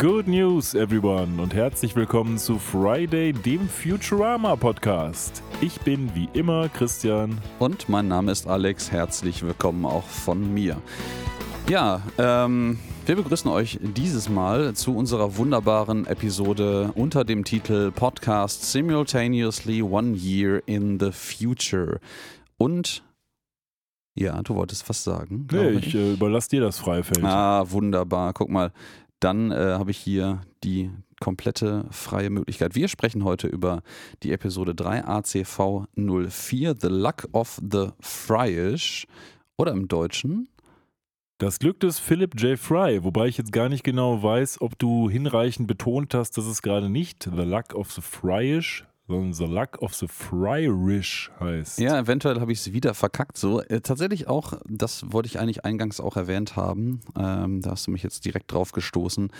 Good news, everyone, und herzlich willkommen zu Friday, dem Futurama Podcast. Ich bin wie immer Christian. Und mein Name ist Alex. Herzlich willkommen auch von mir. Ja, ähm, wir begrüßen euch dieses Mal zu unserer wunderbaren Episode unter dem Titel Podcast Simultaneously One Year in the Future. Und ja, du wolltest was sagen. Nee, ich, ich äh, überlasse dir das Freifeld. Ah, wunderbar. Guck mal, dann äh, habe ich hier die komplette freie Möglichkeit. Wir sprechen heute über die Episode 3 ACV 04, The Luck of the Fryish. Oder im Deutschen das Glück des Philip J. Fry, wobei ich jetzt gar nicht genau weiß, ob du hinreichend betont hast, dass es gerade nicht The Luck of the Fryish, sondern The Luck of the Fryrish heißt. Ja, eventuell habe ich es wieder verkackt so. Äh, tatsächlich auch, das wollte ich eigentlich eingangs auch erwähnt haben, ähm, da hast du mich jetzt direkt drauf gestoßen.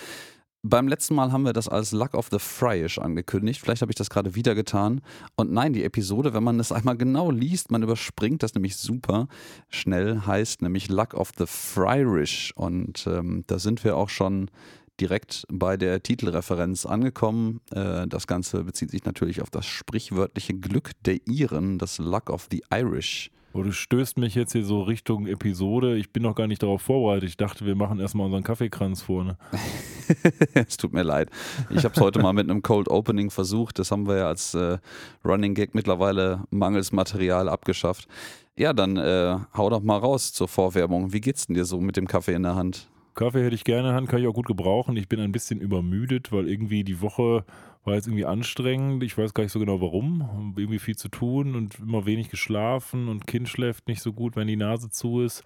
Beim letzten Mal haben wir das als Luck of the Fryish angekündigt. Vielleicht habe ich das gerade wieder getan. Und nein, die Episode, wenn man das einmal genau liest, man überspringt das nämlich super schnell, heißt nämlich Luck of the Fryrish. Und ähm, da sind wir auch schon direkt bei der Titelreferenz angekommen. Äh, das Ganze bezieht sich natürlich auf das sprichwörtliche Glück der Iren, das Luck of the Irish. Oh, du stößt mich jetzt hier so Richtung Episode. Ich bin noch gar nicht darauf vorbereitet. Ich dachte, wir machen erstmal unseren Kaffeekranz vorne. es tut mir leid. Ich habe es heute mal mit einem Cold Opening versucht. Das haben wir ja als äh, Running Gag mittlerweile mangels Material abgeschafft. Ja, dann äh, hau doch mal raus zur Vorwerbung. Wie geht's denn dir so mit dem Kaffee in der Hand? Kaffee hätte ich gerne Hand, kann ich auch gut gebrauchen. Ich bin ein bisschen übermüdet, weil irgendwie die Woche war jetzt irgendwie anstrengend. Ich weiß gar nicht so genau warum. Irgendwie viel zu tun und immer wenig geschlafen und Kind schläft nicht so gut, wenn die Nase zu ist.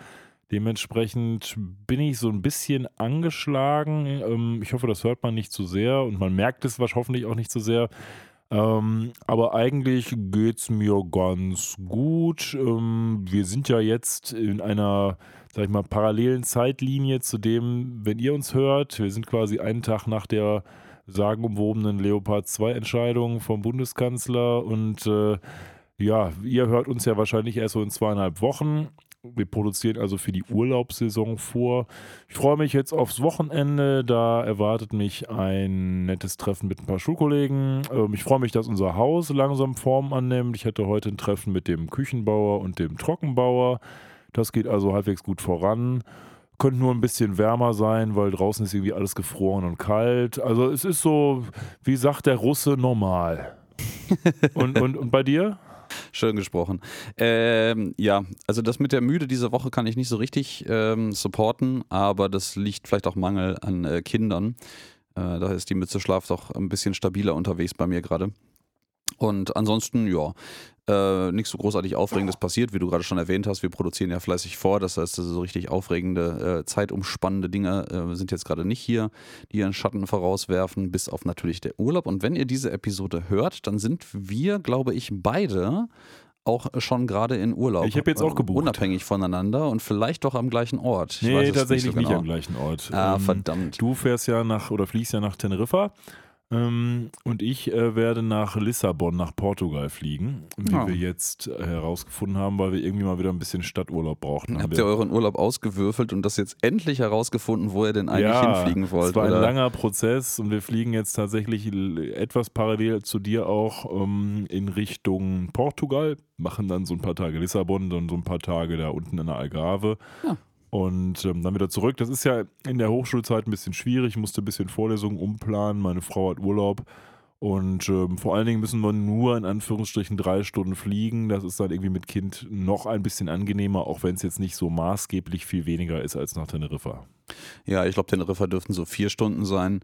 Dementsprechend bin ich so ein bisschen angeschlagen. Ähm, ich hoffe, das hört man nicht zu sehr und man merkt es hoffentlich auch nicht zu sehr. Ähm, aber eigentlich geht es mir ganz gut. Ähm, wir sind ja jetzt in einer, sag ich mal, parallelen Zeitlinie zu dem, wenn ihr uns hört. Wir sind quasi einen Tag nach der sagenumwobenen Leopard 2 Entscheidung vom Bundeskanzler und äh, ja, ihr hört uns ja wahrscheinlich erst so in zweieinhalb Wochen. Wir produzieren also für die Urlaubssaison vor. Ich freue mich jetzt aufs Wochenende. Da erwartet mich ein nettes Treffen mit ein paar Schulkollegen. Ähm, ich freue mich, dass unser Haus langsam Form annimmt. Ich hatte heute ein Treffen mit dem Küchenbauer und dem Trockenbauer. Das geht also halbwegs gut voran. Könnte nur ein bisschen wärmer sein, weil draußen ist irgendwie alles gefroren und kalt. Also es ist so, wie sagt der Russe, normal. und, und, und bei dir? Schön gesprochen. Ähm, ja, also das mit der Müde diese Woche kann ich nicht so richtig ähm, supporten, aber das liegt vielleicht auch Mangel an äh, Kindern. Äh, da ist die Mütze Schlaf doch ein bisschen stabiler unterwegs bei mir gerade. Und ansonsten, ja, äh, nichts so großartig Aufregendes passiert, wie du gerade schon erwähnt hast. Wir produzieren ja fleißig vor, das heißt, so richtig aufregende, äh, zeitumspannende Dinge äh, sind jetzt gerade nicht hier, die ihren Schatten vorauswerfen, bis auf natürlich der Urlaub. Und wenn ihr diese Episode hört, dann sind wir, glaube ich, beide auch schon gerade in Urlaub. Ich habe jetzt auch gebucht. Unabhängig voneinander und vielleicht doch am gleichen Ort. Ich nee, tatsächlich nicht, so genau. nicht, am gleichen Ort. Ah, ähm, verdammt. Du fährst ja nach oder fliegst ja nach Teneriffa. Ähm, und ich äh, werde nach Lissabon, nach Portugal fliegen, wie oh. wir jetzt äh, herausgefunden haben, weil wir irgendwie mal wieder ein bisschen Stadturlaub brauchten. Habt ihr euren Urlaub ausgewürfelt und das jetzt endlich herausgefunden, wo ihr denn eigentlich ja, hinfliegen wollt? Es war oder? ein langer Prozess und wir fliegen jetzt tatsächlich etwas parallel zu dir auch ähm, in Richtung Portugal, machen dann so ein paar Tage Lissabon, dann so ein paar Tage da unten in der Algarve. Ja und ähm, dann wieder zurück. Das ist ja in der Hochschulzeit ein bisschen schwierig. Ich musste ein bisschen Vorlesungen umplanen. Meine Frau hat Urlaub. Und ähm, vor allen Dingen müssen wir nur in Anführungsstrichen drei Stunden fliegen. Das ist dann irgendwie mit Kind noch ein bisschen angenehmer, auch wenn es jetzt nicht so maßgeblich viel weniger ist als nach Teneriffa. Ja, ich glaube, Teneriffa dürften so vier Stunden sein.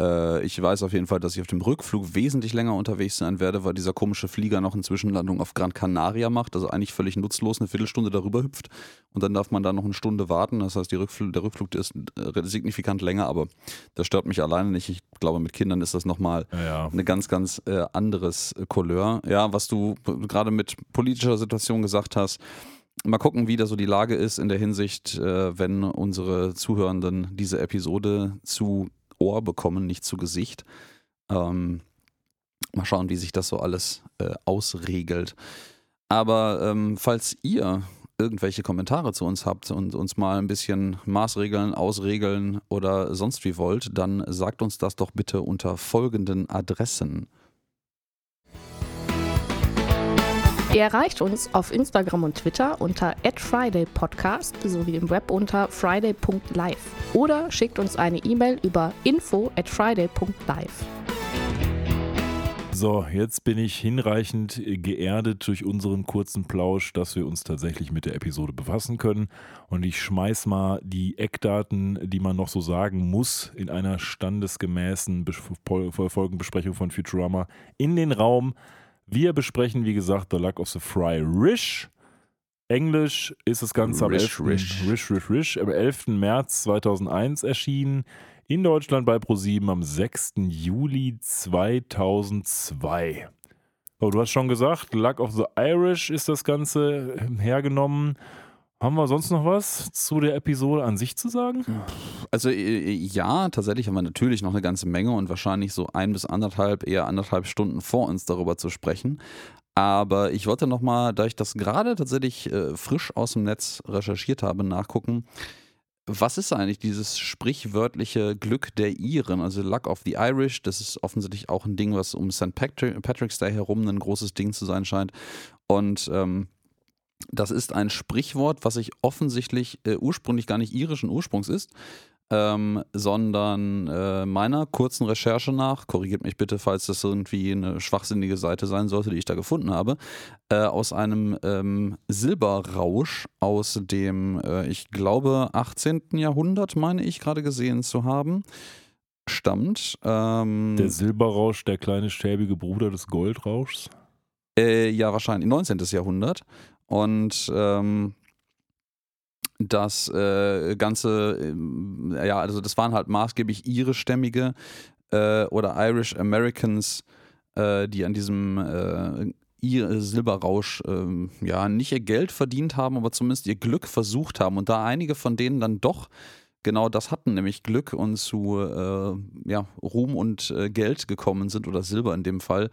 Äh, ich weiß auf jeden Fall, dass ich auf dem Rückflug wesentlich länger unterwegs sein werde, weil dieser komische Flieger noch eine Zwischenlandung auf Gran Canaria macht, also eigentlich völlig nutzlos eine Viertelstunde darüber hüpft und dann darf man da noch eine Stunde warten. Das heißt, Rückflug, der Rückflug ist äh, signifikant länger, aber das stört mich alleine nicht. Ich glaube, mit Kindern ist das nochmal ja, ja. eine ganz, ganz äh, anderes Couleur. Ja, was du gerade mit politischer Situation gesagt hast, Mal gucken, wie da so die Lage ist in der Hinsicht, äh, wenn unsere Zuhörenden diese Episode zu Ohr bekommen, nicht zu Gesicht. Ähm, mal schauen, wie sich das so alles äh, ausregelt. Aber ähm, falls ihr irgendwelche Kommentare zu uns habt und uns mal ein bisschen maßregeln, ausregeln oder sonst wie wollt, dann sagt uns das doch bitte unter folgenden Adressen. Ihr erreicht uns auf Instagram und Twitter unter @fridaypodcast sowie im Web unter friday.live oder schickt uns eine E-Mail über info@friday.live. So, jetzt bin ich hinreichend geerdet durch unseren kurzen Plausch, dass wir uns tatsächlich mit der Episode befassen können. Und ich schmeiß mal die Eckdaten, die man noch so sagen muss, in einer standesgemäßen Folgenbesprechung von Futurama in den Raum. Wir besprechen, wie gesagt, The Luck of the Fry Rish. Englisch ist das Ganze am Rish, 11. Rish. Rish, Rish, Rish, am 11. März 2001 erschienen. In Deutschland bei ProSieben am 6. Juli 2002. Oh, du hast schon gesagt, Luck of the Irish ist das Ganze hergenommen. Haben wir sonst noch was zu der Episode an sich zu sagen? Also äh, ja, tatsächlich haben wir natürlich noch eine ganze Menge und wahrscheinlich so ein bis anderthalb, eher anderthalb Stunden vor uns darüber zu sprechen. Aber ich wollte nochmal, da ich das gerade tatsächlich äh, frisch aus dem Netz recherchiert habe, nachgucken, was ist eigentlich dieses sprichwörtliche Glück der Iren, also Luck of the Irish? Das ist offensichtlich auch ein Ding, was um St. Patri- Patrick's Day herum ein großes Ding zu sein scheint. Und ähm, das ist ein Sprichwort, was sich offensichtlich äh, ursprünglich gar nicht irischen Ursprungs ist, ähm, sondern äh, meiner kurzen Recherche nach, korrigiert mich bitte, falls das irgendwie eine schwachsinnige Seite sein sollte, die ich da gefunden habe, äh, aus einem ähm, Silberrausch aus dem, äh, ich glaube, 18. Jahrhundert, meine ich gerade gesehen zu haben, stammt. Ähm, Der Silberrausch, der kleine schäbige Bruder des Goldrauschs. Äh, ja, wahrscheinlich 19. Jahrhundert. Und ähm, das äh, Ganze, ähm, ja, also das waren halt maßgeblich irischstämmige äh, oder Irish Americans, äh, die an diesem äh, ihr Silberrausch ähm, ja nicht ihr Geld verdient haben, aber zumindest ihr Glück versucht haben. Und da einige von denen dann doch genau das hatten, nämlich Glück und zu äh, ja, Ruhm und äh, Geld gekommen sind oder Silber in dem Fall,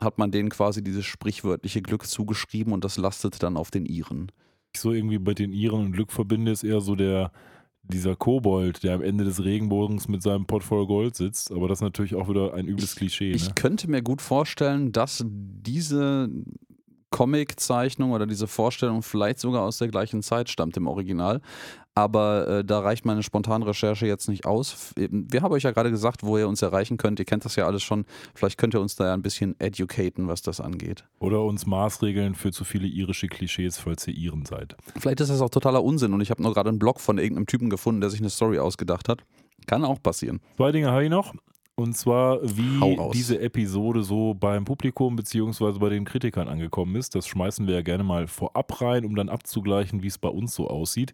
hat man denen quasi dieses sprichwörtliche Glück zugeschrieben und das lastete dann auf den Iren. Ich so irgendwie mit den Iren und Glück verbinde, ist eher so der, dieser Kobold, der am Ende des Regenbogens mit seinem Pott voll Gold sitzt. Aber das ist natürlich auch wieder ein übles Klischee. Ich ne? könnte mir gut vorstellen, dass diese Comic-Zeichnung oder diese Vorstellung vielleicht sogar aus der gleichen Zeit stammt im Original. Aber äh, da reicht meine spontane Recherche jetzt nicht aus. Eben, Wir haben euch ja gerade gesagt, wo ihr uns erreichen könnt. Ihr kennt das ja alles schon. Vielleicht könnt ihr uns da ja ein bisschen educaten, was das angeht. Oder uns Maßregeln für zu viele irische Klischees, falls ihr Iren seid. Vielleicht ist das auch totaler Unsinn und ich habe nur gerade einen Blog von irgendeinem Typen gefunden, der sich eine Story ausgedacht hat. Kann auch passieren. Zwei Dinge habe ich noch. Und zwar, wie diese Episode so beim Publikum beziehungsweise bei den Kritikern angekommen ist. Das schmeißen wir ja gerne mal vorab rein, um dann abzugleichen, wie es bei uns so aussieht.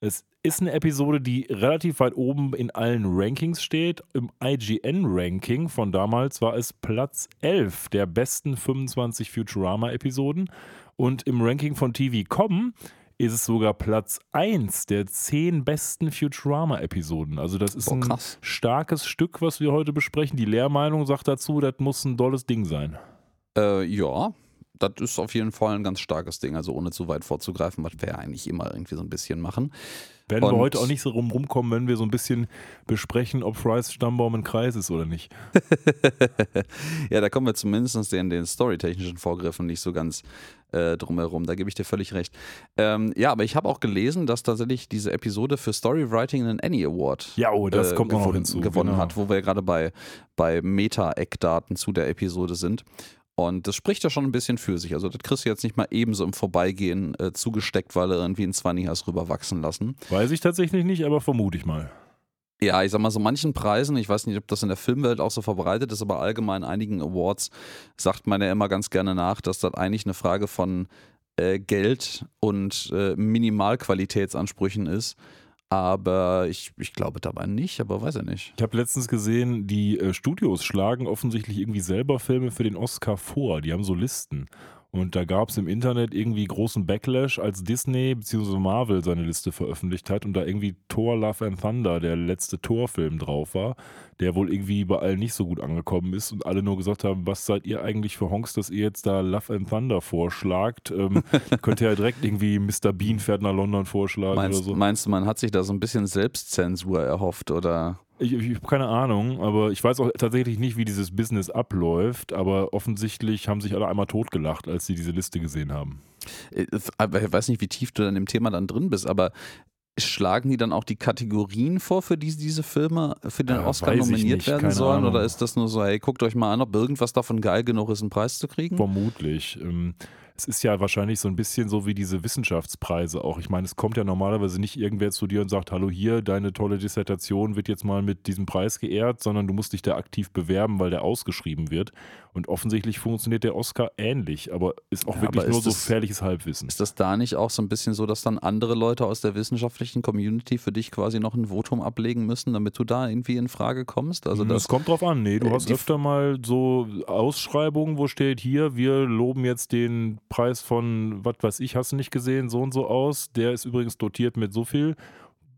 Es ist eine Episode, die relativ weit oben in allen Rankings steht. Im IGN-Ranking von damals war es Platz 11 der besten 25 Futurama-Episoden. Und im Ranking von TV.com ist es sogar Platz 1 der 10 besten Futurama-Episoden. Also das ist Boah, ein starkes Stück, was wir heute besprechen. Die Lehrmeinung sagt dazu, das muss ein dolles Ding sein. Äh, ja, das ist auf jeden Fall ein ganz starkes Ding. Also ohne zu weit vorzugreifen, was wir ja eigentlich immer irgendwie so ein bisschen machen. Werden Und- wir heute auch nicht so rum rumkommen, wenn wir so ein bisschen besprechen, ob Fry's Stammbaum ein Kreis ist oder nicht. ja, da kommen wir zumindest in den storytechnischen Vorgriffen nicht so ganz äh, drumherum. Da gebe ich dir völlig recht. Ähm, ja, aber ich habe auch gelesen, dass tatsächlich diese Episode für Storywriting einen Annie Award Ja, oh, das äh, kommt auch noch gewonnen, hinzu. gewonnen genau. hat, wo wir gerade bei, bei Meta-Eckdaten zu der Episode sind. Und das spricht ja schon ein bisschen für sich. Also das kriegst du jetzt nicht mal ebenso im Vorbeigehen äh, zugesteckt, weil du irgendwie einen Zwanni hast rüberwachsen lassen. Weiß ich tatsächlich nicht, aber vermute ich mal. Ja, ich sag mal, so manchen Preisen, ich weiß nicht, ob das in der Filmwelt auch so verbreitet ist, aber allgemein einigen Awards sagt man ja immer ganz gerne nach, dass das eigentlich eine Frage von äh, Geld und äh, Minimalqualitätsansprüchen ist. Aber ich, ich glaube dabei nicht, aber weiß er nicht. Ich habe letztens gesehen, die äh, Studios schlagen offensichtlich irgendwie selber Filme für den Oscar vor. Die haben so Listen. Und da gab es im Internet irgendwie großen Backlash, als Disney bzw. Marvel seine Liste veröffentlicht hat und da irgendwie Thor Love and Thunder, der letzte Thor-Film drauf war, der wohl irgendwie bei allen nicht so gut angekommen ist und alle nur gesagt haben, was seid ihr eigentlich für Honks, dass ihr jetzt da Love and Thunder vorschlagt? Ähm, könnt ihr ja direkt irgendwie Mr. Bean fährt nach London vorschlagen Meinst, oder so. meinst du, man hat sich da so ein bisschen Selbstzensur erhofft oder? Ich, ich habe keine Ahnung, aber ich weiß auch tatsächlich nicht, wie dieses Business abläuft, aber offensichtlich haben sich alle einmal totgelacht, als sie diese Liste gesehen haben. Äh, aber Ich weiß nicht, wie tief du dann im Thema dann drin bist, aber schlagen die dann auch die Kategorien vor, für die diese Filme für den Ja, Oscar weiß ich nominiert nicht, werden sollen? Ahnung. Oder ist das nur so, hey, guckt euch mal an, ob irgendwas davon geil genug ist, einen Preis zu kriegen? Vermutlich. Ähm, es ist ja wahrscheinlich so ein bisschen so wie diese Wissenschaftspreise auch. Ich meine, es kommt ja normalerweise nicht irgendwer zu dir und sagt, hallo hier, deine tolle Dissertation wird jetzt mal mit diesem Preis geehrt, sondern du musst dich da aktiv bewerben, weil der ausgeschrieben wird. Und offensichtlich funktioniert der Oscar ähnlich, aber ist auch Ja, wirklich nur so gefährliches Halbwissen. Ist das da nicht auch so ein bisschen so, dass dann andere Leute aus der wissenschaftlichen Community für dich quasi noch ein Votum ablegen müssen, damit du da irgendwie in Frage kommst? Also das das, kommt drauf an. Nee, du äh, hast öfter mal so Ausschreibungen, wo steht hier, wir loben jetzt den Preis von, was weiß ich, hast du nicht gesehen, so und so aus. Der ist übrigens dotiert mit so viel.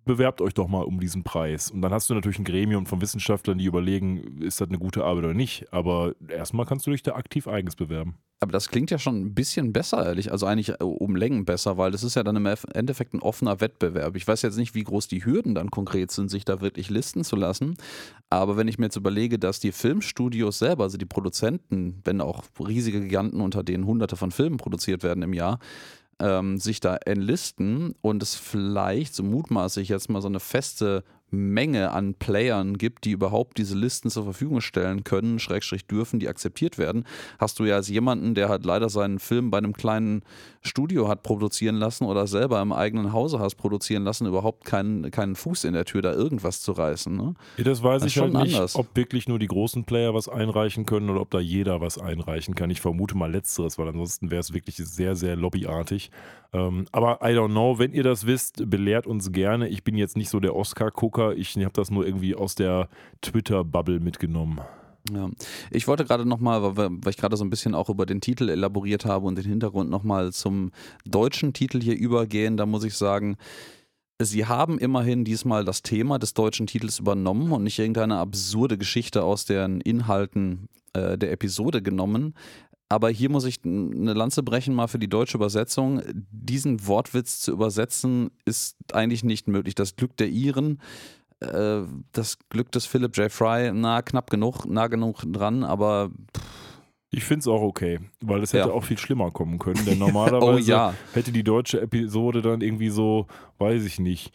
Bewerbt euch doch mal um diesen Preis. Und dann hast du natürlich ein Gremium von Wissenschaftlern, die überlegen, ist das eine gute Arbeit oder nicht. Aber erstmal kannst du dich da aktiv eigens bewerben. aber das klingt ja schon ein bisschen besser, ehrlich. Also eigentlich äh, um Längen besser, weil das ist ja dann im Eff- Endeffekt ein offener Wettbewerb. Ich weiß jetzt nicht, wie groß die Hürden dann konkret sind, sich da wirklich listen zu lassen. Aber wenn ich mir jetzt überlege, dass die Filmstudios selber, also die Produzenten, wenn auch riesige Giganten, unter denen hunderte von Filmen produziert werden im Jahr, ähm, sich da enlisten und es vielleicht, so mutmaße ich jetzt mal, so eine feste Menge an Playern gibt, die überhaupt diese Listen zur Verfügung stellen können, Schrägstrich dürfen, die akzeptiert werden, hast du ja als jemanden, der halt leider seinen Film bei einem kleinen Studio hat produzieren lassen oder selber im eigenen Hause hast produzieren lassen, überhaupt keinen, keinen Fuß in der Tür, da irgendwas zu reißen. Ne? Ja, das weiß Das ich halt schon nicht, anders. ob wirklich nur die großen Player was einreichen können oder ob da jeder was einreichen kann. Ich vermute mal letzteres, weil ansonsten wäre es wirklich sehr, sehr lobbyartig. Ähm, aber I don't know, wenn ihr das wisst, belehrt uns gerne. Ich bin jetzt nicht so der Oscar-Gucker, ich habe das nur irgendwie aus der Twitter-Bubble mitgenommen. Ja. Ich wollte gerade nochmal, weil, ich gerade so ein bisschen auch über den Titel elaboriert habe und den Hintergrund nochmal zum deutschen Titel hier übergehen. Da muss ich sagen, Sie haben immerhin diesmal das Thema des deutschen Titels übernommen und nicht irgendeine absurde Geschichte aus den Inhalten äh, der Episode genommen. Aber hier muss ich eine Lanze brechen mal für die deutsche Übersetzung. Diesen Wortwitz zu übersetzen ist eigentlich nicht möglich. Das Glück der Iren, äh, das Glück des Philip J. Fry, na, knapp genug, nah genug dran, aber Ich finde es auch okay, weil es hätte Ja. auch viel schlimmer kommen können. Denn normalerweise oh ja. hätte die deutsche Episode dann irgendwie so, weiß ich nicht,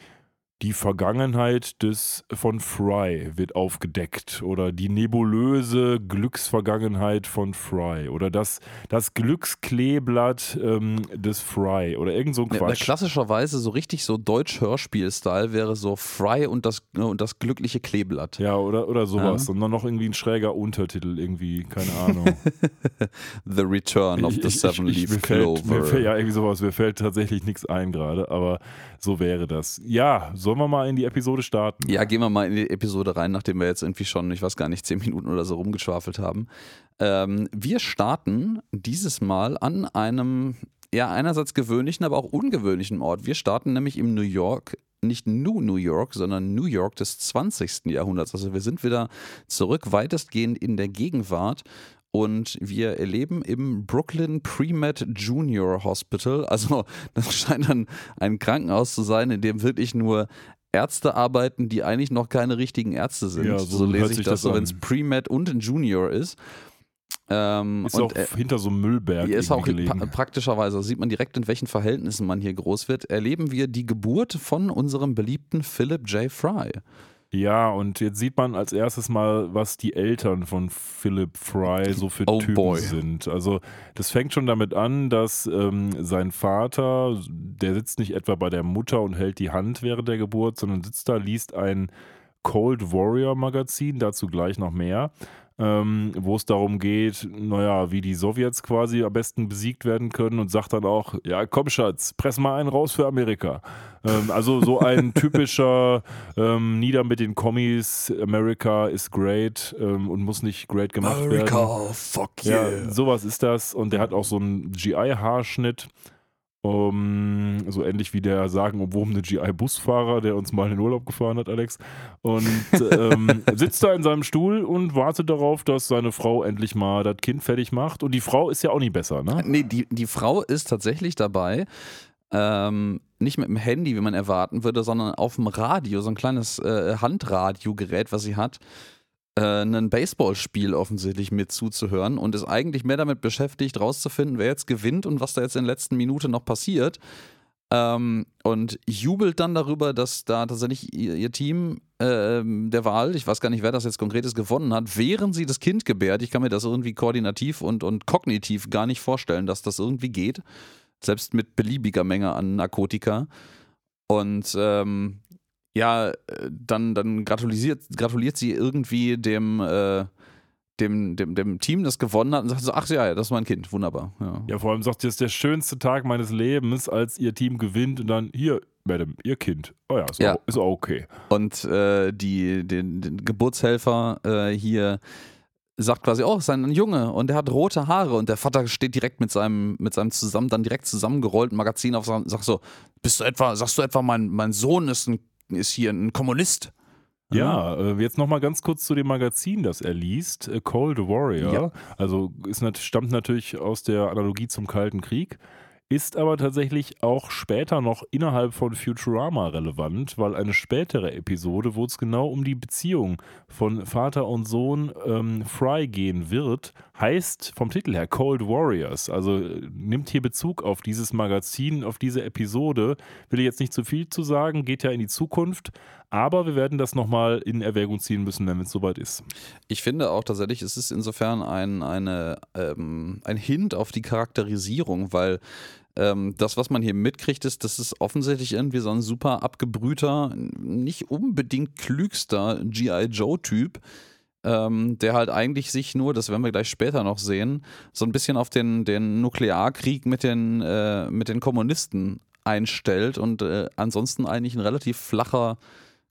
die Vergangenheit des von Fry wird aufgedeckt oder die nebulöse Glücksvergangenheit von Fry oder das, das Glückskleeblatt ähm, des Fry oder irgend so ein Ja, Quatsch. klassischerweise so richtig so Deutsch-Hörspiel-Style wäre so Fry und das, und das glückliche Kleeblatt. ja, oder, oder sowas. Ja. Und dann noch irgendwie ein schräger Untertitel, irgendwie, keine Ahnung. The Return of the Seven mir Leaf fällt, mir Clover. fällt, ja, irgendwie sowas. Mir fällt tatsächlich nichts ein gerade, aber so wäre das. Ja, sollen wir mal in die Episode starten? Ja, gehen wir mal in die Episode rein, nachdem wir jetzt irgendwie schon, ich weiß gar nicht, zehn Minuten oder so rumgeschwafelt haben. Ähm, wir starten dieses Mal an einem, ja, einerseits gewöhnlichen, aber auch ungewöhnlichen Ort. Wir starten nämlich im New York, nicht New New York, sondern New York des 20. Jahrhunderts. Also wir sind wieder zurück, weitestgehend in der Gegenwart. Und wir erleben im Brooklyn Pre-Med Junior Hospital, also das scheint dann ein Krankenhaus zu sein, in dem wirklich nur Ärzte arbeiten, die eigentlich noch keine richtigen Ärzte sind. Ja, so hört lese ich sich das, das so, wenn es Pre-Med und ein Junior ist. Ähm, Ist und auch er- hinter so einem Müllberg hier ist auch pa praktischerweise, also sieht man direkt, in welchen Verhältnissen man hier groß wird, erleben wir die Geburt von unserem beliebten Philip J. Fry. Ja, und jetzt sieht man als erstes mal, was die Eltern von Philip Fry so für Oh Typen boy. sind. Also das fängt schon damit an, dass ähm, sein Vater, der sitzt nicht etwa bei der Mutter und hält die Hand während der Geburt, sondern sitzt da, liest ein Cold Warrior Magazin, dazu gleich noch mehr ähm, wo es darum geht, naja, wie die Sowjets quasi am besten besiegt werden können und sagt dann auch, ja, komm Schatz, press mal einen raus für Amerika. Ähm, also so ein typischer ähm, Nieder mit den Kommis, America is great ähm, und muss nicht great gemacht America, werden. America, fuck yeah. Ja, sowas ist das und der hat auch so einen GI-Haarschnitt. Um, so ähnlich wie der sagenumwobene GI-Busfahrer, der uns mal in den Urlaub gefahren hat, Alex. Und ähm, sitzt da in seinem Stuhl und wartet darauf, dass seine Frau endlich mal das Kind fertig macht. Und die Frau ist ja auch nicht besser, ne? Nee, die, die Frau ist tatsächlich dabei. Ähm, nicht mit dem Handy, wie man erwarten würde, sondern auf dem Radio, so ein kleines äh, Handradiogerät, was sie hat äh, ein Baseballspiel offensichtlich mit zuzuhören und ist eigentlich mehr damit beschäftigt, rauszufinden, wer jetzt gewinnt und was da jetzt in der letzten Minute noch passiert. Ähm, und jubelt dann darüber, dass da tatsächlich ihr, ihr Team äh, der Wahl, ich weiß gar nicht, wer das jetzt konkret ist, gewonnen hat, während sie das Kind gebärt. Ich kann mir das irgendwie koordinativ und, und kognitiv gar nicht vorstellen, dass das irgendwie geht. Selbst mit beliebiger Menge an Narkotika. Und ähm, ja, äh, dann, dann gratuliert, gratuliert sie irgendwie dem, äh, dem, dem, dem Team, das gewonnen hat und sagt so, ach ja, das ist mein Kind, wunderbar. Ja, ja vor allem sagt sie, das ist der schönste Tag meines Lebens, als ihr Team gewinnt und dann, hier, Madame, ihr Kind. Oh ja, ist, ja. Auch, ist auch okay. Und äh, die, den, den Geburtshelfer äh, hier sagt quasi, oh, ist ein Junge und der hat rote Haare und der Vater steht direkt mit seinem, mit seinem zusammen, dann direkt zusammengerollten Magazin auf und sagt so, bist du etwa, sagst du etwa, mein, mein Sohn ist ein ist hier ein Kommunist. Ja, äh, jetzt nochmal ganz kurz zu dem Magazin, das er liest, äh, Cold Warrior. Ja. Also ist, stammt natürlich aus der Analogie zum Kalten Krieg ist aber tatsächlich auch später noch innerhalb von Futurama relevant, weil eine spätere Episode, wo es genau um die Beziehung von Vater und Sohn ähm, Fry gehen wird, heißt vom Titel her Cold Warriors. Also äh, nimmt hier Bezug auf dieses Magazin, auf diese Episode. Will ich jetzt nicht zu viel zu sagen, geht ja in die Zukunft. Aber wir werden das nochmal in Erwägung ziehen müssen, wenn es soweit ist. Ich finde auch tatsächlich, es ist insofern ein, eine, ähm, ein Hint auf die Charakterisierung, weil ähm, das, was man hier mitkriegt, ist, das ist offensichtlich irgendwie so ein super abgebrühter, nicht unbedingt klügster G.I. Joe-Typ. Ähm, der halt eigentlich sich nur, das werden wir gleich später noch sehen, so ein bisschen auf den, den Nuklearkrieg mit den, äh, mit den Kommunisten einstellt und äh, ansonsten eigentlich ein relativ flacher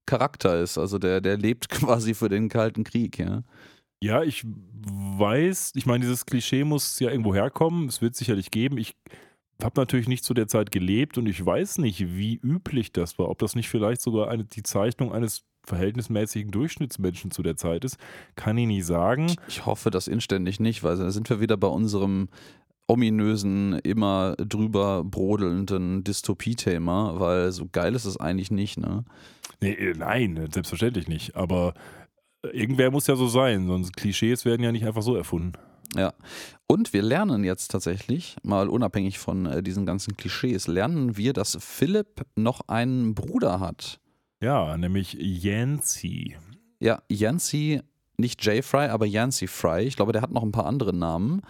Charakter ist. Also der, der lebt quasi für den Kalten Krieg, ja. Ja, ich weiß, ich meine, dieses Klischee muss ja irgendwo herkommen. Es wird sicherlich geben. Ich habe natürlich nicht zu der Zeit gelebt und ich weiß nicht, wie üblich das war. Ob das nicht vielleicht sogar eine, die Zeichnung eines verhältnismäßigen Durchschnittsmenschen zu der Zeit ist, kann ich nie sagen. Ich hoffe das inständig nicht, weil da sind wir wieder bei unserem ominösen, immer drüber brodelnden Dystopie-Thema, weil so geil ist es eigentlich nicht, ne? Nee, äh, nein, selbstverständlich nicht. Aber äh, irgendwer muss ja so sein, sonst Klischees werden ja nicht einfach so erfunden. Ja. Und wir lernen jetzt tatsächlich, mal unabhängig von äh, diesen ganzen Klischees, lernen wir, dass Philipp noch einen Bruder hat. Ja, nämlich Yancy. Ja, Yancy, nicht Jay Fry, aber Yancy Fry. Ich glaube, der hat noch ein paar andere Namen.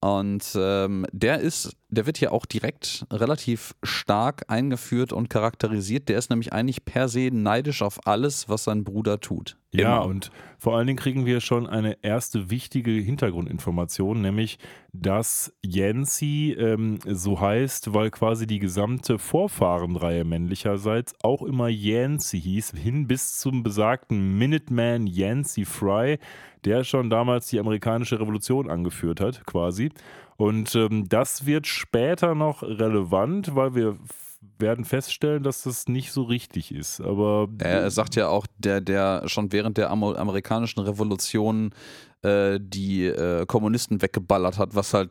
Und ähm, der ist, der wird hier auch direkt relativ stark eingeführt und charakterisiert. Der ist nämlich eigentlich per se neidisch auf alles, was sein Bruder tut. Ja, Immer. und vor allen Dingen kriegen wir schon eine erste wichtige Hintergrundinformation, nämlich, dass Yancy ähm, so heißt, weil quasi die gesamte Vorfahrenreihe männlicherseits auch immer Yancy hieß, hin bis zum besagten Minuteman Yancy Fry, der schon damals die amerikanische Revolution angeführt hat, quasi. Und ähm, das wird später noch relevant, weil wir werden feststellen, dass das nicht so richtig ist. Aber er sagt ja auch, der, der schon während der amerikanischen Revolution äh, die äh, Kommunisten weggeballert hat, was halt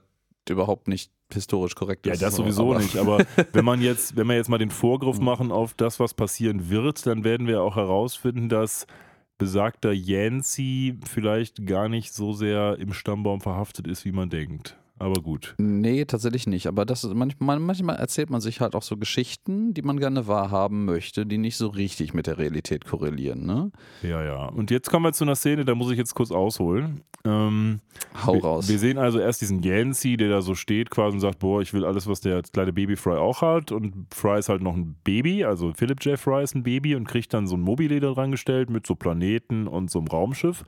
überhaupt nicht historisch korrekt ist. Ja, das sowieso aber nicht. Aber wenn man jetzt, wenn wir jetzt mal den Vorgriff hm. machen auf das, was passieren wird, dann werden wir auch herausfinden, dass besagter Yancy vielleicht gar nicht so sehr im Stammbaum verhaftet ist, wie man denkt. Aber gut. Nee, tatsächlich nicht. Aber das ist manchmal, manchmal erzählt man sich halt auch so Geschichten, die man gerne wahrhaben möchte, die nicht so richtig mit der Realität korrelieren, ne? Ja, ja. Und jetzt kommen wir zu einer Szene, da muss ich jetzt kurz ausholen. Ähm, Hau wir, raus. Wir sehen also erst diesen Yancy, der da so steht quasi und sagt, boah, ich will alles, was der kleine Baby Fry auch hat. Und Fry ist halt noch ein Baby, also Philip J. Fry ist ein Baby und kriegt dann so ein Mobile da dran gestellt mit so Planeten und so einem Raumschiff.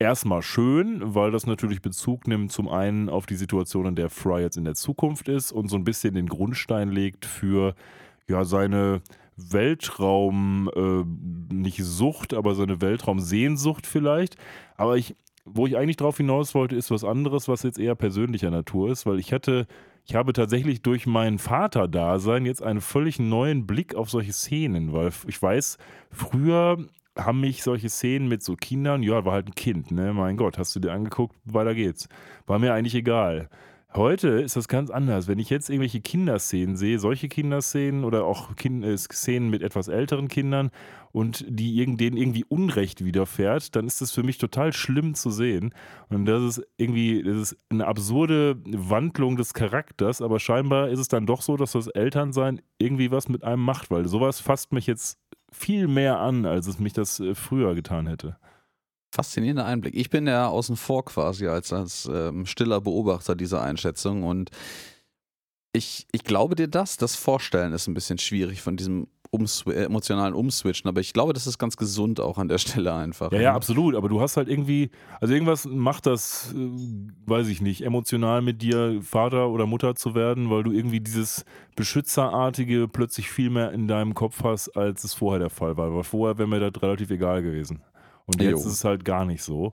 Erstmal schön, weil das natürlich Bezug nimmt zum einen auf die Situation, in der Fry jetzt in der Zukunft ist und so ein bisschen den Grundstein legt für ja seine Weltraum, äh, nicht Sucht, aber seine Weltraumsehnsucht vielleicht. Aber ich, wo ich eigentlich drauf hinaus wollte, ist was anderes, was jetzt eher persönlicher Natur ist, weil ich hatte, ich habe tatsächlich durch mein Vater-Dasein jetzt einen völlig neuen Blick auf solche Szenen, weil ich weiß, früher haben mich solche Szenen mit so Kindern, ja, war halt ein Kind, ne, mein Gott, hast du dir angeguckt, weiter geht's. War mir eigentlich egal. Heute ist das ganz anders. Wenn ich jetzt irgendwelche Kinderszenen sehe, solche Kinderszenen oder auch kind, äh, Szenen mit etwas älteren Kindern und die irgend, denen irgendwie Unrecht widerfährt, dann ist das für mich total schlimm zu sehen. Und das ist irgendwie, das ist eine absurde Wandlung des Charakters, aber scheinbar ist es dann doch so, dass das Elternsein irgendwie was mit einem macht, weil sowas fasst mich jetzt viel mehr an, als es mich das äh, früher getan hätte. Faszinierender Einblick. Ich bin ja außen vor quasi als, als ähm, stiller Beobachter dieser Einschätzung und ich, ich glaube dir das. Das Vorstellen ist ein bisschen schwierig von diesem Umsw äh, emotionalen Umswitchen, aber ich glaube, das ist ganz gesund auch an der Stelle einfach. Ja, ja, absolut. Aber du hast halt irgendwie, also irgendwas macht das, äh, weiß ich nicht, emotional mit dir Vater oder Mutter zu werden, weil du irgendwie dieses Beschützerartige plötzlich viel mehr in deinem Kopf hast, als es vorher der Fall war. Weil vorher wäre mir das relativ egal gewesen. Und jetzt Jo. ist es halt gar nicht so.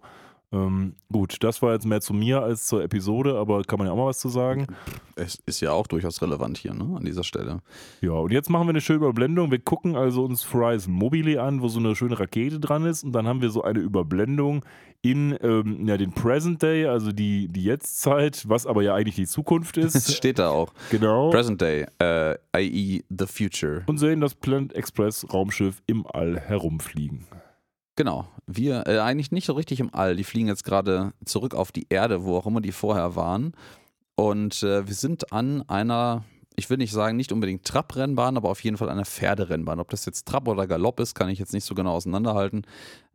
Ähm, gut, das war jetzt mehr zu mir als zur Episode, aber kann man ja auch mal was zu sagen. Es ist ja auch durchaus relevant hier, ne, an dieser Stelle. Ja, und jetzt machen wir eine schöne Überblendung. Wir gucken also uns Fry's Mobile an, wo so eine schöne Rakete dran ist. Und dann haben wir so eine Überblendung in ähm, ja, den Present Day, also die, die Jetztzeit, was aber ja eigentlich die Zukunft Es ist. steht da auch. genau. Present Day, äh, i.e. the future. Und sehen das Planet Express Raumschiff im All herumfliegen. Genau. Wir, äh, eigentlich nicht so richtig im All. Die fliegen jetzt gerade zurück auf die Erde, wo auch immer die vorher waren. Und äh, wir sind an einer, ich will nicht sagen, nicht unbedingt Trabrennbahn, aber auf jeden Fall einer Pferderennbahn. Ob das jetzt Trab oder Galopp ist, kann ich jetzt nicht so genau auseinanderhalten.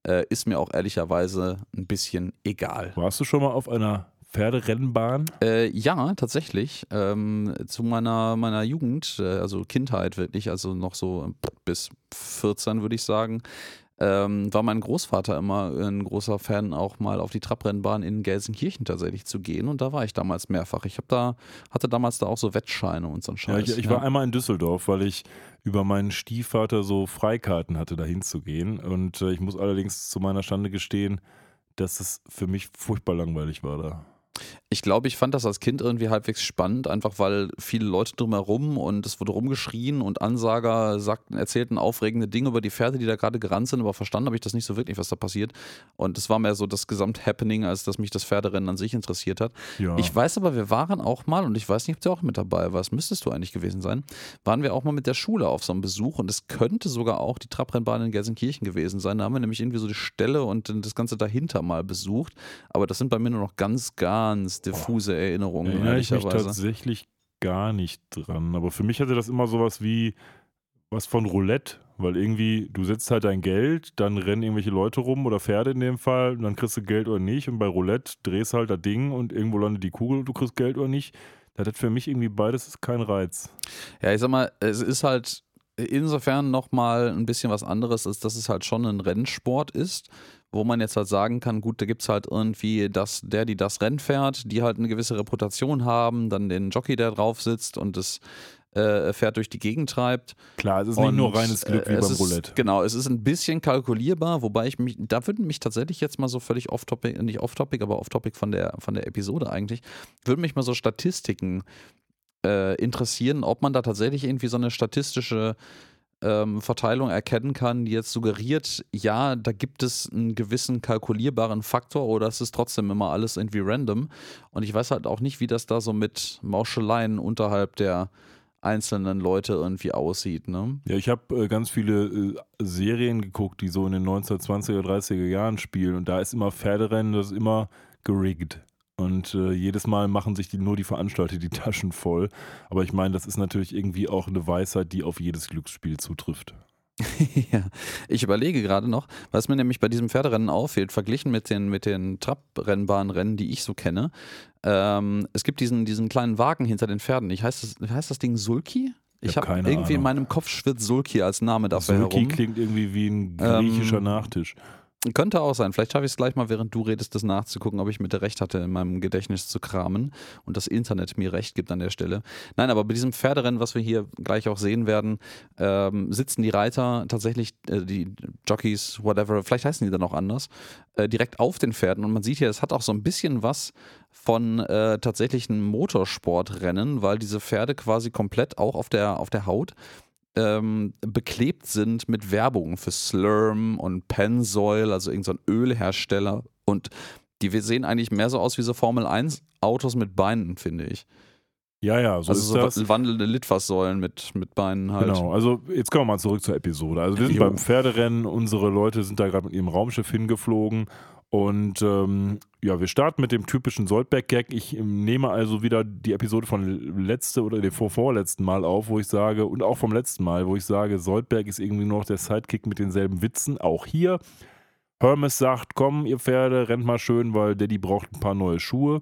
Äh, ist mir auch ehrlicherweise ein bisschen egal. Warst du schon mal auf einer Pferderennbahn? Äh, ja, tatsächlich. Ähm, zu meiner, meiner Jugend, äh, also Kindheit wirklich, also noch so bis 14 würde ich sagen, ähm, war mein Großvater immer ein großer Fan, auch mal auf die Trabrennbahn in Gelsenkirchen tatsächlich zu gehen. Und da war ich damals mehrfach. Ich hab da, hatte damals da auch so Wettscheine und so ein Ja, Scheiß. ich, ich war einmal in Düsseldorf, weil ich über meinen Stiefvater so Freikarten hatte, da hinzugehen. Und äh, ich muss allerdings zu meiner Schande gestehen, dass es für mich furchtbar langweilig war da. Ich glaube, ich fand das als Kind irgendwie halbwegs spannend, einfach weil viele Leute drumherum und es wurde rumgeschrien und Ansager sagten, erzählten aufregende Dinge über die Pferde, die da gerade gerannt sind, aber verstanden habe ich das nicht so wirklich, was da passiert. Und es war mehr so das Gesamthappening, als dass mich das Pferderennen an sich interessiert hat. Ja. Ich weiß aber, wir waren auch mal, und ich weiß nicht, ob du auch mit dabei warst, müsstest du eigentlich gewesen sein, waren wir auch mal mit der Schule auf so einem Besuch und es könnte sogar auch die Trabrennbahn in Gelsenkirchen gewesen sein. Da haben wir nämlich irgendwie so die Stelle und das Ganze dahinter mal besucht. Aber das sind bei mir nur noch ganz, ganz diffuse Erinnerungen, Erinnere ich mich tatsächlich gar nicht dran. Aber für mich hatte das immer sowas wie was von Roulette, weil irgendwie du setzt halt dein Geld, dann rennen irgendwelche Leute rum oder Pferde in dem Fall, und dann kriegst du Geld oder nicht. Und bei Roulette drehst halt das Ding und irgendwo landet die Kugel und du kriegst Geld oder nicht. Das hat für mich irgendwie beides keinen Reiz. Ja, ich sag mal, es ist halt insofern nochmal ein bisschen was anderes, als dass es halt schon ein Rennsport ist, wo man jetzt halt sagen kann, gut, da gibt es halt irgendwie das, der, die das Rennen fährt, die halt eine gewisse Reputation haben, dann den Jockey, der drauf sitzt und das äh, Pferd durch die Gegend treibt. Klar, es ist nicht nur Und, reines Glück äh, wie beim Roulette. Genau, es ist ein bisschen kalkulierbar, wobei ich mich, da würden mich tatsächlich jetzt mal so völlig off-topic, nicht off-topic, aber off-topic von der, von der Episode eigentlich, würden mich mal so Statistiken äh, interessieren, ob man da tatsächlich irgendwie so eine statistische ähm, Verteilung erkennen kann, die jetzt suggeriert, ja, da gibt es einen gewissen kalkulierbaren Faktor oder es ist trotzdem immer alles irgendwie random. Und ich weiß halt auch nicht, wie das da so mit Mauscheleien unterhalb der einzelnen Leute irgendwie aussieht. Ne? Ja, ich habe äh, ganz viele äh, Serien geguckt, die so in den 1920er, 30er Jahren spielen und da ist immer Pferderennen, das ist immer geriggt. Und äh, jedes Mal machen sich die, nur die Veranstalter die Taschen voll. Aber ich meine, das ist natürlich irgendwie auch eine Weisheit, die auf jedes Glücksspiel zutrifft. ja, ich überlege gerade noch, was mir nämlich bei diesem Pferderennen auffällt, verglichen mit den, mit den Trabrennbahnrennen, die ich so kenne. Ähm, es gibt diesen, diesen kleinen Wagen hinter den Pferden. Ich heißt, das, heißt das Ding Sulki? Ich habe hab irgendwie Ahnung. in meinem Kopf schwirrt Sulki als Name dafür Sulki herum. klingt irgendwie wie ein griechischer ähm, Nachtisch. Könnte auch sein. Vielleicht schaffe ich es gleich mal, während du redest, das nachzugucken, ob ich mit recht hatte, in meinem Gedächtnis zu kramen und das Internet mir recht gibt an der Stelle. Nein, aber bei diesem Pferderennen, was wir hier gleich auch sehen werden, ähm, sitzen die Reiter tatsächlich, äh, die Jockeys, whatever, vielleicht heißen die dann auch anders, äh, direkt auf den Pferden. Und man sieht hier, es hat auch so ein bisschen was von äh, tatsächlichen Motorsportrennen, weil diese Pferde quasi komplett auch auf der, auf der Haut ähm, beklebt sind mit Werbung für Slurm und Pennzoil, also irgendein so Ölhersteller. Und die sehen eigentlich mehr so aus wie so Formel 1 Autos mit Beinen, finde ich. Ja, ja, so also so das. wandelnde Litfaßsäulen mit, mit Beinen halt. Genau, also jetzt kommen wir mal zurück zur Episode. Also wir sind jo. beim Pferderennen, unsere Leute sind da gerade mit ihrem Raumschiff hingeflogen und ähm, ja, wir starten mit dem typischen Soldberg-Gag. Ich ähm, nehme also wieder die Episode von letzte oder dem vorvorletzten Mal auf, wo ich sage, und auch vom letzten Mal, wo ich sage, Soldberg ist irgendwie noch der Sidekick mit denselben Witzen. Auch hier. Hermes sagt, komm, ihr Pferde, rennt mal schön, weil Daddy braucht ein paar neue Schuhe.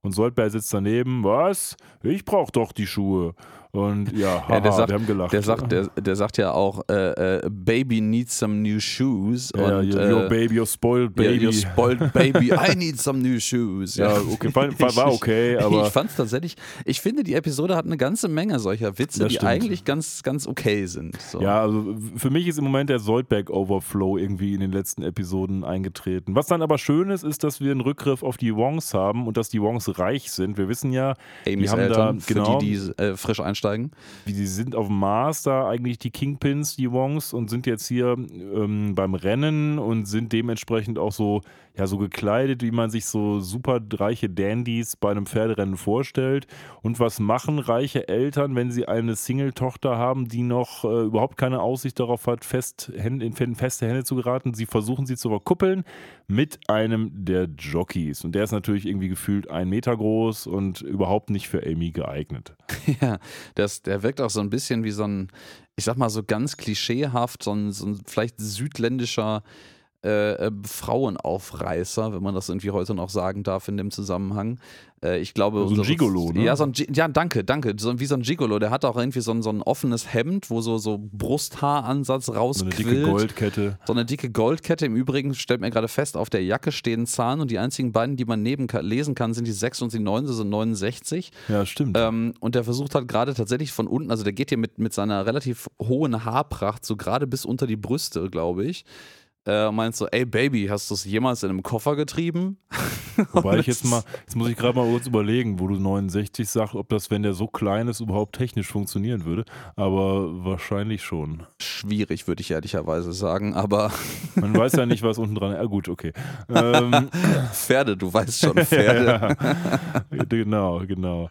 Und Soldberg sitzt daneben, was? Ich brauch doch die Schuhe. Und ja, haha, ja der sagt, wir haben gelacht. Der sagt, der, der sagt ja auch, äh, äh, Baby needs some new shoes. Ja, und, your, your baby, your spoiled baby. your spoiled baby, I need some new shoes. Ja, okay, war, war okay, aber. Ich fand es tatsächlich, ich finde, die Episode hat eine ganze Menge solcher Witze, die eigentlich ganz, ganz okay sind. So. Ja, also für mich ist im Moment der Soldberg-Overflow irgendwie in den letzten Episoden eingetreten. Was dann aber schön ist, ist, dass wir einen Rückgriff auf die Wongs haben und dass die Wongs reich sind. Wir wissen ja, Amy's die haben Eltern, da, genau, für die, die äh, frisch einsteigen einsteigen. Die sind auf dem Mars da eigentlich die Kingpins, die Wongs, und sind jetzt hier ähm, beim Rennen und sind dementsprechend auch so, ja, so gekleidet, wie man sich so super reiche Dandys bei einem Pferderennen vorstellt. Und was machen reiche Eltern, wenn sie eine Single-Tochter haben, die noch äh, überhaupt keine Aussicht darauf hat, fest, in feste Hände zu geraten? Sie versuchen sie zu verkuppeln mit einem der Jockeys. Und der ist natürlich irgendwie gefühlt ein Meter groß und überhaupt nicht für Amy geeignet. Ja, das, der wirkt auch so ein bisschen wie so ein, ich sag mal so ganz klischeehaft, so ein, so ein vielleicht südländischer äh, äh, Frauenaufreißer, wenn man das irgendwie heute noch sagen darf in dem Zusammenhang. Äh, ich glaube, so ein Gigolo, ne? Ja, so ein, ja, danke, danke. So, wie so ein Gigolo. Der hat auch irgendwie so ein, so ein offenes Hemd, wo so, so Brusthaaransatz rausquillt. So eine dicke Goldkette. So eine dicke Goldkette. Im Übrigen stellt mir gerade fest, auf der Jacke stehen Zahlen und die einzigen beiden, die man neben lesen kann, sind die 6 und die 9, also 69. Ja, stimmt. Ähm, und der versucht halt gerade tatsächlich von unten, also der geht hier mit, mit seiner relativ hohen Haarpracht so gerade bis unter die Brüste, glaube ich äh, meint so, ey Baby, hast du es jemals in einem Koffer getrieben? Wobei ich jetzt mal, jetzt muss ich gerade mal kurz überlegen, wo du 69 sagst, ob das, wenn der so klein ist, überhaupt technisch funktionieren würde. Aber wahrscheinlich schon. Schwierig, würde ich ehrlicherweise sagen, aber. Man weiß ja nicht, was unten dran ist. Ja, gut, okay. Ähm, Pferde, du weißt schon, Pferde. ja, genau, genau.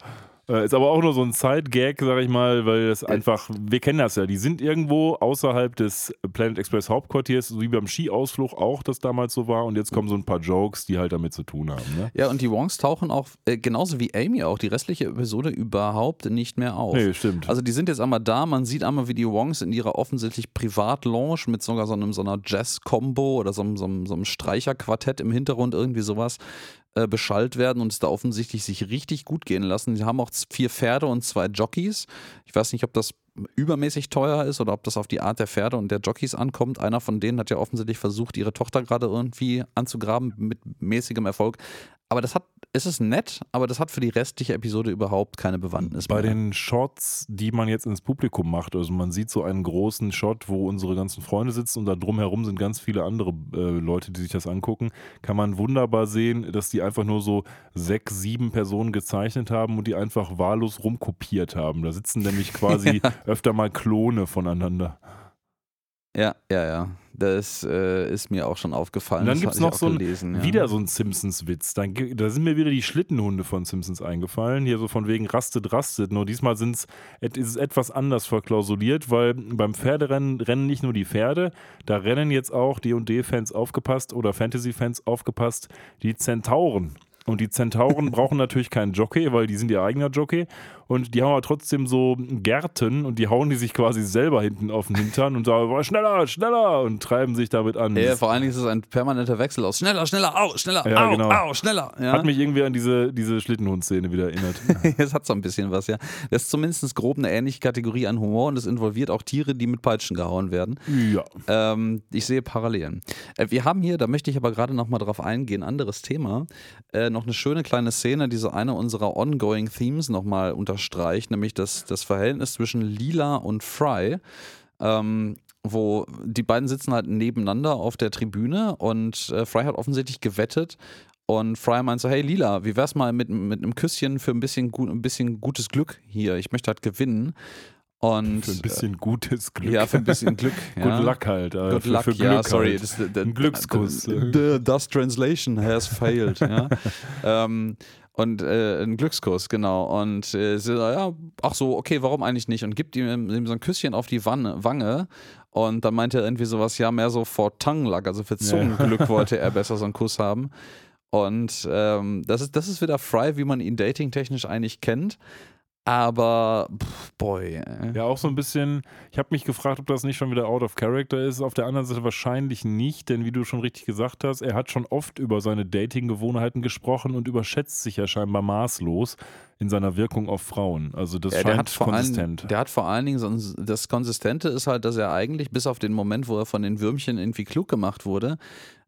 Äh, ist aber auch nur so ein Side-Gag, sag ich mal, weil es einfach, wir kennen das ja, die sind irgendwo außerhalb des Planet Express Hauptquartiers, so wie beim Skiausflug auch das damals so war und jetzt kommen so ein paar Jokes, die halt damit zu tun haben. Ne? Ja, und die Wongs tauchen auch, äh, genauso wie Amy auch, die restliche Episode überhaupt nicht mehr auf. Nee, stimmt. Also die sind jetzt einmal da, man sieht einmal, wie die Wongs in ihrer offensichtlich Privatlounge mit sogar so, einem, so einer Jazz-Combo oder so, so, so einem Streicherquartett im Hintergrund, irgendwie sowas, äh, beschallt werden und es da offensichtlich sich richtig gut gehen lassen. Sie haben auch vier Pferde und zwei Jockeys. Ich weiß nicht, ob das übermäßig teuer ist oder ob das auf die Art der Pferde und der Jockeys ankommt. Einer von denen hat ja offensichtlich versucht, ihre Tochter gerade irgendwie anzugraben mit mäßigem Erfolg. Aber das hat, es ist nett, aber das hat für die restliche Episode überhaupt keine Bewandtnis Bei mehr. den Shots, die man jetzt ins Publikum macht, also man sieht so einen großen Shot, wo unsere ganzen Freunde sitzen und da drumherum sind ganz viele andere äh, Leute, die sich das angucken, kann man wunderbar sehen, dass die einfach nur so sechs, sieben Personen gezeichnet haben und die einfach wahllos rumkopiert haben. Da sitzen nämlich quasi ja. öfter mal Klone voneinander. Ja, ja, ja. Das äh, ist mir auch schon aufgefallen. Und dann gibt es noch so ein, gelesen, ja. wieder so einen Simpsons-Witz. Da, da sind mir wieder die Schlittenhunde von Simpsons eingefallen. Hier so von wegen rastet, rastet. Nur diesmal sind's, ist es etwas anders verklausuliert, weil beim Pferderennen rennen nicht nur die Pferde, da rennen jetzt auch D&D-Fans aufgepasst oder Fantasy-Fans aufgepasst, die Zentauren. Und die Zentauren brauchen natürlich keinen Jockey, weil die sind ihr eigener Jockey. Und die haben aber trotzdem so Gärten und die hauen die sich quasi selber hinten auf den Hintern und sagen, schneller, schneller und treiben sich damit an. Ja, vor allen Dingen ist es ein permanenter Wechsel aus schneller, schneller, au, schneller, Ja, au, genau. au, schneller. Ja? Hat mich irgendwie an diese, diese Schlittenhund-Szene wieder erinnert. Es hat so ein bisschen was, ja. Das ist zumindest grob eine ähnliche Kategorie an Humor und es involviert auch Tiere, die mit Peitschen gehauen werden. ja. Ähm, ich sehe Parallelen. Äh, wir haben hier, da möchte ich aber gerade nochmal drauf eingehen, anderes Thema, äh, noch eine schöne kleine Szene, die so eine unserer ongoing Themes nochmal unterstreicht, nämlich das, das Verhältnis zwischen Lila und Fry. Ähm, wo die beiden sitzen halt nebeneinander auf der Tribüne und äh, Fry hat offensichtlich gewettet und Fry meint so, hey Lila, wie wär's mal mit, mit einem Küsschen für ein bisschen, gut, ein bisschen gutes Glück hier? Ich möchte halt gewinnen. Und Für ein bisschen gutes Glück. äh, ja, für ein bisschen Glück. ja. Good luck halt. äh, Good für, luck, für Glück ja, sorry. Halt. Das, the, Ein Glückskuss. The, the, das Translation has failed. ja. ähm, und äh, ein Glückskuss, genau. Und äh, sie, ja, ach so, okay, warum eigentlich nicht? Und gibt ihm, ihm so ein Küsschen auf die Wanne, Wange. Und dann meinte er irgendwie sowas, ja, mehr so for tongue luck, also für Zungenglück wollte er besser so einen Kuss haben. Und ähm, das, ist, das ist wieder Fry, wie man ihn datingtechnisch eigentlich kennt. Aber, pff, boy. äh. Ja, auch so ein bisschen. Ich habe mich gefragt, ob das nicht schon wieder out of character ist. Auf der anderen Seite wahrscheinlich nicht, denn wie du schon richtig gesagt hast, er hat schon oft über seine Dating-Gewohnheiten gesprochen und überschätzt sich ja scheinbar maßlos in seiner Wirkung auf Frauen. Also das Ja, der hat, scheint vor allen, konsistent. der hat vor allen Dingen, so ein, das Konsistente ist halt, dass er eigentlich, bis auf den Moment, wo er von den Würmchen irgendwie klug gemacht wurde,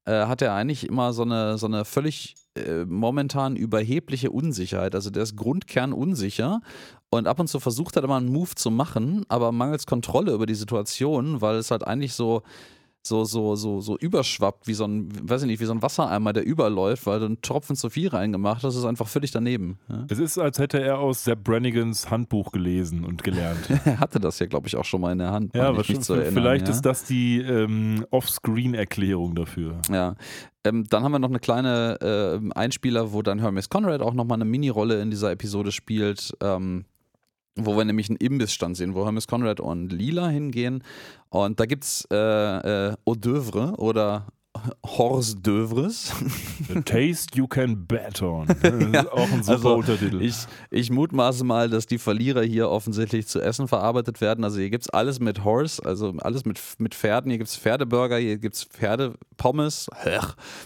äh, hat er eigentlich immer so eine, so eine völlig äh, momentan überhebliche Unsicherheit. Also der ist grundkern unsicher und ab und zu versucht er immer einen Move zu machen, aber mangels Kontrolle über die Situation, weil es halt eigentlich so so, so, so, so überschwappt, wie so ein, weiß ich nicht, wie so ein Wassereimer, der überläuft, weil du einen Tropfen zu viel reingemacht hast, das ist einfach völlig daneben. Ja? es ist, als hätte er aus Sepp Brannigans Handbuch gelesen und gelernt. Er hatte das ja, glaube ich, auch schon mal in der Hand. ja, wahrscheinlich, erinnern, vielleicht ja? ist das die ähm, Offscreen-Erklärung dafür. Ja. Ähm, dann haben wir noch eine kleine äh, Einspieler, wo dann Hermes Conrad auch nochmal eine Mini-Rolle in dieser Episode spielt. Ähm, wo wir nämlich einen Imbissstand sehen, wo Hermes Conrad und Lila hingehen. Und da gibt es äh, äh, Hors d'oeuvre oder Hors d'oeuvres. A taste you can bet on. Das ist auch ein super Also, Untertitel. Ich, ich mutmaße mal, dass die Verlierer hier offensichtlich zu Essen verarbeitet werden. Also hier gibt es alles mit Horse, also alles mit, mit Pferden. Hier gibt es Pferdeburger, hier gibt es Pferdepommes,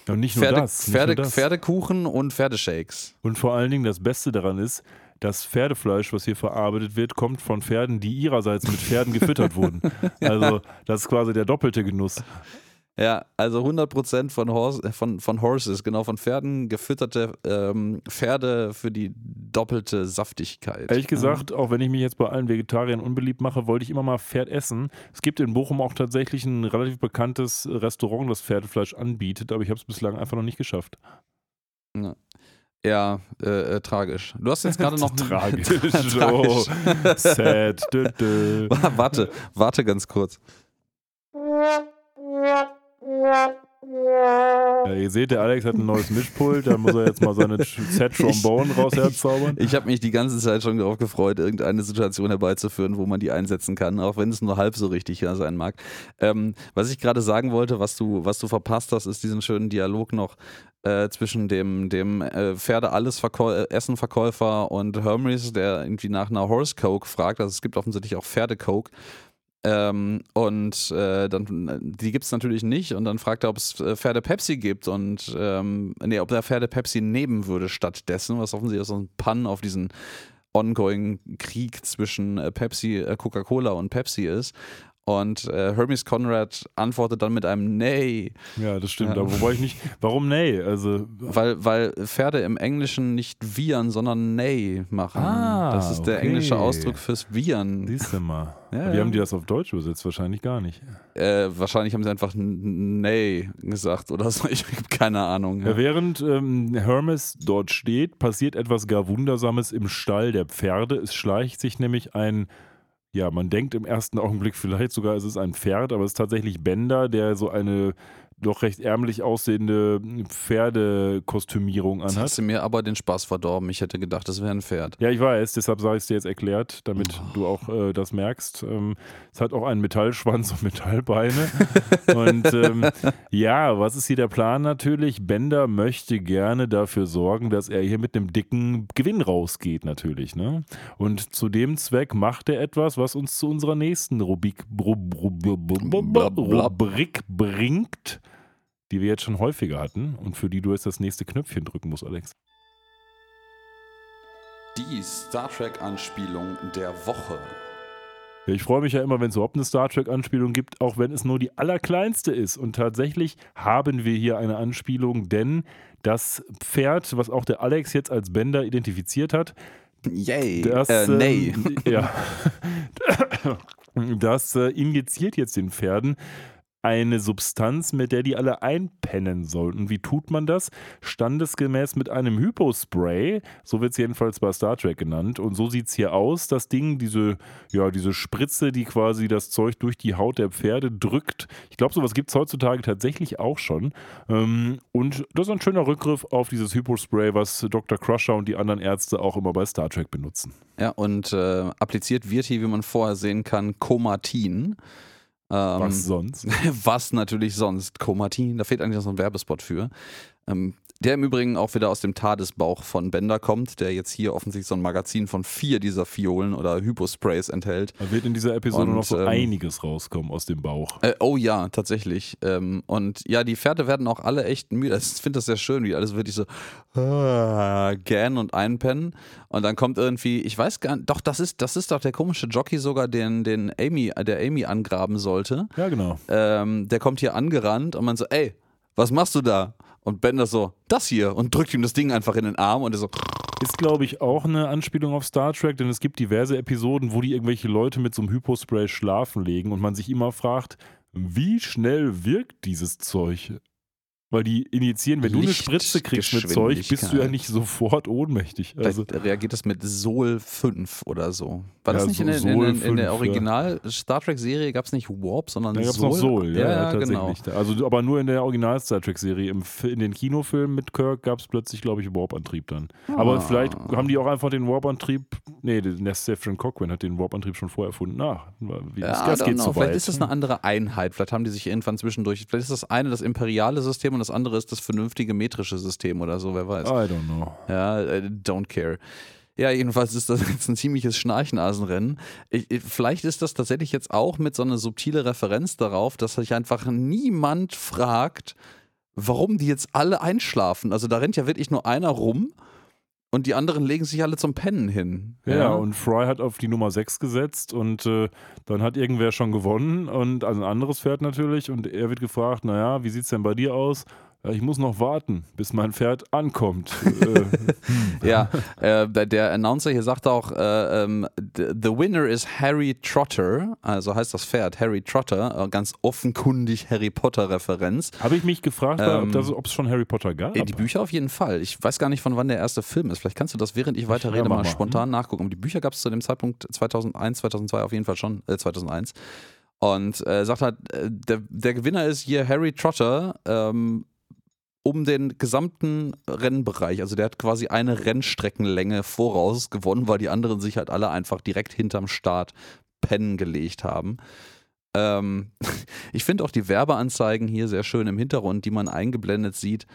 und nicht nur Pferde, das. Nicht Pferde, nur das. Pferdekuchen und Pferdeshakes. Und vor allen Dingen das Beste daran ist, das Pferdefleisch, was hier verarbeitet wird, kommt von Pferden, die ihrerseits mit Pferden gefüttert wurden. Also das ist quasi der doppelte Genuss. Ja, also 100% von, Horse, äh, von, von Horses, genau, von Pferden gefütterte ähm, Pferde für die doppelte Saftigkeit. Ehrlich gesagt, auch wenn ich mich jetzt bei allen Vegetariern unbeliebt mache, wollte ich immer mal Pferd essen. Es gibt in Bochum auch tatsächlich ein relativ bekanntes Restaurant, das Pferdefleisch anbietet, aber ich habe es bislang einfach noch nicht geschafft. Ja, äh, äh, tragisch. Du hast jetzt gerade noch... Tragisch. Tragisch. Sad. Dö, dö. warte, warte ganz kurz. Ja, ihr seht, der Alex hat ein neues Mischpult, da muss er jetzt mal seine Set Trombone raus herzaubern. Ich habe mich die ganze Zeit schon darauf gefreut, irgendeine Situation herbeizuführen, wo man die einsetzen kann, auch wenn es nur halb so richtig sein mag. Ähm, was ich gerade sagen wollte, was du, was du verpasst hast, ist diesen schönen Dialog noch äh, zwischen dem, dem äh, Pferde-Alles-Essen-Verkäufer und Hermes, der irgendwie nach einer Horse Coke fragt. Also es gibt offensichtlich auch Pferde-Coke. Ähm, und äh, dann, die gibt es natürlich nicht. Und dann fragt er, ob es äh, Pferde Pepsi gibt und ähm, nee, ob er Pferde Pepsi nehmen würde stattdessen, was offensichtlich so ein Pun auf diesen ongoing Krieg zwischen äh, Pepsi, äh, Coca-Cola und Pepsi ist. Und äh, Hermes Conrad antwortet dann mit einem Nee, Ja, das stimmt. Aber wobei ich nicht. Warum nee? Also. weil, weil Pferde im Englischen nicht wiehern, sondern Neigh machen. Ah, das ist der okay. englische Ausdruck fürs Wiehern. Siehst du mal. Ja, Wie haben die das auf Deutsch übersetzt? Wahrscheinlich gar nicht. Äh, wahrscheinlich haben sie einfach Neigh gesagt oder so. Ich habe keine Ahnung. Ja, während ähm, Hermes dort steht, passiert etwas gar Wundersames im Stall der Pferde. Es schleicht sich nämlich ein, ja, man denkt im ersten Augenblick vielleicht sogar, es ist ein Pferd, aber es ist tatsächlich Bender, der so eine doch recht ärmlich aussehende Pferdekostümierung Jetzt anhat. hast du mir aber den Spaß verdorben. Ich hätte gedacht, das wäre ein Pferd. Ja, ich weiß, deshalb sage ich es dir jetzt erklärt, damit Oh. du auch äh, das merkst. Ähm, es hat auch einen Metallschwanz und Metallbeine. und ähm, ja, was ist hier der Plan natürlich? Bender möchte gerne dafür sorgen, dass er hier mit einem dicken Gewinn rausgeht, natürlich. Ne? Und zu dem Zweck macht er etwas, was uns zu unserer nächsten Rubrik, Rub, Rub, Rub, Blab, blab. Rubrik bringt, die wir jetzt schon häufiger hatten und für die du jetzt das nächste Knöpfchen drücken musst, Alex. Die Star Trek-Anspielung der Woche. Ja, ich freue mich ja immer, wenn es überhaupt eine Star Trek-Anspielung gibt, auch wenn es nur die allerkleinste ist. Und tatsächlich haben wir hier eine Anspielung, denn das Pferd, was auch der Alex jetzt als Bender identifiziert hat, Yay. das, äh, nee. ähm, ja, das äh, injiziert jetzt den Pferden eine Substanz, mit der die alle einpennen sollten. Wie tut man das? Standesgemäß mit einem Hypospray, so wird es jedenfalls bei Star Trek genannt. Und so sieht es hier aus. Das Ding, diese, ja, diese Spritze, die quasi das Zeug durch die Haut der Pferde drückt. Ich glaube, sowas gibt es heutzutage tatsächlich auch schon. Ähm, und das ist ein schöner Rückgriff auf dieses Hypospray, was Dr. Crusher und die anderen Ärzte auch immer bei Star Trek benutzen. Ja, und äh, appliziert wird hier, wie man vorher sehen kann, Comatin. Ähm, Was sonst? Was natürlich sonst? Comatin, da fehlt eigentlich noch so ein Werbespot für. Ähm, der im Übrigen auch wieder aus dem Tadesbauch von Bender kommt, der jetzt hier offensichtlich so ein Magazin von vier dieser Fiolen oder Hyposprays enthält. Da wird in dieser Episode Und, noch so ähm, einiges rauskommen aus dem Bauch. Äh, oh ja, tatsächlich. Ähm, und ja, die Pferde werden auch alle echt müde. Ich finde das sehr schön, wie alles wirklich so ah, gähnen und einpennen. Und dann kommt irgendwie, ich weiß gar nicht, doch, das ist, das ist doch der komische Jockey sogar, den, den Amy, der Amy angraben sollte. Ja, genau. Ähm, der kommt hier angerannt und man so, ey, was machst du da? Und Bender so, das hier und drückt ihm das Ding einfach in den Arm und er so, Ist, glaube ich, auch eine Anspielung auf Star Trek, denn es gibt diverse Episoden, wo die irgendwelche Leute mit so einem Hypospray schlafen legen und man sich immer fragt, wie schnell wirkt dieses Zeug? Weil die injizieren, wenn du eine Spritze kriegst mit Zeug, bist du ja nicht sofort ohnmächtig. Also, Vielleicht reagiert das mit Sol 5 oder so. War das Ja, nicht in, so der- in, Sol in, in der 5, Original Star Trek Serie gab es nicht Warp, sondern da gab es Sol? noch Soul, ja, ja, genau. tatsächlich. Also, aber nur in der Original Star Trek-Serie. Im Fi- In den Kinofilmen mit Kirk gab es plötzlich, glaube ich, Warp-Antrieb dann. Aber Ah. vielleicht haben die auch einfach den Warp-Antrieb. Nee, der Stephen Cochran hat den Warp-Antrieb schon vorher erfunden. Ach, wie- Ja, das, das geht so Vielleicht ist das eine andere Einheit. Vielleicht haben die sich irgendwann zwischendurch. Vielleicht ist das eine das imperiale System und das andere ist das vernünftige metrische System oder so, wer weiß. I don't know. Ja, äh, don't care. Ja, jedenfalls ist das jetzt ein ziemliches Schnarchnasenrennen. Ich, ich, vielleicht ist das tatsächlich jetzt auch mit so einer subtile Referenz darauf, dass sich einfach niemand fragt, warum die jetzt alle einschlafen. Also da rennt ja wirklich nur einer rum und die anderen legen sich alle zum Pennen hin. Ja, und Fry hat auf die Nummer 6 gesetzt und äh, dann hat irgendwer schon gewonnen und also ein anderes Pferd natürlich und er wird gefragt, naja, wie sieht's denn bei dir aus? Ja, ich muss noch warten, bis mein Pferd ankommt. äh, Ja, äh, der- Announcer hier sagt auch, äh, ähm, the winner is Harry Trotter, also heißt das Pferd Harry Trotter, äh, ganz offenkundig Harry Potter Referenz. Habe ich mich gefragt, Ähm, ob es schon Harry Potter gab. Äh, Die Bücher auf jeden Fall. Ich weiß gar nicht, von wann der erste Film ist. Vielleicht kannst du das, während ich weiter ja, rede, mach mal mal. spontan nachgucken. Aber die Bücher gab es zu dem Zeitpunkt 2001, 2002 auf jeden Fall schon, äh, 2001. Und äh, sagt halt, äh, der, der Gewinner ist hier Harry Trotter ähm, um den gesamten Rennbereich. Also der hat quasi eine Rennstreckenlänge voraus gewonnen, weil die anderen sich halt alle einfach direkt hinterm Start pennen gelegt haben. Ähm, ich finde auch die Werbeanzeigen hier sehr schön im Hintergrund, die man eingeblendet sieht,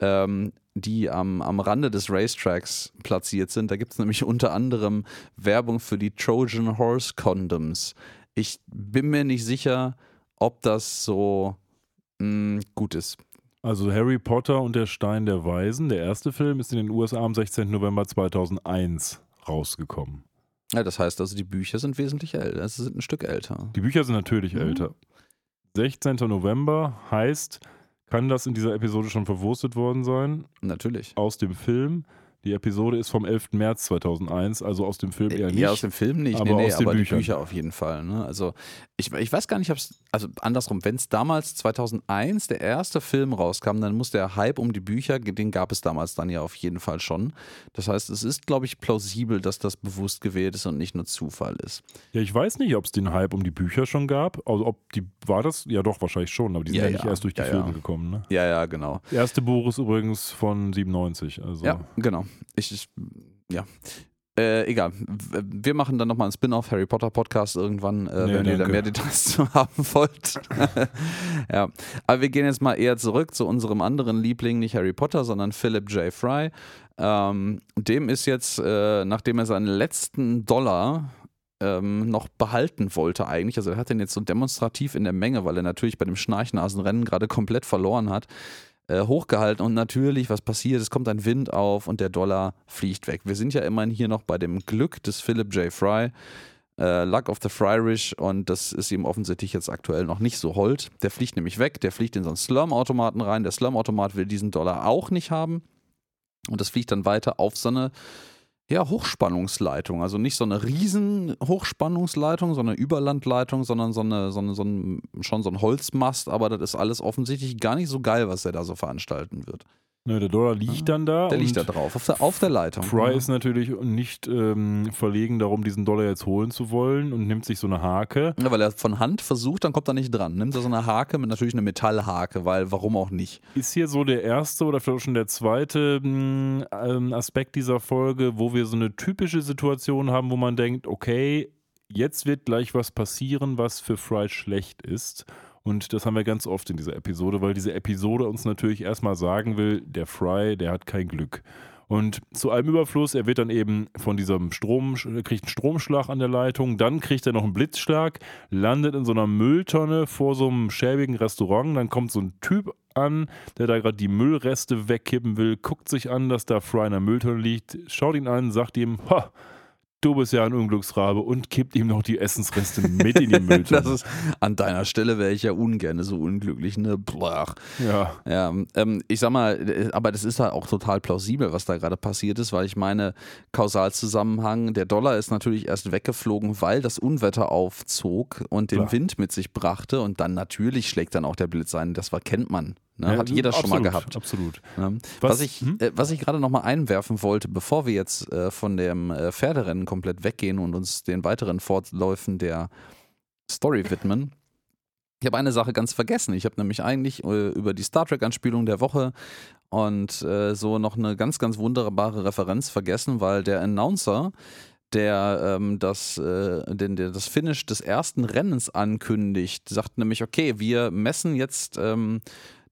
ähm, die am, am Rande des Racetracks platziert sind. Da gibt es nämlich unter anderem Werbung für die Trojan Horse Condoms. Ich bin mir nicht sicher, ob das so mh, gut ist. Also Harry Potter und der Stein der Weisen, der erste Film, ist in den USA am 16. November 2001 rausgekommen. Ja, das heißt also, die Bücher sind wesentlich älter. Sie sind ein Stück älter. Die Bücher sind natürlich Mhm. älter. 16. November heißt, kann das in dieser Episode schon verwurstet worden sein? Natürlich. aus dem Film. Die Episode ist vom 11. März 2001, also aus dem Film eher nicht. Ja, aus dem Film nicht, aber nee, nee, aus den aber Büchern. die Bücher auf jeden Fall. Ne? Also ich, ich weiß gar nicht, ob es, also andersrum, wenn es damals 2001 der erste Film rauskam, dann muss der Hype um die Bücher, den gab es damals dann ja auf jeden Fall schon. Das heißt, es ist, glaube ich, plausibel, dass das bewusst gewählt ist und nicht nur Zufall ist. Ja, ich weiß nicht, ob es den Hype um die Bücher schon gab. Also ob die, war das? Ja doch, wahrscheinlich schon, aber die sind Ja, ja, nicht ja. erst durch die Ja, Filme gekommen. Ne? Ja, ja, genau. Erste Buch ist übrigens von 97. Also Ja, genau. Ich, ich ja. Äh, egal. Wir machen dann nochmal einen Spin-off Harry Potter Podcast irgendwann, äh, Nee, wenn ihr da danke. mehr Details zu haben wollt. ja. Aber wir gehen jetzt mal eher zurück zu unserem anderen Liebling, nicht Harry Potter, sondern Philip J. Fry. Ähm, dem ist jetzt, äh, nachdem er seinen letzten Dollar ähm, noch behalten wollte eigentlich, also er hat den jetzt so demonstrativ in der Menge, weil er natürlich bei dem Schnarchnasenrennen gerade komplett verloren hat, äh, hochgehalten und natürlich, was passiert, es kommt ein Wind auf und der Dollar fliegt weg. Wir sind ja immerhin hier noch bei dem Glück des Philip J. Fry, äh, Luck of the Fryrish und das ist ihm offensichtlich jetzt aktuell noch nicht so hold. Der fliegt nämlich weg, der fliegt in so einen Slum-Automaten rein, der Slum-Automat will diesen Dollar auch nicht haben und das fliegt dann weiter auf so eine ja, Hochspannungsleitung. Also nicht so eine riesen Hochspannungsleitung, so eine Überlandleitung, sondern so eine, so eine, so ein, schon so ein Holzmast, aber das ist alles offensichtlich gar nicht so geil, was er da so veranstalten wird. Ne, der Dollar liegt dann da. Der liegt da drauf, auf der, auf der Leitung. Fry Ja. ist natürlich nicht ähm, verlegen darum, diesen Dollar jetzt holen zu wollen und nimmt sich so eine Hake. Ja, weil er von Hand versucht, dann kommt er nicht dran. Nimmt er so eine Hake mit natürlich eine Metallhake, weil warum auch nicht? Ist hier so der erste oder vielleicht auch schon der zweite mh, ähm, Aspekt dieser Folge, wo wir so eine typische Situation haben, wo man denkt, okay, jetzt wird gleich was passieren, was für Fry schlecht ist. Und das haben wir ganz oft in dieser Episode, weil diese Episode uns natürlich erstmal sagen will, der Fry, der hat kein Glück. Und zu allem Überfluss, er wird dann eben von diesem Strom, kriegt einen Stromschlag an der Leitung, dann kriegt er noch einen Blitzschlag, landet in so einer Mülltonne vor so einem schäbigen Restaurant, dann kommt so ein Typ an, der da gerade die Müllreste wegkippen will, guckt sich an, dass da Fry in der Mülltonne liegt, schaut ihn an, sagt ihm, ha, du bist ja ein Unglücksrabe und kippt ihm noch die Essensreste mit in die Mülltonne. Ist, an deiner Stelle wäre ich ja ungern so unglücklich, ne? Blach. ja. Ja, ähm, ich sag mal, äh, aber das ist halt auch total plausibel, was da gerade passiert ist, weil ich meine, Kausalzusammenhang, der Dollar ist natürlich erst weggeflogen, weil das Unwetter aufzog und den Klar. Wind mit sich brachte und dann natürlich schlägt dann auch der Blitz ein, das war, kennt man. Ne? Ja, Hat jeder schon mal absolut, gehabt. Absolut. Ne? Was- Was, ich, hm? äh, was ich gerade nochmal einwerfen wollte, bevor wir jetzt äh, von dem äh, Pferderennen komplett weggehen und uns den weiteren Fortläufen der Story widmen. Ich habe eine Sache ganz vergessen. Ich habe nämlich eigentlich äh, über die Star Trek-Anspielung der Woche und äh, so noch eine ganz, ganz wunderbare Referenz vergessen, weil der Announcer, der ähm, das, äh, den, der das Finish des ersten Rennens ankündigt, sagt nämlich, okay, wir messen jetzt ähm,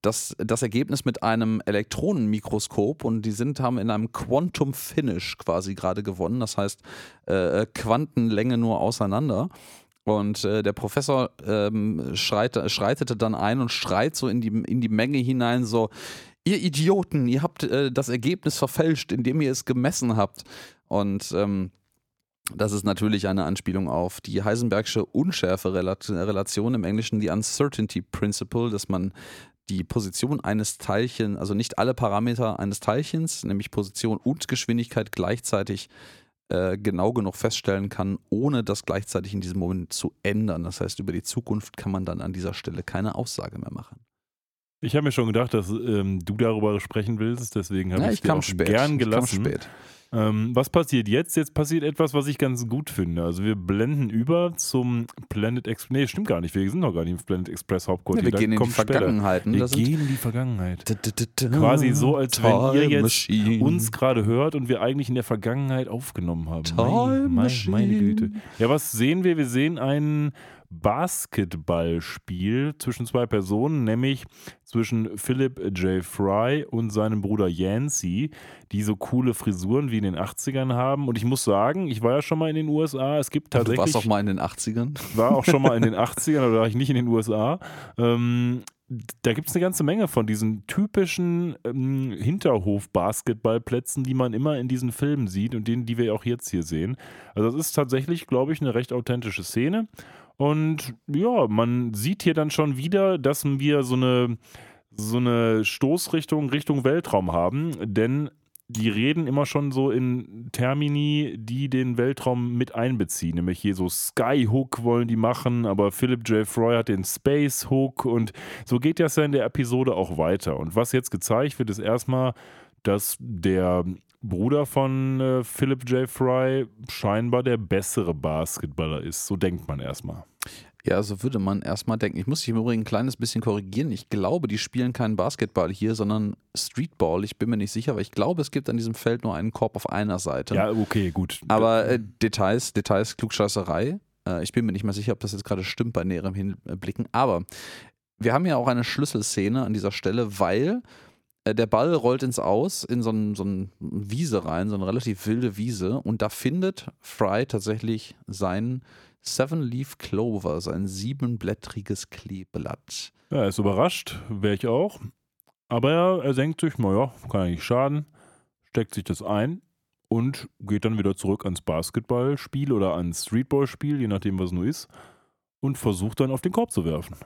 das, das Ergebnis mit einem Elektronenmikroskop und die sind, haben in einem Quantum Finish quasi gerade gewonnen. Das heißt, äh, Quantenlänge nur auseinander. Und äh, der Professor ähm, schreit, schreitete dann ein und schreit so in die, in die Menge hinein, so, ihr Idioten, ihr habt äh, das Ergebnis verfälscht, indem ihr es gemessen habt. Und ähm, das ist natürlich eine Anspielung auf die Heisenbergsche Unschärfe-Relation im Englischen, die Uncertainty Principle, dass man die Position eines Teilchens, also nicht alle Parameter eines Teilchens, nämlich Position und Geschwindigkeit gleichzeitig äh, genau genug feststellen kann, ohne das gleichzeitig in diesem Moment zu ändern. Das heißt, über die Zukunft kann man dann an dieser Stelle keine Aussage mehr machen. Ich habe mir schon gedacht, dass ähm, du darüber sprechen willst, deswegen habe Ja, ich ich dir kam auch spät. gern Ich kam gelassen. spät. Ähm, was passiert jetzt? Jetzt passiert etwas, was ich ganz gut finde. Also wir blenden über zum Planet Express. Nee, stimmt gar nicht. Wir sind noch gar nicht im Planet Express Hauptquartier. Ja, wir Da gehen in die kommt später. Vergangenheiten. Wir gehen in die Vergangenheit. Quasi so, als wenn ihr jetzt. Uns gerade hört und wir eigentlich in der Vergangenheit aufgenommen haben. Time Mein, mein, meine Machine. Güte. Ja, was sehen wir? Wir sehen ein Basketballspiel zwischen zwei Personen, nämlich zwischen Philip J. Fry und seinem Bruder Yancey, die so coole Frisuren wie in den 80ern haben. Und ich muss sagen, ich war ja schon mal in den USA. Es gibt Du tatsächlich warst auch mal in den 80ern. war auch schon mal in den 80ern, oder war ich nicht in den USA. Ähm, da gibt es eine ganze Menge von diesen typischen ähm, Hinterhof-Basketballplätzen, die man immer in diesen Filmen sieht und denen, die wir auch jetzt hier sehen. Also das ist tatsächlich, glaube ich, eine recht authentische Szene. Und ja, man sieht hier dann schon wieder, dass wir so eine, so eine Stoßrichtung Richtung Weltraum haben, denn die reden immer schon so in Termini, die den Weltraum mit einbeziehen. Nämlich hier so Skyhook wollen die machen, aber Philip J. Froy hat den Space Hook und so geht das ja in der Episode auch weiter. Und was jetzt gezeigt wird, ist erstmal, dass der Bruder von äh, Philip J. Fry scheinbar der bessere Basketballer ist. So denkt man erstmal. Ja, so würde man erstmal denken. Ich muss dich im Übrigen ein kleines bisschen korrigieren. Ich glaube, die spielen keinen Basketball hier, sondern Streetball. Ich bin mir nicht sicher, aber ich glaube, es gibt an diesem Feld nur einen Korb auf einer Seite. Ja, okay, gut. Aber äh, Details, Details, Klugscheißerei. Äh, ich bin mir nicht mal sicher, ob das jetzt gerade stimmt bei näherem Hinblicken. Aber wir haben ja auch eine Schlüsselszene an dieser Stelle, weil der Ball rollt ins Aus, in so eine so Wiese rein, so eine relativ wilde Wiese. Und da findet Fry tatsächlich seinen Seven Leaf Clover, sein siebenblättriges Kleeblatt. Ja, er ist überrascht, wäre ich auch. Aber er, er denkt sich, naja, kann ja nicht schaden, steckt sich das ein und geht dann wieder zurück ans Basketballspiel oder ans Streetballspiel, je nachdem, was es nur ist, und versucht dann auf den Korb zu werfen.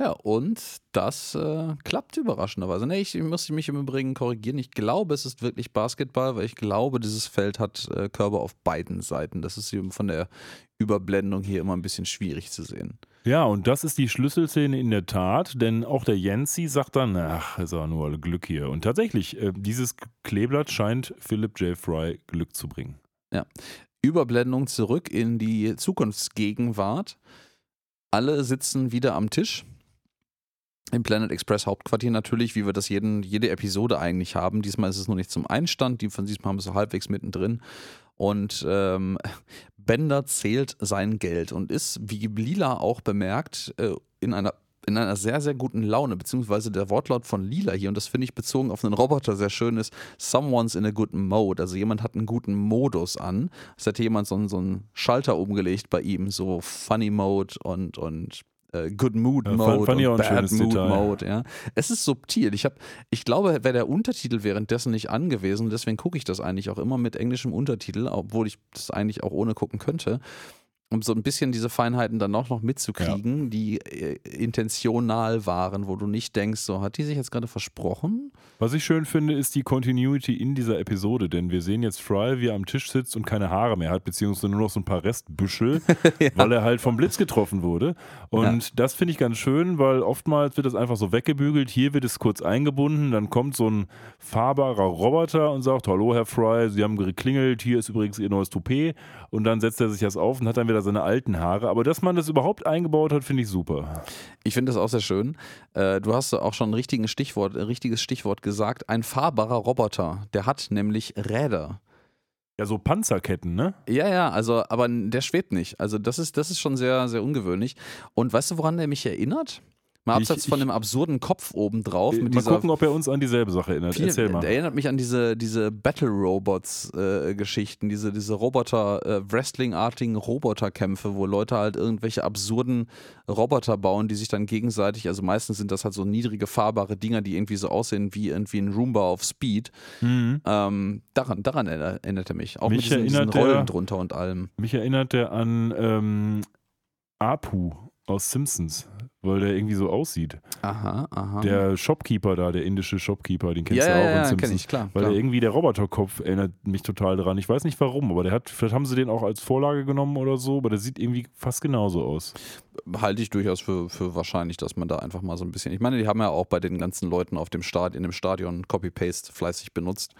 Ja, und das äh, klappt überraschenderweise. Nee, ich muss mich im Übrigen korrigieren. Ich glaube, es ist wirklich Basketball, weil ich glaube, dieses Feld hat äh, Körper auf beiden Seiten. Das ist eben von der Überblendung hier immer ein bisschen schwierig zu sehen. Ja, und das ist die Schlüsselszene in der Tat, denn auch der Jensi sagt dann, ach, ist aber nur Glück hier. Und tatsächlich, äh, dieses Kleeblatt scheint Philip J. Fry Glück zu bringen. Ja. Überblendung zurück in die Zukunftsgegenwart. Alle sitzen wieder am Tisch im Planet Express Hauptquartier natürlich, wie wir das jeden, jede Episode eigentlich haben. Diesmal ist es nur nicht zum Einstand, die von diesmal haben wir so halbwegs mittendrin. Und ähm, Bender zählt sein Geld und ist, wie Lila auch bemerkt, äh, in einer in einer sehr, sehr guten Laune, beziehungsweise der Wortlaut von Lila hier, und das finde ich bezogen auf einen Roboter sehr schön, ist Someone's in a good mode. Also jemand hat einen guten Modus an. Es hätte jemand so, so einen Schalter umgelegt bei ihm, so Funny Mode und, und äh, Good Mood Mode ja, fand, fand Bad Mood Detail. Mode. Ja. Es ist subtil. Ich, hab, ich glaube, wäre der Untertitel währenddessen nicht angewiesen, deswegen gucke ich das eigentlich auch immer mit englischem Untertitel, obwohl ich das eigentlich auch ohne gucken könnte um so ein bisschen diese Feinheiten dann auch noch mitzukriegen, ja. die äh, intentional waren, wo du nicht denkst, so hat die sich jetzt gerade versprochen? Was ich schön finde, ist die Continuity in dieser Episode, denn wir sehen jetzt Fry, wie er am Tisch sitzt und keine Haare mehr hat, beziehungsweise nur noch so ein paar Restbüschel, ja. weil er halt vom Blitz getroffen wurde. Und ja. das finde ich ganz schön, weil oftmals wird das einfach so weggebügelt, hier wird es kurz eingebunden, dann kommt so ein fahrbarer Roboter und sagt, hallo Herr Fry, Sie haben geklingelt, hier ist übrigens Ihr neues Toupet und dann setzt er sich das auf und hat dann wieder seine alten Haare. Aber dass man das überhaupt eingebaut hat, finde ich super. Ich finde das auch sehr schön. Äh, du hast auch schon ein richtiges Stichwort, ein richtiges Stichwort gesagt. Ein fahrbarer Roboter, der hat nämlich Räder. Ja, so Panzerketten, ne? Ja, ja, also, aber der schwebt nicht. Also, das ist, das ist schon sehr, sehr ungewöhnlich. Und weißt du, woran der mich erinnert? Mal abseits von dem absurden Kopf oben drauf. Mit mal gucken, ob er uns an dieselbe Sache erinnert. Viel, Erzähl mal. Erinnert mich an diese, diese Battle-Robots-Geschichten, äh, diese, diese Roboter, äh, Wrestling-artigen Roboterkämpfe, wo Leute halt irgendwelche absurden Roboter bauen, die sich dann gegenseitig, also meistens sind das halt so niedrige, fahrbare Dinger, die irgendwie so aussehen wie irgendwie ein Roomba auf Speed. Mhm. Ähm, daran, daran erinnert er mich. Auch mich mit diesen, diesen Rollen der, drunter und allem. Mich erinnert er an ähm, Apu aus Simpsons weil der irgendwie so aussieht. Aha, aha. Der Shopkeeper da, der indische Shopkeeper, den kennst ja, du auch ja, Simpsons. Kenn ich, klar. Weil klar. der irgendwie, der Roboterkopf erinnert mich total dran. Ich weiß nicht warum, aber der hat, vielleicht haben sie den auch als Vorlage genommen oder so, aber der sieht irgendwie fast genauso aus. Halte ich durchaus für, für wahrscheinlich, dass man da einfach mal so ein bisschen. Ich meine, die haben ja auch bei den ganzen Leuten auf dem Stadion, in dem Stadion Copy-Paste fleißig benutzt.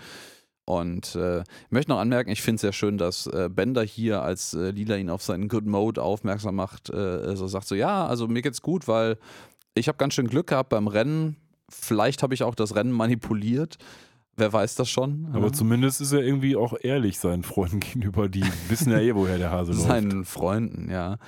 Und äh, ich möchte noch anmerken, ich finde es sehr schön, dass äh, Bender hier, als äh, Lila ihn auf seinen Good Mode aufmerksam macht, äh, so sagt so, ja, also mir geht's gut, weil ich habe ganz schön Glück gehabt beim Rennen. Vielleicht habe ich auch das Rennen manipuliert. Wer weiß das schon? Aber ja. zumindest ist er irgendwie auch ehrlich seinen Freunden gegenüber. Die wissen ja eh, woher der Hase läuft. Seinen Freunden, ja.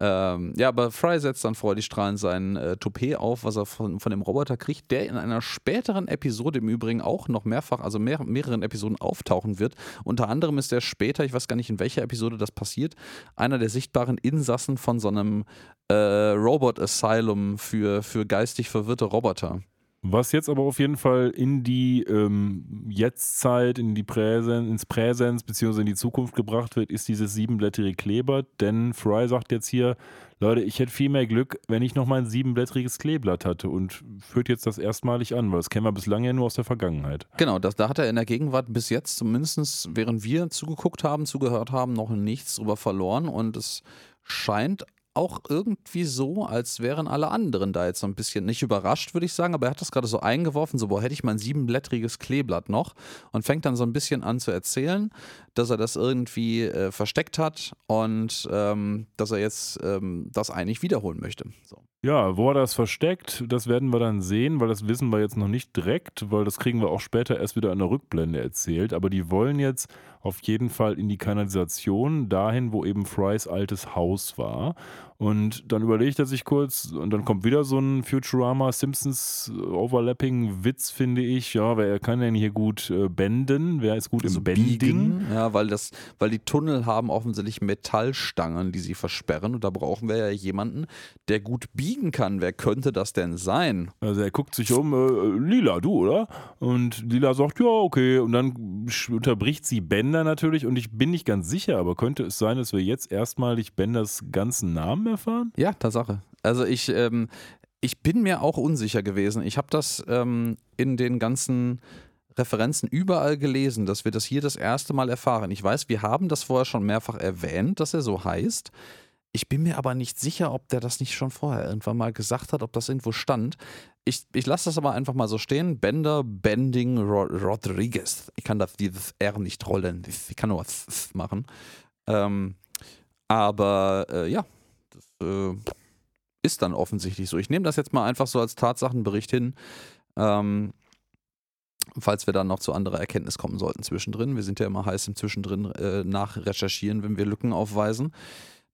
Ähm, ja, aber Fry setzt dann freudestrahlend sein äh, Toupet auf, was er von, von dem Roboter kriegt, der in einer späteren Episode im Übrigen auch noch mehrfach, also mehr, mehreren Episoden auftauchen wird. Unter anderem ist er später, ich weiß gar nicht in welcher Episode das passiert, einer der sichtbaren Insassen von so einem äh, Robot Asylum für, für geistig verwirrte Roboter. Was jetzt aber auf jeden Fall in die ähm, Jetztzeit, in die Präsen, ins Präsens bzw. in die Zukunft gebracht wird, ist dieses siebenblättrige Kleeblatt. Denn Fry sagt jetzt hier, Leute, ich hätte viel mehr Glück, wenn ich noch mein siebenblättriges Kleeblatt hatte und führt jetzt das erstmalig an, weil das kennen wir bislang ja nur aus der Vergangenheit. Genau, das, da hat er in der Gegenwart bis jetzt, zumindest während wir zugeguckt haben, zugehört haben, noch nichts drüber verloren und es scheint auch irgendwie so, als wären alle anderen da jetzt so ein bisschen nicht überrascht, würde ich sagen, aber er hat das gerade so eingeworfen, so, boah, hätte ich mein siebenblättriges Kleeblatt noch und fängt dann so ein bisschen an zu erzählen, dass er das irgendwie äh, versteckt hat und ähm, dass er jetzt ähm, das eigentlich wiederholen möchte. So. Ja, wo er das versteckt, das werden wir dann sehen, weil das wissen wir jetzt noch nicht direkt, weil das kriegen wir auch später erst wieder in der Rückblende erzählt. Aber die wollen jetzt auf jeden Fall in die Kanalisation, dahin, wo eben Frys altes Haus war. Und dann überlegt er sich kurz, und dann kommt wieder so ein Futurama Simpsons Overlapping Witz, finde ich. Ja, wer kann denn hier gut äh, benden? Wer ist gut Also im Bending? biegen, ja, weil das, weil die Tunnel haben offensichtlich Metallstangen, die sie versperren und da brauchen wir ja jemanden, der gut biegen kann. Wer könnte das denn sein? Also er guckt sich um, äh, Lila, du, oder? Und Lila sagt, ja, okay. Und dann unterbricht sie Bender natürlich. Und ich bin nicht ganz sicher, aber könnte es sein, dass wir jetzt erstmalig Benders ganzen Namen erfahren? Ja, Tatsache. Also ich, ähm, ich bin mir auch unsicher gewesen. Ich habe das ähm, in den ganzen Referenzen überall gelesen, dass wir das hier das erste Mal erfahren. Ich weiß, wir haben das vorher schon mehrfach erwähnt, dass er so heißt. Ich bin mir aber nicht sicher, ob der das nicht schon vorher irgendwann mal gesagt hat, ob das irgendwo stand. Ich, ich lasse das aber einfach mal so stehen. Bender Bending Ro Rodriguez. Ich kann das, dieses R nicht rollen. Ich kann nur was machen. Ähm, aber äh, ja, äh, ist dann offensichtlich so. Ich nehme das jetzt mal einfach so als Tatsachenbericht hin. Ähm, falls wir dann noch zu anderer Erkenntnis kommen sollten zwischendrin. Wir sind ja immer heiß im Zwischendrin äh, nachrecherchieren, wenn wir Lücken aufweisen.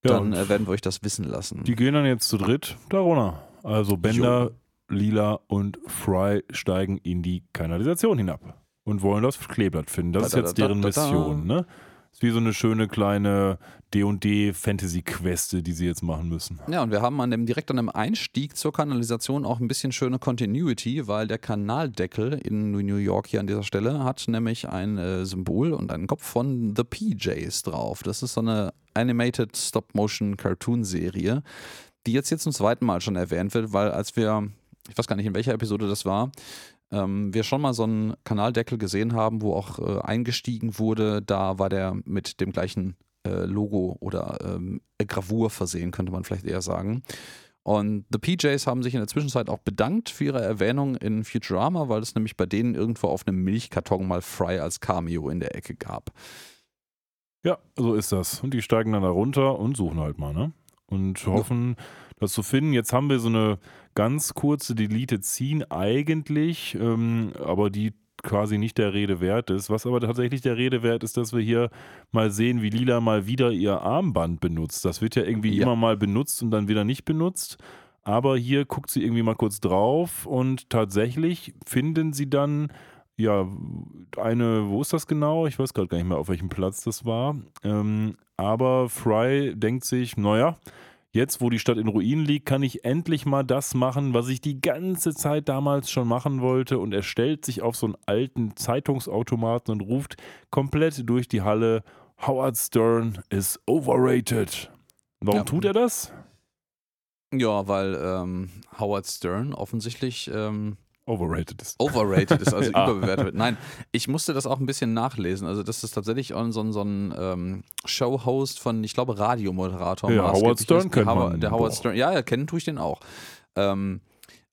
Ja, dann äh, werden wir euch das wissen lassen. Die gehen dann jetzt zu dritt da runter. Also Bender, Lila und Fry steigen in die Kanalisation hinab und wollen das Kleeblatt finden. Das ist Da, da, jetzt da, deren da, da. Mission, ne? Ist wie so eine schöne kleine D&D-Fantasy-Queste, die sie jetzt machen müssen. Ja, und wir haben an dem, direkt an dem Einstieg zur Kanalisation auch ein bisschen schöne Continuity, weil der Kanaldeckel in New York hier an dieser Stelle hat nämlich ein äh, Symbol und einen Kopf von The PJs drauf. Das ist so eine Animated Stop-Motion-Cartoon-Serie, die jetzt hier zum zweiten Mal schon erwähnt wird, weil als wir, ich weiß gar nicht, in welcher Episode das war, ähm, wir schon mal so einen Kanaldeckel gesehen haben, wo auch äh, eingestiegen wurde, da war der mit dem gleichen äh, Logo oder ähm, Gravur versehen, könnte man vielleicht eher sagen. Und The PJs haben sich in der Zwischenzeit auch bedankt für ihre Erwähnung in Futurama, weil es nämlich bei denen irgendwo auf einem Milchkarton mal Fry als Cameo in der Ecke gab. Ja, so ist das. Und die steigen dann da runter und suchen halt mal, ne? Und hoffen, das zu finden. Jetzt haben wir so eine ganz kurze Deleted Scene eigentlich, ähm, aber die quasi nicht der Rede wert ist. Was aber tatsächlich der Rede wert ist, dass wir hier mal sehen, wie Lila mal wieder ihr Armband benutzt. Das wird ja irgendwie Ja. immer mal benutzt und dann wieder nicht benutzt. Aber hier guckt sie irgendwie mal kurz drauf und tatsächlich finden sie dann ja, eine, wo ist das genau? Ich weiß gerade gar nicht mehr, auf welchem Platz das war. Ähm, aber Fry denkt sich, naja, jetzt wo die Stadt in Ruinen liegt, kann ich endlich mal das machen, was ich die ganze Zeit damals schon machen wollte. Und er stellt sich auf so einen alten Zeitungsautomaten und ruft komplett durch die Halle, Howard Stern is overrated. Warum Ja. tut er das? Ja, weil ähm, Howard Stern offensichtlich ähm, Overrated ist. overrated ist, also Ah. überbewertet wird. Nein, ich musste das auch ein bisschen nachlesen. Also, das ist tatsächlich auch so ein, so ein ähm, Show-Host von, ich glaube, Radiomoderator. Ja, Howard Stern ist. Kennt Howard- man Der Howard. Stern, ja, ja, kennen tue ich den auch. Ähm,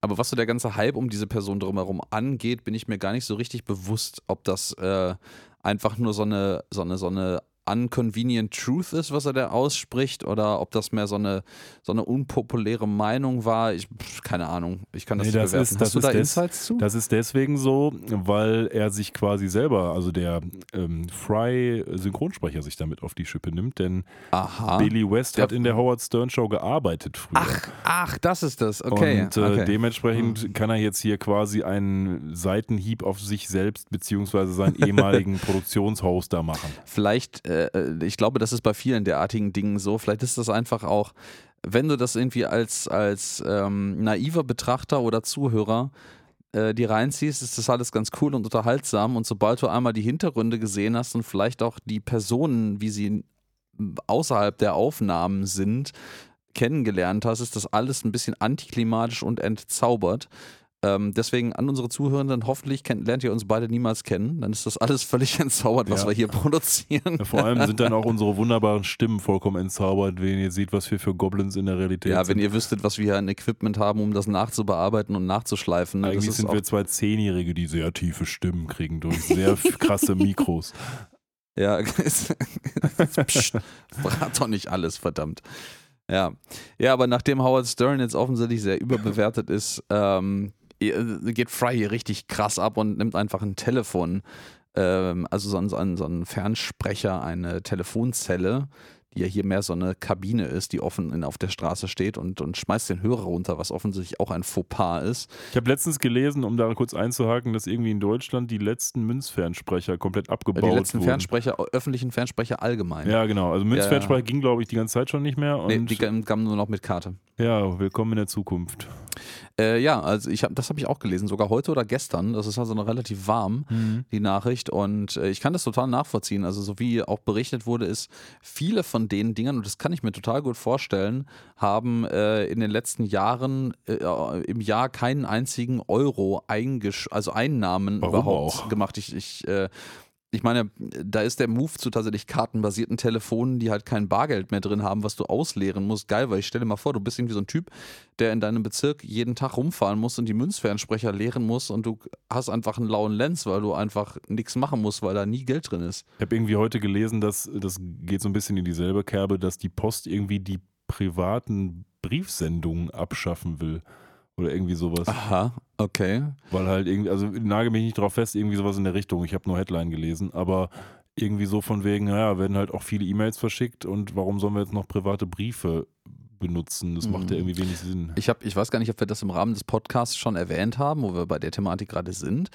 aber was so der ganze Hype um diese Person drumherum angeht, bin ich mir gar nicht so richtig bewusst, ob das äh, einfach nur so eine, so eine, so eine unconvenient truth ist, was er da ausspricht, oder ob das mehr so eine, so eine unpopuläre Meinung war. Ich, pff, keine Ahnung. Ich kann das Nee, nicht das bewerten. ist- Hast das du ist da Insights zu? Das ist deswegen so, weil er sich quasi selber, also der ähm, Fry-Synchronsprecher sich damit auf die Schippe nimmt, denn Aha. Billy West Der- hat in der Howard Stern Show gearbeitet früher. Ach, ach, das ist das. Okay. Und äh, okay. Hm. dementsprechend kann er jetzt hier quasi einen Seitenhieb auf sich selbst beziehungsweise seinen ehemaligen Produktionshoster machen. Vielleicht, äh, ich glaube, das ist bei vielen derartigen Dingen so. Vielleicht ist das einfach auch, wenn du das irgendwie als, als ähm, naiver Betrachter oder Zuhörer äh, die reinziehst, ist das alles ganz cool und unterhaltsam. Und sobald du einmal die Hintergründe gesehen hast und vielleicht auch die Personen, wie sie außerhalb der Aufnahmen sind, kennengelernt hast, ist das alles ein bisschen antiklimatisch und entzaubert. Ähm, deswegen an unsere Zuhörenden, hoffentlich kennt, lernt ihr uns beide niemals kennen. Dann ist das alles völlig entzaubert, was Ja. wir hier produzieren. Ja, vor allem sind dann auch unsere wunderbaren Stimmen vollkommen entzaubert, wenn ihr seht, was wir für Goblins in der Realität Ja, sind. wenn ihr wüsstet, was wir hier an Equipment haben, um das nachzubearbeiten und nachzuschleifen. Ne? Eigentlich sind wir zwei Zehnjährige, die sehr tiefe Stimmen kriegen durch sehr krasse Mikros. Ja, Psst, verrat doch nicht alles, verdammt. Ja. ja, aber nachdem Howard Stern jetzt offensichtlich sehr überbewertet ist, ähm, geht Fry hier richtig krass ab und nimmt einfach ein Telefon, ähm, also so ein, so, ein, so ein Fernsprecher, eine Telefonzelle, die ja hier mehr so eine Kabine ist, die offen in, auf der Straße steht und, und schmeißt den Hörer runter, was offensichtlich auch ein Fauxpas ist. Ich habe letztens gelesen, um da kurz einzuhaken, dass irgendwie in Deutschland die letzten Münzfernsprecher komplett abgebaut die letzten wurden. Fernsprecher, öffentlichen Fernsprecher allgemein. Ja, genau. Also Münzfernsprecher ging, glaube ich, die ganze Zeit schon nicht mehr. Und Nee, die kamen nur noch mit Karte. ja, willkommen in der Zukunft. Äh, ja, also ich hab, das habe ich auch gelesen, sogar heute oder gestern. Das ist also noch relativ warm, die Nachricht. Und äh, ich kann das total nachvollziehen. Also, so wie auch berichtet wurde, ist, viele von den Dingen, und das kann ich mir total gut vorstellen, haben äh, in den letzten Jahren äh, im Jahr keinen einzigen Euro eingesch also Einnahmen Warum überhaupt auch? gemacht. Ich, ich äh, ich meine, da ist der Move zu tatsächlich kartenbasierten Telefonen, die halt kein Bargeld mehr drin haben, was du ausleeren musst. Geil, weil ich stelle dir mal vor, du bist irgendwie so ein Typ, der in deinem Bezirk jeden Tag rumfahren muss und die Münzfernsprecher leeren muss und du hast einfach einen lauen Lenz, weil du einfach nichts machen musst, weil da nie Geld drin ist. Ich habe irgendwie heute gelesen, dass das geht so ein bisschen in dieselbe Kerbe, dass die Post irgendwie die privaten Briefsendungen abschaffen will. Oder irgendwie sowas. Aha, okay. Weil halt irgendwie, also nagel mich nicht drauf fest, irgendwie sowas in der Richtung. Ich habe nur Headline gelesen, aber irgendwie so von wegen, naja, werden halt auch viele E-Mails verschickt und warum sollen wir jetzt noch private Briefe benutzen? Das macht ja Mhm. irgendwie wenig Sinn. Ich, hab, ich weiß gar nicht, ob wir das im Rahmen des Podcasts schon erwähnt haben, wo wir bei der Thematik gerade sind.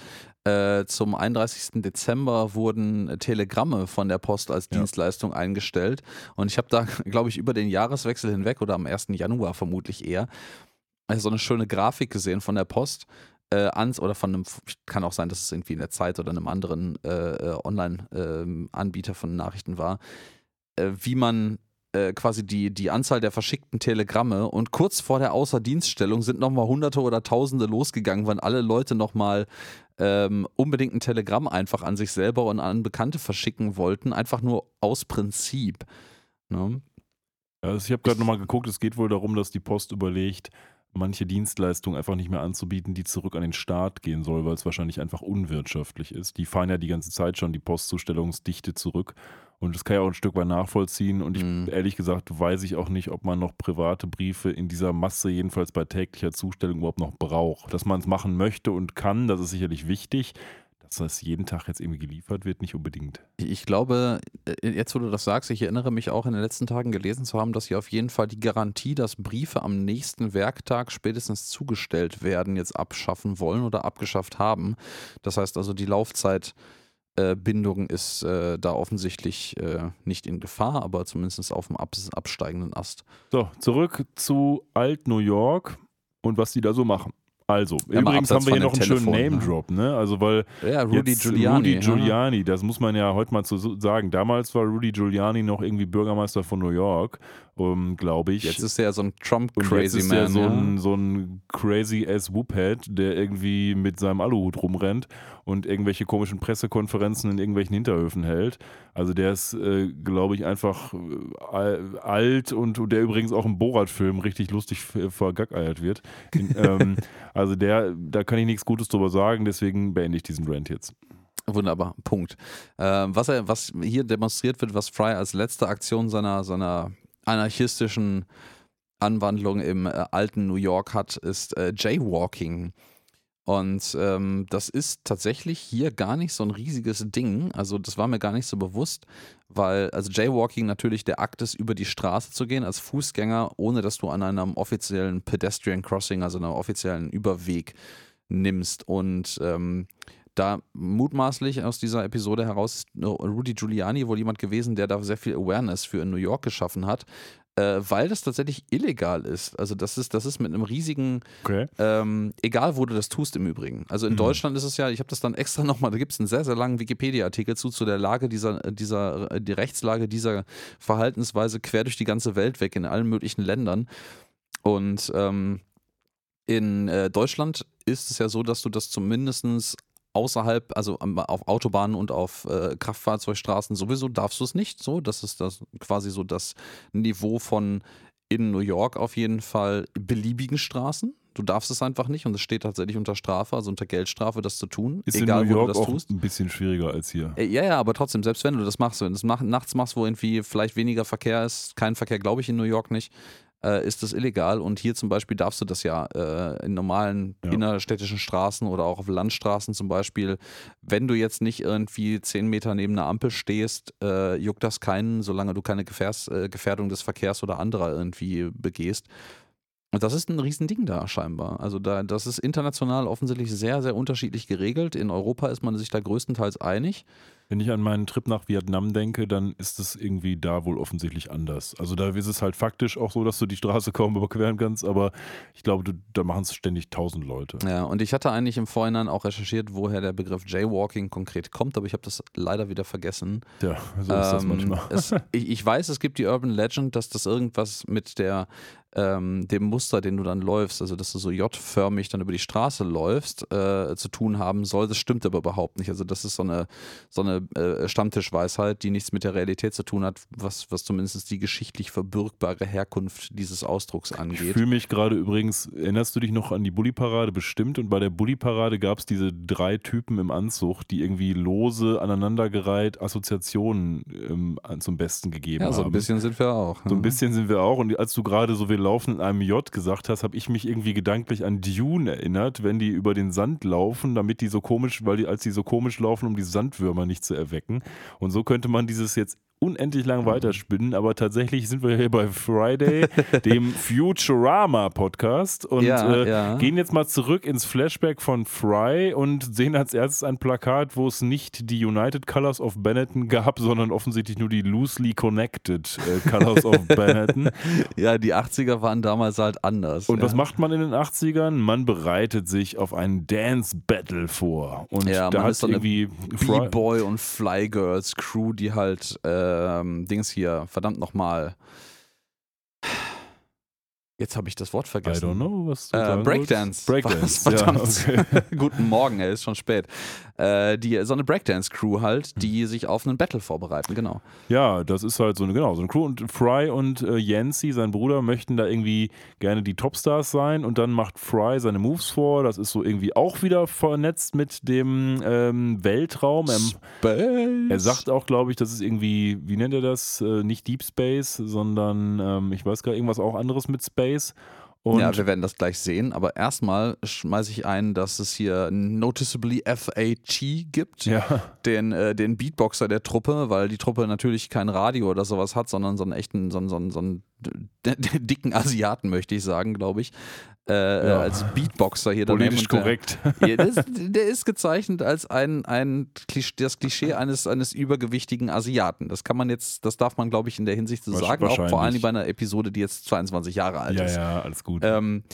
Äh, zum 31. Dezember wurden Telegramme von der Post als Ja. Dienstleistung eingestellt. Und ich habe da, glaube ich, über den Jahreswechsel hinweg oder am 1. Januar vermutlich eher so eine schöne Grafik gesehen von der Post. Äh, ans oder von einem, kann auch sein, dass es irgendwie in der Zeit oder einem anderen äh, äh, Online-Anbieter von Nachrichten war, äh, wie man äh, quasi die, die Anzahl der verschickten Telegramme und kurz vor der Außerdienststellung sind nochmal Hunderte oder Tausende losgegangen, weil alle Leute nochmal ähm, unbedingt ein Telegramm einfach an sich selber und an Bekannte verschicken wollten, einfach nur aus Prinzip. Ne? Also ich habe gerade nochmal geguckt, es geht wohl darum, dass die Post überlegt, manche Dienstleistungen einfach nicht mehr anzubieten, die zurück an den Staat gehen soll, weil es wahrscheinlich einfach unwirtschaftlich ist. Die fahren ja die ganze Zeit schon die Postzustellungsdichte zurück und das kann ja auch ein Stück weit nachvollziehen und ich Mhm. ehrlich gesagt weiß ich auch nicht, ob man noch private Briefe in dieser Masse, jedenfalls bei täglicher Zustellung überhaupt noch braucht. Dass man es machen möchte und kann, das ist sicherlich wichtig. Dass das jeden Tag jetzt irgendwie geliefert wird, nicht unbedingt. Ich glaube, äh, jetzt wo du das sagst, ich erinnere mich auch in den letzten Tagen gelesen zu haben, dass sie auf jeden Fall die Garantie, dass Briefe am nächsten Werktag spätestens zugestellt werden, jetzt abschaffen wollen oder abgeschafft haben. Das heißt also, die Laufzeitbindung ist äh, da offensichtlich äh, nicht in Gefahr, aber zumindest auf dem abs absteigenden Ast. So, zurück zu Alt-New York und was die da so machen. Also, Ja, mal übrigens haben wir hier noch einen schönen Telefon, ne? Name-Drop, ne? Also, weil Ja, Rudy Giuliani. Rudy ja. Giuliani, das muss man ja heute mal zu so sagen. Damals war Rudy Giuliani noch irgendwie Bürgermeister von New York, um, glaube ich. Jetzt ist er so ein Trump-Crazy Man. so ja. ein, so ein crazy ass Whoophead, der irgendwie mit seinem Aluhut rumrennt und irgendwelche komischen Pressekonferenzen in irgendwelchen Hinterhöfen hält. Also der ist, äh, glaube ich, einfach äh, al- alt und, und der übrigens auch im Borat-Film richtig lustig f- vergackeiert wird. In, ähm, also der, da kann ich nichts Gutes drüber sagen, deswegen beende ich diesen Rant jetzt. Wunderbar, Punkt. Ähm, was, er, was hier demonstriert wird, was Fry als letzte Aktion seiner, seiner anarchistischen Anwandlung im äh, alten New York hat, ist äh, Jaywalking. Und ähm, das ist tatsächlich hier gar nicht so ein riesiges Ding. Also das war mir gar nicht so bewusst, weil also Jaywalking natürlich der Akt ist, über die Straße zu gehen als Fußgänger, ohne dass du an einem offiziellen Pedestrian Crossing, also einem offiziellen Überweg nimmst. Und ähm, da mutmaßlich aus dieser Episode heraus ist Rudy Giuliani wohl jemand gewesen, der da sehr viel Awareness für in New York geschaffen hat. äh, weil das tatsächlich illegal ist. Also das ist, das ist mit einem riesigen, Okay. ähm, egal wo du das tust im Übrigen. Also in Mhm. Deutschland ist es ja, ich habe das dann extra nochmal, da gibt es einen sehr, sehr langen Wikipedia-Artikel zu, zu der Lage dieser, dieser, äh, die Rechtslage dieser Verhaltensweise quer durch die ganze Welt weg in allen möglichen Ländern. Und ähm, in äh, Deutschland ist es ja so, dass du das zumindest außerhalb, also auf Autobahnen und auf äh, Kraftfahrzeugstraßen sowieso darfst du es nicht so. Das ist das quasi so das Niveau von in New York auf jeden Fall beliebigen Straßen. Du darfst es einfach nicht und es steht tatsächlich unter Strafe, also unter Geldstrafe, das zu tun. Ist egal in New wo York du das auch tust. ein bisschen schwieriger als hier. Äh, Ja, ja, aber trotzdem, selbst wenn du das machst, wenn du das mach, nachts machst, wo irgendwie vielleicht weniger Verkehr ist, kein Verkehr, glaube ich, in New York nicht, äh, ist das illegal. Und hier zum Beispiel darfst du das ja äh, in normalen Ja. innerstädtischen Straßen oder auch auf Landstraßen zum Beispiel. Wenn du jetzt nicht irgendwie zehn Meter neben einer Ampel stehst, äh, juckt das keinen, solange du keine Gefährs, äh, Gefährdung des Verkehrs oder anderer irgendwie begehst. Und das ist ein Riesending da scheinbar. Also da, das ist international offensichtlich sehr, sehr unterschiedlich geregelt. In Europa ist man sich da größtenteils einig. Wenn ich an meinen Trip nach Vietnam denke, dann ist es irgendwie da wohl offensichtlich anders. Also da ist es halt faktisch auch so, dass du die Straße kaum überqueren kannst, aber ich glaube, du, da machen es ständig tausend Leute. Ja, und ich hatte eigentlich im Vorhinein auch recherchiert, woher der Begriff Jaywalking konkret kommt, aber ich habe das leider wieder vergessen. Ja, so ist das Ähm, manchmal. Es, ich, ich weiß, es gibt die Urban Legend, dass das irgendwas mit der ähm, dem Muster, den du dann läufst, also dass du so J-förmig dann über die Straße läufst, äh, zu tun haben soll. Das stimmt aber überhaupt nicht. Also das ist so eine, so eine äh, Stammtischweisheit, die nichts mit der Realität zu tun hat, was, was zumindest die geschichtlich verbürgbare Herkunft dieses Ausdrucks Ich angeht. fühle mich gerade übrigens, erinnerst du dich noch an die Bulli-Parade bestimmt? Und bei der Bulli-Parade gab es diese drei Typen im Anzug, die irgendwie lose, aneinandergereiht Assoziationen ähm, zum Besten gegeben Ja, so haben. ein bisschen sind wir auch. So ein bisschen sind wir auch. Und als du gerade so, wir laufen in einem J gesagt hast, habe ich mich irgendwie gedanklich an Dune erinnert, wenn die über den Sand laufen, damit die so komisch, weil die, als die so komisch laufen, um die Sandwürmer nicht zu erwecken. Und so könnte man dieses jetzt unendlich lang weiterspinnen, aber tatsächlich sind wir hier bei Friday, dem Futurama-Podcast und Ja, äh, ja. gehen jetzt mal zurück ins Flashback von Fry und sehen als erstes ein Plakat, wo es nicht die United Colors of Benetton gab, sondern offensichtlich nur die loosely connected äh, Colors of Benetton. Ja, die 80er waren damals halt anders. Und ja. was macht man in den 80ern? Man bereitet sich auf einen Dance-Battle vor. Und da hat irgendwie Fry- B-Boy und Fly Girls Crew, die halt ähm, Dings hier, verdammt nochmal. Jetzt habe ich das Wort I vergessen. don't know, was du Äh, Breakdance. Breakdance, Was? ja, Verdammt. okay. Guten Morgen, ey, ist schon spät. Äh, die, so eine Breakdance-Crew halt, die sich auf einen Battle vorbereiten, genau. Ja, das ist halt so eine, genau, so eine Crew. Und Fry und äh, Yancy, sein Bruder, möchten da irgendwie gerne die Topstars sein. Und dann macht Fry seine Moves vor. Das ist so irgendwie auch wieder vernetzt mit dem ähm, Weltraum. Er, Space. er sagt auch, glaube ich, das ist irgendwie, wie nennt er das? Äh, nicht Deep Space, sondern ähm, ich weiß gar irgendwas auch anderes mit Space. Und ja, wir werden das gleich sehen, aber erstmal schmeiße ich ein, dass es hier Noticeably FAT gibt. ja, den, äh, den Beatboxer der Truppe, weil die Truppe natürlich kein Radio oder sowas hat, sondern so einen echten, so einen, so einen, so einen d- dicken Asiaten, möchte ich sagen, glaube ich. Äh, Ja. Als Beatboxer hier daneben. politisch der- korrekt. Ja, das, der ist gezeichnet als ein, ein Klisch- das Klischee eines, eines übergewichtigen Asiaten. Das kann man jetzt, das darf man, glaube ich, in der Hinsicht so sagen, auch vor allem bei einer Episode, die jetzt 22 Jahre alt Ja, ist. ja, alles gut. Ähm,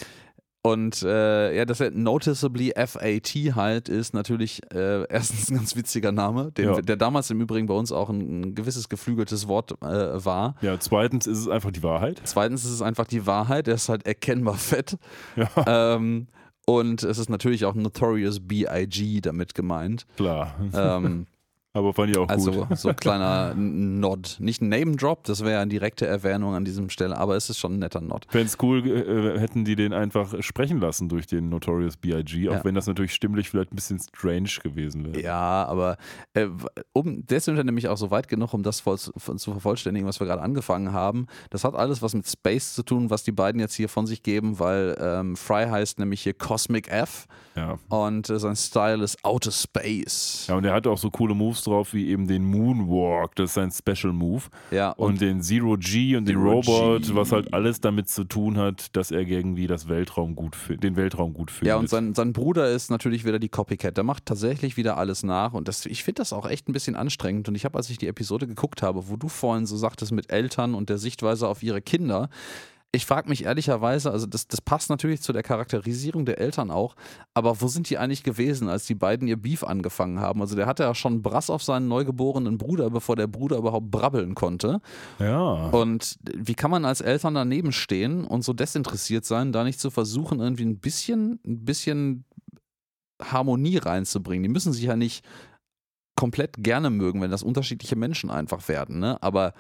und äh, ja, dass er Noticeably FAT halt ist natürlich äh, erstens ein ganz witziger Name, den, Ja. der damals im Übrigen bei uns auch ein, ein gewisses geflügeltes Wort äh, war. ja, zweitens ist es einfach die Wahrheit. Zweitens ist es einfach die Wahrheit, er ist halt erkennbar fett. Ja, Ähm, und es ist natürlich auch Notorious B.I.G. damit gemeint. klar. Ähm, Aber fand ich auch also gut. so ein kleiner Nod. Nicht ein Name-Drop, das wäre eine direkte Erwähnung an diesem Stelle, aber es ist schon ein netter Nod. Fände es cool, äh, hätten die den einfach sprechen lassen durch den Notorious B.I.G., auch Ja. wenn das natürlich stimmlich vielleicht ein bisschen strange gewesen wäre. Ja, aber äh, um, der sind wir nämlich auch so weit genug, um das voll, zu zu vervollständigen, was wir gerade angefangen haben. Das hat alles was mit Space zu tun, was die beiden jetzt hier von sich geben, weil ähm, Fry heißt nämlich hier Cosmic F Ja. und äh, sein Style ist Outer Space. ja, und er hat auch so coole Moves drauf wie eben den Moonwalk, das ist sein Special Move. Ja, Und, den Zero G und den Zero Robot, G. was halt alles damit zu tun hat, dass er irgendwie das Weltraum gut den Weltraum gut findet. Ja, und sein, sein Bruder ist natürlich wieder die Copycat. Der macht tatsächlich wieder alles nach. Und das, ich finde das auch echt ein bisschen anstrengend. Und ich habe, als ich die Episode geguckt habe, wo du vorhin so sagtest mit Eltern und der Sichtweise auf ihre Kinder, ich frage mich ehrlicherweise, also das, das passt natürlich zu der Charakterisierung der Eltern auch, aber wo sind die eigentlich gewesen, als die beiden ihr Beef angefangen haben? Also der hatte ja schon Brass auf seinen neugeborenen Bruder, bevor der Bruder überhaupt brabbeln konnte. ja. Und wie kann man als Eltern daneben stehen und so desinteressiert sein, da nicht zu versuchen, irgendwie ein bisschen, ein bisschen Harmonie reinzubringen? Die müssen sich ja nicht komplett gerne mögen, wenn das unterschiedliche Menschen einfach werden, ne? Aber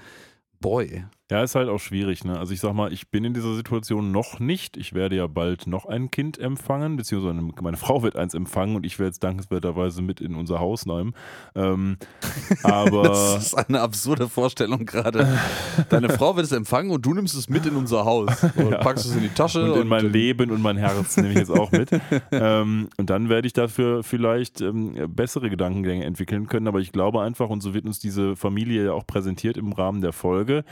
boy. Ja, ist halt auch schwierig, ne? Also ich sag mal, ich bin in dieser Situation noch nicht. Ich werde ja bald noch ein Kind empfangen, beziehungsweise meine Frau wird eins empfangen und ich werde es dankenswerterweise mit in unser Haus nehmen. Ähm, aber Das ist eine absurde Vorstellung gerade. Deine Frau wird es empfangen und du nimmst es mit in unser Haus. Und packst es in die Tasche. und in mein Leben und mein Herz nehme ich jetzt auch mit. ähm, und dann werde ich dafür vielleicht ähm, bessere Gedankengänge entwickeln können. Aber ich glaube einfach, und so wird uns diese Familie ja auch präsentiert im Rahmen der Folge,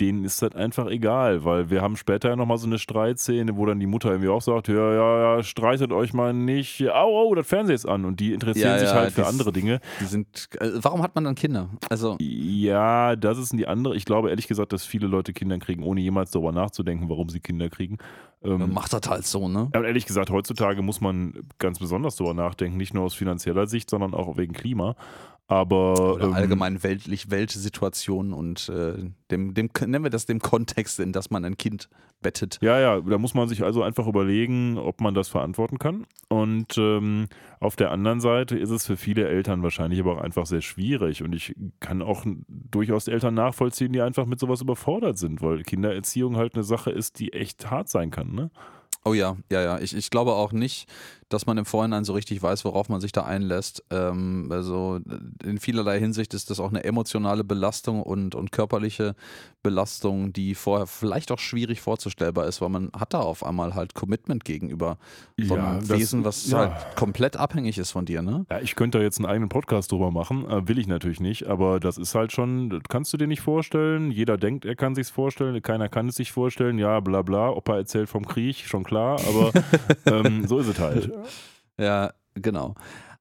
denen ist das einfach egal, weil wir haben später ja nochmal so eine Streitszene, wo dann die Mutter irgendwie auch sagt, ja, ja, ja, streitet euch mal nicht, au, au, das Fernsehen ist an und die interessieren Ja, sich ja, halt für andere Dinge. Die sind. äh, Warum hat man dann Kinder? Also. Ja, das ist die andere. Ich glaube ehrlich gesagt, dass viele Leute Kinder kriegen, ohne jemals darüber nachzudenken, warum sie Kinder kriegen. Ähm, Macht das halt so, ne? Und ehrlich gesagt, heutzutage muss man ganz besonders darüber nachdenken, nicht nur aus finanzieller Sicht, sondern auch wegen Klima. Aber Oder ähm, allgemein weltlich, Weltsituation und äh, dem, dem, nennen wir das dem Kontext, in das man ein Kind bettet. Ja, ja, da muss man sich also einfach überlegen, ob man das verantworten kann. Und ähm, auf der anderen Seite ist es für viele Eltern wahrscheinlich aber auch einfach sehr schwierig. Und ich kann auch durchaus Eltern nachvollziehen, die einfach mit sowas überfordert sind, weil Kindererziehung halt eine Sache ist, die echt hart sein kann. Ne? Oh ja, ja, ja. Ich, ich glaube auch nicht, dass man im Vorhinein so richtig weiß, worauf man sich da einlässt. Ähm, also in vielerlei Hinsicht ist das auch eine emotionale Belastung und, und körperliche Belastung, die vorher vielleicht auch schwierig vorzustellbar ist, weil man hat da auf einmal halt Commitment gegenüber so Ja, einem Wesen, was ja. halt komplett abhängig ist von dir, ne? Ja, ich könnte da jetzt einen eigenen Podcast drüber machen, äh, will ich natürlich nicht, aber das ist halt schon, das kannst du dir nicht vorstellen. Jeder denkt, er kann sich's vorstellen, keiner kann es sich vorstellen. Ja, bla bla. Opa erzählt vom Krieg, schon klar, aber ähm, so ist es halt. Ja, genau.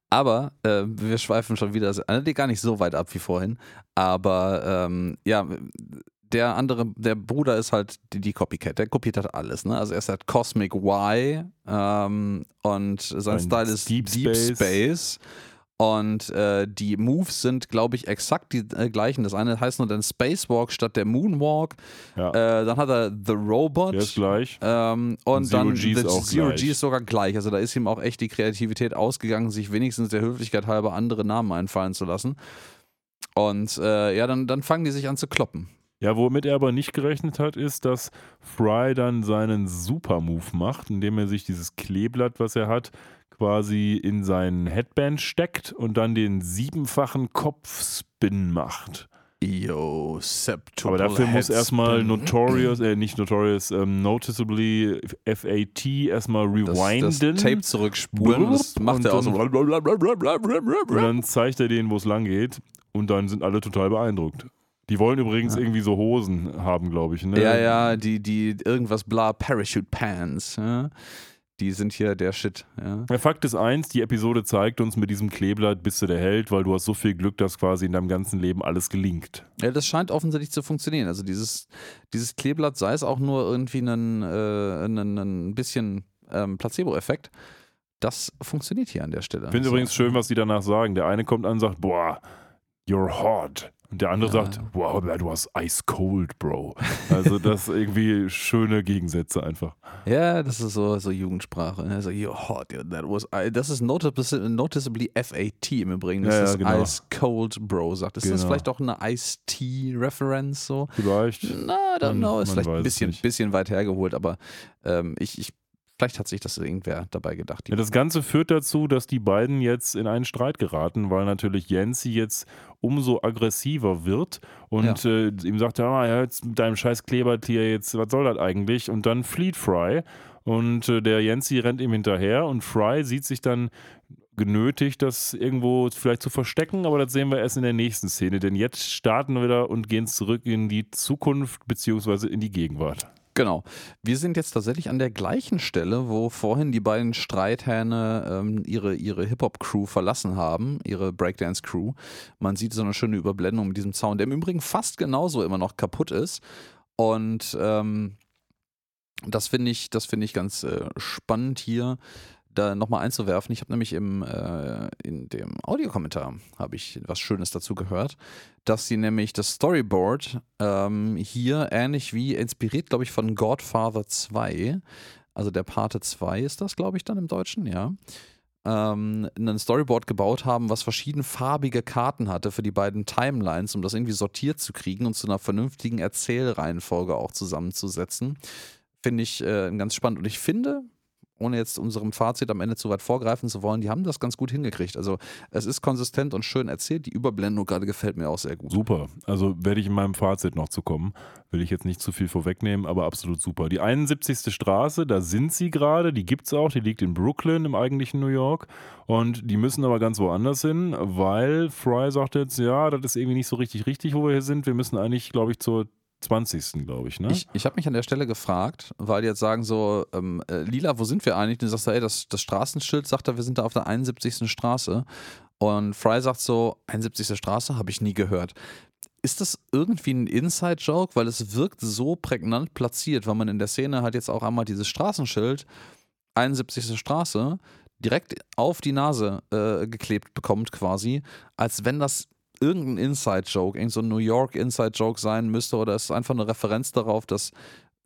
Aber äh, wir schweifen schon wieder äh, gar nicht so weit ab wie vorhin. Aber ähm, ja, der andere, der Bruder ist halt die, die Copycat. Der kopiert halt alles. Ne? Also er ist halt Cosmic Y ähm, und sein Ein Style ist Deep Deep, Space. Und äh, die Moves sind, glaube ich, exakt die äh, gleichen. Das eine heißt nur dann Spacewalk statt der Moonwalk. Ja, Äh, dann hat er The Robot. der ist gleich. Ähm, und, Und Zero dann G ist auch Zero gleich. G ist sogar gleich. Also da ist ihm auch echt die Kreativität ausgegangen, sich wenigstens der Höflichkeit halber andere Namen einfallen zu lassen. Und äh, ja, dann, dann fangen die sich an zu kloppen. Ja, womit er aber nicht gerechnet hat, ist, dass Fry dann seinen Super-Move macht, indem er sich dieses Kleeblatt, was er hat, quasi in seinen Headband steckt und dann den siebenfachen Kopfspin macht. Yo, Septuple Aber dafür muss erstmal. Notorious, äh, nicht Notorious, ähm, Noticeably FAT erstmal das, rewinden. das Tape zurückspulen. Das macht er auch so. Und dann zeigt er denen, wo es lang geht. Und dann sind alle total beeindruckt. Die wollen übrigens Ja. irgendwie so Hosen haben, glaube ich. Ne? Ja, ja, die, die irgendwas bla Parachute Pants. Ja? Die sind hier der Shit. Ja? Der Fakt ist eins, die Episode zeigt uns, mit diesem Kleeblatt bist du der Held, weil du hast so viel Glück, dass quasi in deinem ganzen Leben alles gelingt. Ja, das scheint offensichtlich zu funktionieren. Also dieses, dieses Kleeblatt, sei es auch nur irgendwie ein, äh, bisschen ähm, Placebo-Effekt, das funktioniert hier an der Stelle. Ich finde So. übrigens schön, was die danach sagen. Der eine kommt an und sagt, boah, you're hot. Und der andere Ja. sagt, wow, that was ice cold, bro. Also das irgendwie schöne Gegensätze einfach. Ja, das ist so, so Jugendsprache. ne? So, you're hot, that was, das ist notice- noticeably FAT im Übrigen. Das Ja, ist genau. Ice Cold Bro, sagt. Ist das Genau. vielleicht auch eine Ice-Tea-Reference so? Vielleicht. Na, I don't know. Ist vielleicht ein bisschen, bisschen weit hergeholt, aber ähm, ich, ich, vielleicht hat sich das irgendwer dabei gedacht. Ja, das Ganze führt dazu, dass die beiden jetzt in einen Streit geraten, weil natürlich Yancy jetzt umso aggressiver wird und äh, ihm sagt, ja, ja, jetzt mit deinem scheiß Klebertier jetzt, was soll das eigentlich? Und dann flieht Fry und äh, der Yancy rennt ihm hinterher und Fry sieht sich dann genötigt, das irgendwo vielleicht zu verstecken, aber das sehen wir erst in der nächsten Szene, denn jetzt starten wir wieder und gehen zurück in die Zukunft beziehungsweise in die Gegenwart. Genau. Wir sind jetzt tatsächlich an der gleichen Stelle, wo vorhin die beiden Streithähne ähm, ihre, ihre Hip-Hop-Crew verlassen haben, ihre Breakdance-Crew. Man sieht so eine schöne Überblendung mit diesem Zaun, der im Übrigen fast genauso immer noch kaputt ist. Und ähm, das finde ich, das finde ich ganz äh, spannend hier da nochmal einzuwerfen. Ich habe nämlich im, äh, in dem Audiokommentar habe ich was Schönes dazu gehört, dass sie nämlich das Storyboard ähm, hier ähnlich wie inspiriert, glaube ich, von Godfather 2, also der Pate 2 ist das, glaube ich, dann im Deutschen, ja. Ähm, ein Storyboard gebaut haben, was verschiedenfarbige Karten hatte für die beiden Timelines, um das irgendwie sortiert zu kriegen und zu einer vernünftigen Erzählreihenfolge auch zusammenzusetzen. Finde ich äh, ganz spannend. Und ich finde, ohne jetzt unserem Fazit am Ende zu weit vorgreifen zu wollen, die haben das ganz gut hingekriegt. Also es ist konsistent und schön erzählt. Die Überblendung gerade gefällt mir auch sehr gut. Super. Also werde ich in meinem Fazit noch zu kommen. Will ich jetzt nicht zu viel vorwegnehmen, aber absolut super. Die 71. Straße, da sind sie gerade, die gibt es auch, die liegt in Brooklyn im eigentlichen New York. Und die müssen aber ganz woanders hin, weil Fry sagt jetzt, ja, das ist irgendwie nicht so richtig richtig, wo wir hier sind. Wir müssen eigentlich, glaube ich, zur 20. glaube ich, ne? Ich, ich habe mich an der Stelle gefragt, weil die jetzt sagen so, ähm, äh, Lila, wo sind wir eigentlich? Und du sagst, ey, das, das Straßenschild sagt da, wir sind da auf der 71. Straße. Und Fry sagt so, 71. Straße, habe ich nie gehört. Ist das irgendwie ein Inside-Joke? Weil es wirkt so prägnant platziert, weil man in der Szene halt jetzt auch einmal dieses Straßenschild, 71. Straße, direkt auf die Nase äh, geklebt bekommt quasi, als wenn das irgendein Inside-Joke, irgendein so New York-Inside-Joke sein müsste oder es ist einfach eine Referenz darauf, dass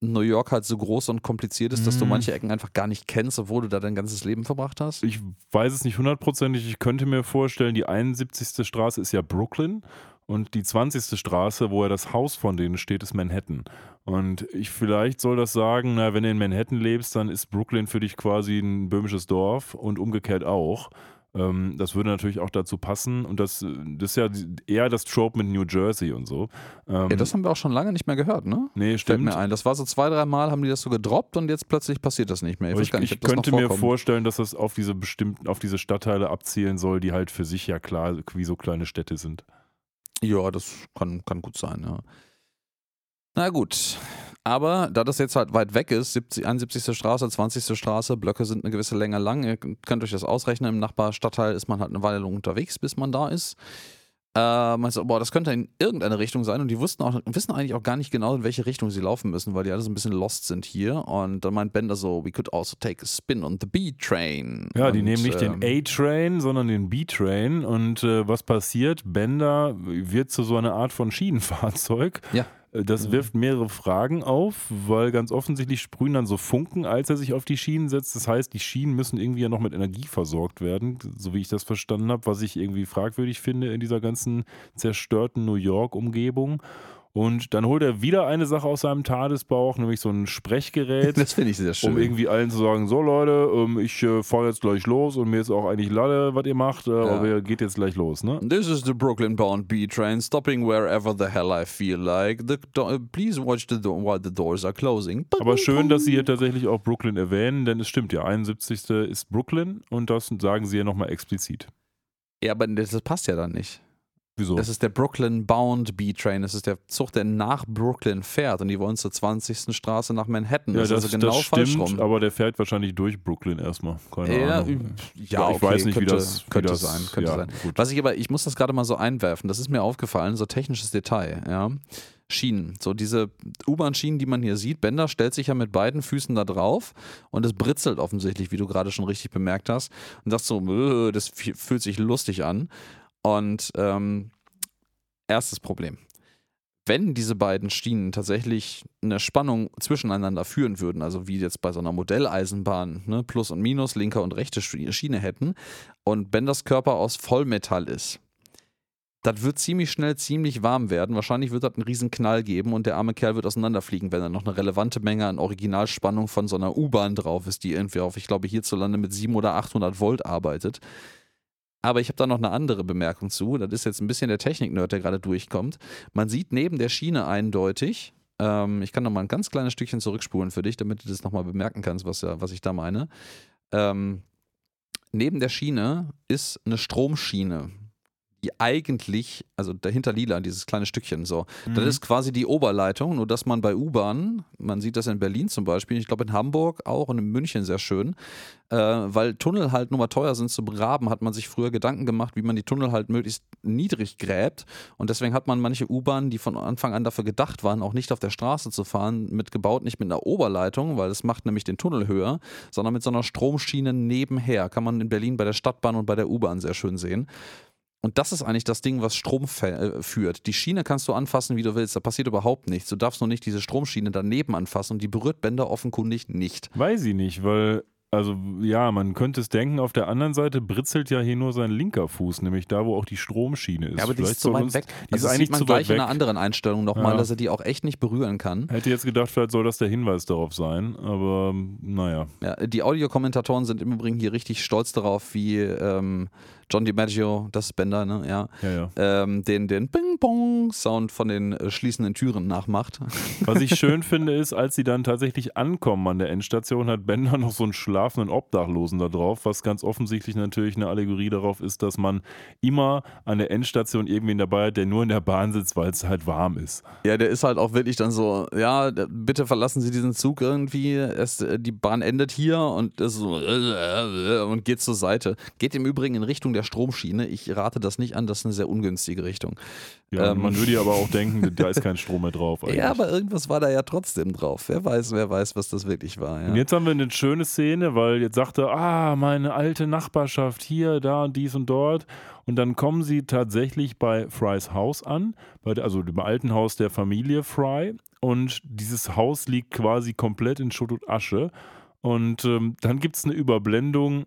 New York halt so groß und kompliziert ist, dass du mhm. manche Ecken einfach gar nicht kennst, obwohl du da dein ganzes Leben verbracht hast? Ich weiß es nicht hundertprozentig. Ich könnte mir vorstellen, die 71. Straße ist ja Brooklyn und die 20. Straße, wo ja das Haus von denen steht, ist Manhattan. Und ich vielleicht soll das sagen, na, wenn du in Manhattan lebst, dann ist Brooklyn für dich quasi ein böhmisches Dorf und umgekehrt auch. Ähm, das würde natürlich auch dazu passen. Und das, das ist ja eher das Trope mit New Jersey und so. Ähm, ja, das haben wir auch schon lange nicht mehr gehört, ne? Nee, stimmt. Fällt mir ein. Das war so zwei, drei Mal haben die das so gedroppt und jetzt plötzlich passiert das nicht mehr. Ich, ich, nicht, ich könnte mir vorstellen, dass das auf diese bestimmten, auf diese Stadtteile abzielen soll, die halt für sich ja klar wie so kleine Städte sind. Ja, das kann, kann gut sein, ja. Na gut, aber da das jetzt halt weit weg ist, 70, 71. Straße, 20. Straße, Blöcke sind eine gewisse Länge lang, ihr könnt euch das ausrechnen, im Nachbarstadtteil ist man halt eine Weile lang unterwegs, bis man da ist. Äh, man so, boah, das könnte in irgendeine Richtung sein und die wussten auch, wissen eigentlich auch gar nicht genau, in welche Richtung sie laufen müssen, weil die alle so ein bisschen lost sind hier. Und dann meint Bender so, we could also take a spin on the B-Train. Ja, und, die nehmen nicht ähm, den A-Train, sondern den B-Train. Und äh, was passiert? Bender wird zu so einer Art von Schienenfahrzeug. Ja das wirft mehrere Fragen auf, weil ganz offensichtlich sprühen dann so Funken, als er sich auf die Schienen setzt. Das heißt, die Schienen müssen irgendwie ja noch mit Energie versorgt werden, so wie ich das verstanden habe, was ich irgendwie fragwürdig finde in dieser ganzen zerstörten New York-Umgebung. Und dann holt er wieder eine Sache aus seinem Tadesbauch, nämlich so ein Sprechgerät. Das finde ich sehr schön. Um irgendwie allen zu sagen: So, Leute, ähm, ich äh, fahre jetzt gleich los und mir ist auch eigentlich Lalle, was ihr macht, äh, ja. aber ihr geht jetzt gleich los, ne? This is the Brooklyn bound B-Train, stopping wherever the hell I feel like. The please watch the door while the doors are closing. Aber schön, dass Sie hier tatsächlich auch Brooklyn erwähnen, denn es stimmt ja, 71. ist Brooklyn und das sagen Sie ja nochmal explizit. Ja, aber das passt ja dann nicht. Wieso? Das ist der Brooklyn Bound B-Train. Das ist der Zug, der nach Brooklyn fährt und die wollen zur 20. Straße nach Manhattan. Ja, das, das ist also genau das stimmt, falsch rum. aber der fährt wahrscheinlich durch Brooklyn erstmal. Keine ja, Ahnung. Ja, ich okay, weiß nicht, könnte, wie das könnte wie das, sein. Könnte ja, sein. Gut. Was ich aber, ich muss das gerade mal so einwerfen. Das ist mir aufgefallen, so technisches Detail. Ja. Schienen. So diese U-Bahn-Schienen, die man hier sieht. Bender stellt sich ja mit beiden Füßen da drauf und es britzelt offensichtlich, wie du gerade schon richtig bemerkt hast. Und sagst so, das fühlt sich lustig an. Und ähm, Erstes Problem. Wenn diese beiden Schienen tatsächlich eine Spannung zwischeneinander führen würden, also wie jetzt bei so einer Modelleisenbahn, ne, Plus und Minus, linker und rechte Schiene hätten, und Benders Körper aus Vollmetall ist, das wird ziemlich schnell ziemlich warm werden. Wahrscheinlich wird das einen riesen Knall geben und der arme Kerl wird auseinanderfliegen, wenn da noch eine relevante Menge an Originalspannung von so einer U-Bahn drauf ist, die irgendwie auf, ich glaube, hierzulande mit 700 oder 800 Volt arbeitet. Aber ich habe da noch eine andere Bemerkung zu. Das ist jetzt ein bisschen der Technik-Nerd, der gerade durchkommt. Man sieht neben der Schiene eindeutig, ähm, ich kann noch mal ein ganz kleines Stückchen zurückspulen für dich, damit du das nochmal bemerken kannst, was, was ich da meine. Ähm, neben der Schiene ist eine Stromschiene eigentlich, also dahinter lila, dieses kleine Stückchen so, mhm. das ist quasi die Oberleitung, nur dass man bei U-Bahn, man sieht das in Berlin zum Beispiel, ich glaube in Hamburg auch und in München sehr schön, äh, weil Tunnel halt nur mal teuer sind zu graben, hat man sich früher Gedanken gemacht, wie man die Tunnel halt möglichst niedrig gräbt und deswegen hat man manche U-Bahnen, die von Anfang an dafür gedacht waren, auch nicht auf der Straße zu fahren, mitgebaut, nicht mit einer Oberleitung, weil das macht nämlich den Tunnel höher, sondern mit so einer Stromschiene nebenher, kann man in Berlin bei der Stadtbahn und bei der U-Bahn sehr schön sehen. Und das ist eigentlich das Ding, was Strom äh, führt. Die Schiene kannst du anfassen, wie du willst. Da passiert überhaupt nichts. Du darfst nur nicht diese Stromschiene daneben anfassen und die berührt Bänder offenkundig nicht. Weiß ich nicht, weil also ja, man könnte es denken, auf der anderen Seite britzelt ja hier nur sein linker Fuß, nämlich da, wo auch die Stromschiene ist. Ja, aber die vielleicht ist zu weit weg. Die also ist eigentlich sieht man zu gleich in einer anderen Einstellung nochmal, ja. dass er die auch echt nicht berühren kann. Hätte jetzt gedacht, vielleicht soll das der Hinweis darauf sein, aber naja. Ja, die Audiokommentatoren sind im Übrigen hier richtig stolz darauf, wie ähm, John DiMaggio, das ist Bender, ne? Ja. ja, ja. Ähm, den, den Bing-Bong-Sound von den äh, schließenden Türen nachmacht. Was ich schön finde, ist, als sie dann tatsächlich ankommen an der Endstation, hat Bender noch so einen schlafenden Obdachlosen da drauf, was ganz offensichtlich natürlich eine Allegorie darauf ist, dass man immer an der Endstation irgendwen dabei hat, der nur in der Bahn sitzt, weil es halt warm ist. Ja, der ist halt auch wirklich dann so, ja, bitte verlassen Sie diesen Zug irgendwie, es, äh, die Bahn endet hier und ist so und geht zur Seite. Geht im Übrigen in Richtung der der Stromschiene. Ich rate das nicht an, das ist eine sehr ungünstige Richtung. Ja, ähm, man würde ja aber auch denken, da ist kein Strom mehr drauf. Eigentlich. Ja, aber irgendwas war da ja trotzdem drauf. Wer weiß, wer weiß, was das wirklich war. Ja. Und jetzt haben wir eine schöne Szene, weil jetzt sagte, ah, meine alte Nachbarschaft hier, da, dies und dort. Und dann kommen sie tatsächlich bei Frys Haus an, also dem alten Haus der Familie Fry. Und dieses Haus liegt quasi komplett in Schutt und Asche. Und ähm, dann gibt es eine Überblendung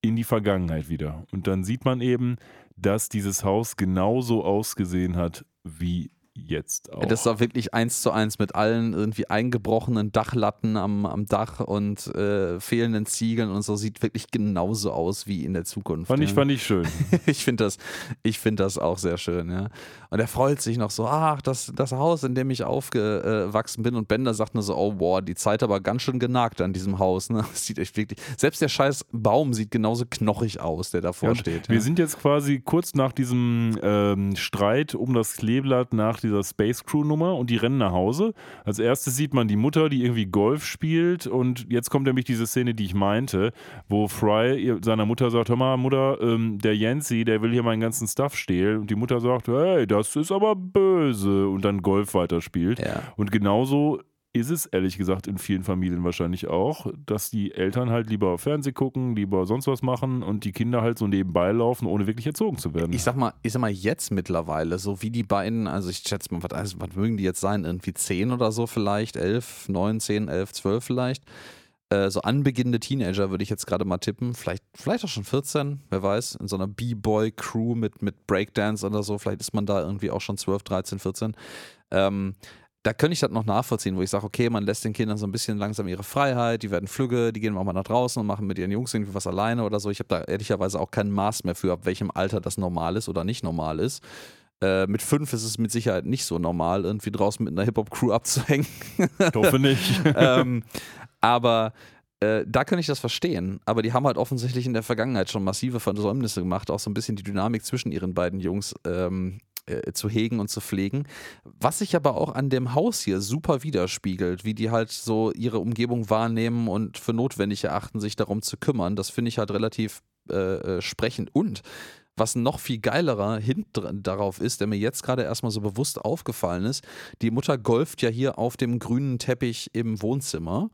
in die Vergangenheit wieder. Und dann sieht man eben, dass dieses Haus genauso ausgesehen hat wie jetzt auch. Das war wirklich eins zu eins mit allen irgendwie eingebrochenen Dachlatten am, am Dach und äh, fehlenden Ziegeln und so sieht wirklich genauso aus wie in der Zukunft. Fand ja. ich, fand ich schön. ich finde das, find das auch sehr schön, ja. Und er freut sich noch so, ach, das, das Haus, in dem ich aufgewachsen bin. Und Bender sagt nur so, oh boah, die Zeit aber ganz schön genagt an diesem Haus. Ne? Das sieht echt wirklich. Selbst der scheiß Baum sieht genauso knochig aus, der davor ja, steht. Wir sind jetzt quasi kurz nach diesem ähm, Streit um das Kleeblatt nach dieser Space Crew Nummer und die rennen nach Hause. Als erstes sieht man die Mutter, die irgendwie Golf spielt und jetzt kommt nämlich diese Szene, die ich meinte, wo Fry seiner Mutter sagt, hör mal Mutter, ähm, der Yancy, der will hier meinen ganzen Stuff stehlen und die Mutter sagt, hey, das ist aber böse und dann Golf weiterspielt. Ja. Und genauso ist es ehrlich gesagt in vielen Familien wahrscheinlich auch, dass die Eltern halt lieber Fernseh gucken, lieber sonst was machen und die Kinder halt so nebenbei laufen, ohne wirklich erzogen zu werden. Ich sag mal, ich sag mal jetzt mittlerweile, so wie die beiden, also ich schätze mal, was, also, was mögen die jetzt sein? Irgendwie zehn oder so vielleicht, elf, neun, zehn, elf, zwölf vielleicht. Äh, so anbeginnende Teenager würde ich jetzt gerade mal tippen. Vielleicht, vielleicht auch schon 14, wer weiß, in so einer B-Boy-Crew mit, mit Breakdance oder so. Vielleicht ist man da irgendwie auch schon 12, 13, 14. Ähm, da könnte ich das noch nachvollziehen, wo ich sage, okay, man lässt den Kindern so ein bisschen langsam ihre Freiheit, die werden flügge, die gehen auch mal nach draußen und machen mit ihren Jungs irgendwie was alleine oder so. Ich habe da ehrlicherweise auch kein Maß mehr für, ab welchem Alter das normal ist oder nicht normal ist. Äh, mit fünf ist es mit Sicherheit nicht so normal, irgendwie draußen mit einer Hip-Hop-Crew abzuhängen. Ich hoffe nicht. ähm, aber äh, da kann ich das verstehen. Aber die haben halt offensichtlich in der Vergangenheit schon massive Versäumnisse gemacht, auch so ein bisschen die Dynamik zwischen ihren beiden Jungs ähm, äh, zu hegen und zu pflegen. Was sich aber auch an dem Haus hier super widerspiegelt, wie die halt so ihre Umgebung wahrnehmen und für notwendig erachten, sich darum zu kümmern. Das finde ich halt relativ äh, äh sprechend. Und was noch viel geilerer Hint darauf ist, der mir jetzt gerade erstmal so bewusst aufgefallen ist, die Mutter golft ja hier auf dem grünen Teppich im Wohnzimmer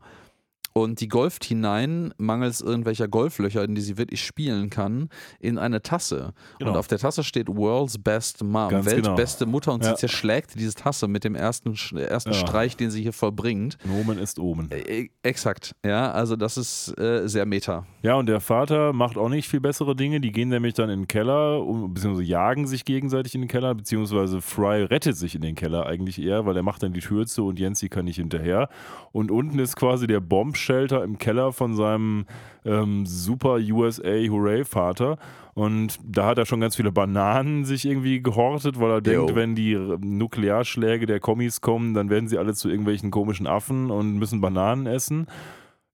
und die golft hinein, mangels irgendwelcher Golflöcher, in die sie wirklich spielen kann, in eine Tasse. Genau. Und auf der Tasse steht World's Best Mom, Ganz weltbeste genau. Mutter. Und ja. sie zerschlägt diese Tasse mit dem ersten, ersten ja. Streich, den sie hier vollbringt. Omen ist Omen. Äh, exakt, ja, also das ist äh, sehr meta. Ja, und der Vater macht auch nicht viel bessere Dinge. Die gehen nämlich dann in den Keller, um, beziehungsweise jagen sich gegenseitig in den Keller, beziehungsweise Fry rettet sich in den Keller eigentlich eher, weil er macht dann die Tür zu und Jensi kann nicht hinterher. Und unten ist quasi der Bomb Shelter im Keller von seinem ähm, super USA Hooray Vater. Und da hat er schon ganz viele Bananen sich irgendwie gehortet, weil er Yo. denkt, wenn die Nuklearschläge der Kommis kommen, dann werden sie alle zu irgendwelchen komischen Affen und müssen Bananen essen.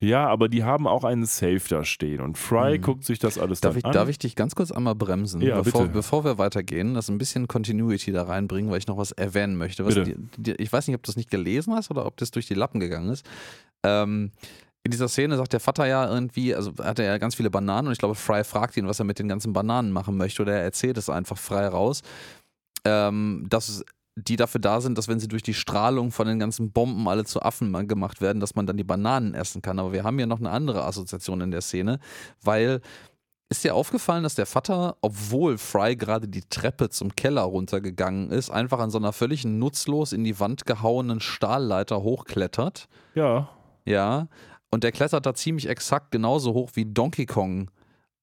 Ja, aber die haben auch einen Safe da stehen und Fry Mhm. guckt sich das alles Darf ich, an. darf ich dich ganz kurz einmal bremsen, Ja, bevor, bitte. bevor wir weitergehen, das ein bisschen Continuity da reinbringen, weil ich noch was erwähnen möchte. Was die, die, ich weiß nicht, ob du das nicht gelesen hast oder ob das durch die Lappen gegangen ist. Ähm, in dieser Szene sagt der Vater ja irgendwie, also hat er ja ganz viele Bananen und ich glaube, Fry fragt ihn, was er mit den ganzen Bananen machen möchte oder er erzählt es einfach frei raus, ähm, dass die dafür da sind, dass wenn sie durch die Strahlung von den ganzen Bomben alle zu Affen gemacht werden, dass man dann die Bananen essen kann. Aber wir haben hier noch eine andere Assoziation in der Szene, weil ist dir aufgefallen, dass der Vater, obwohl Fry gerade die Treppe zum Keller runtergegangen ist, einfach an so einer völlig nutzlos in die Wand gehauenen Stahlleiter hochklettert? ja, Ja. Und der klettert da ziemlich exakt genauso hoch wie Donkey Kong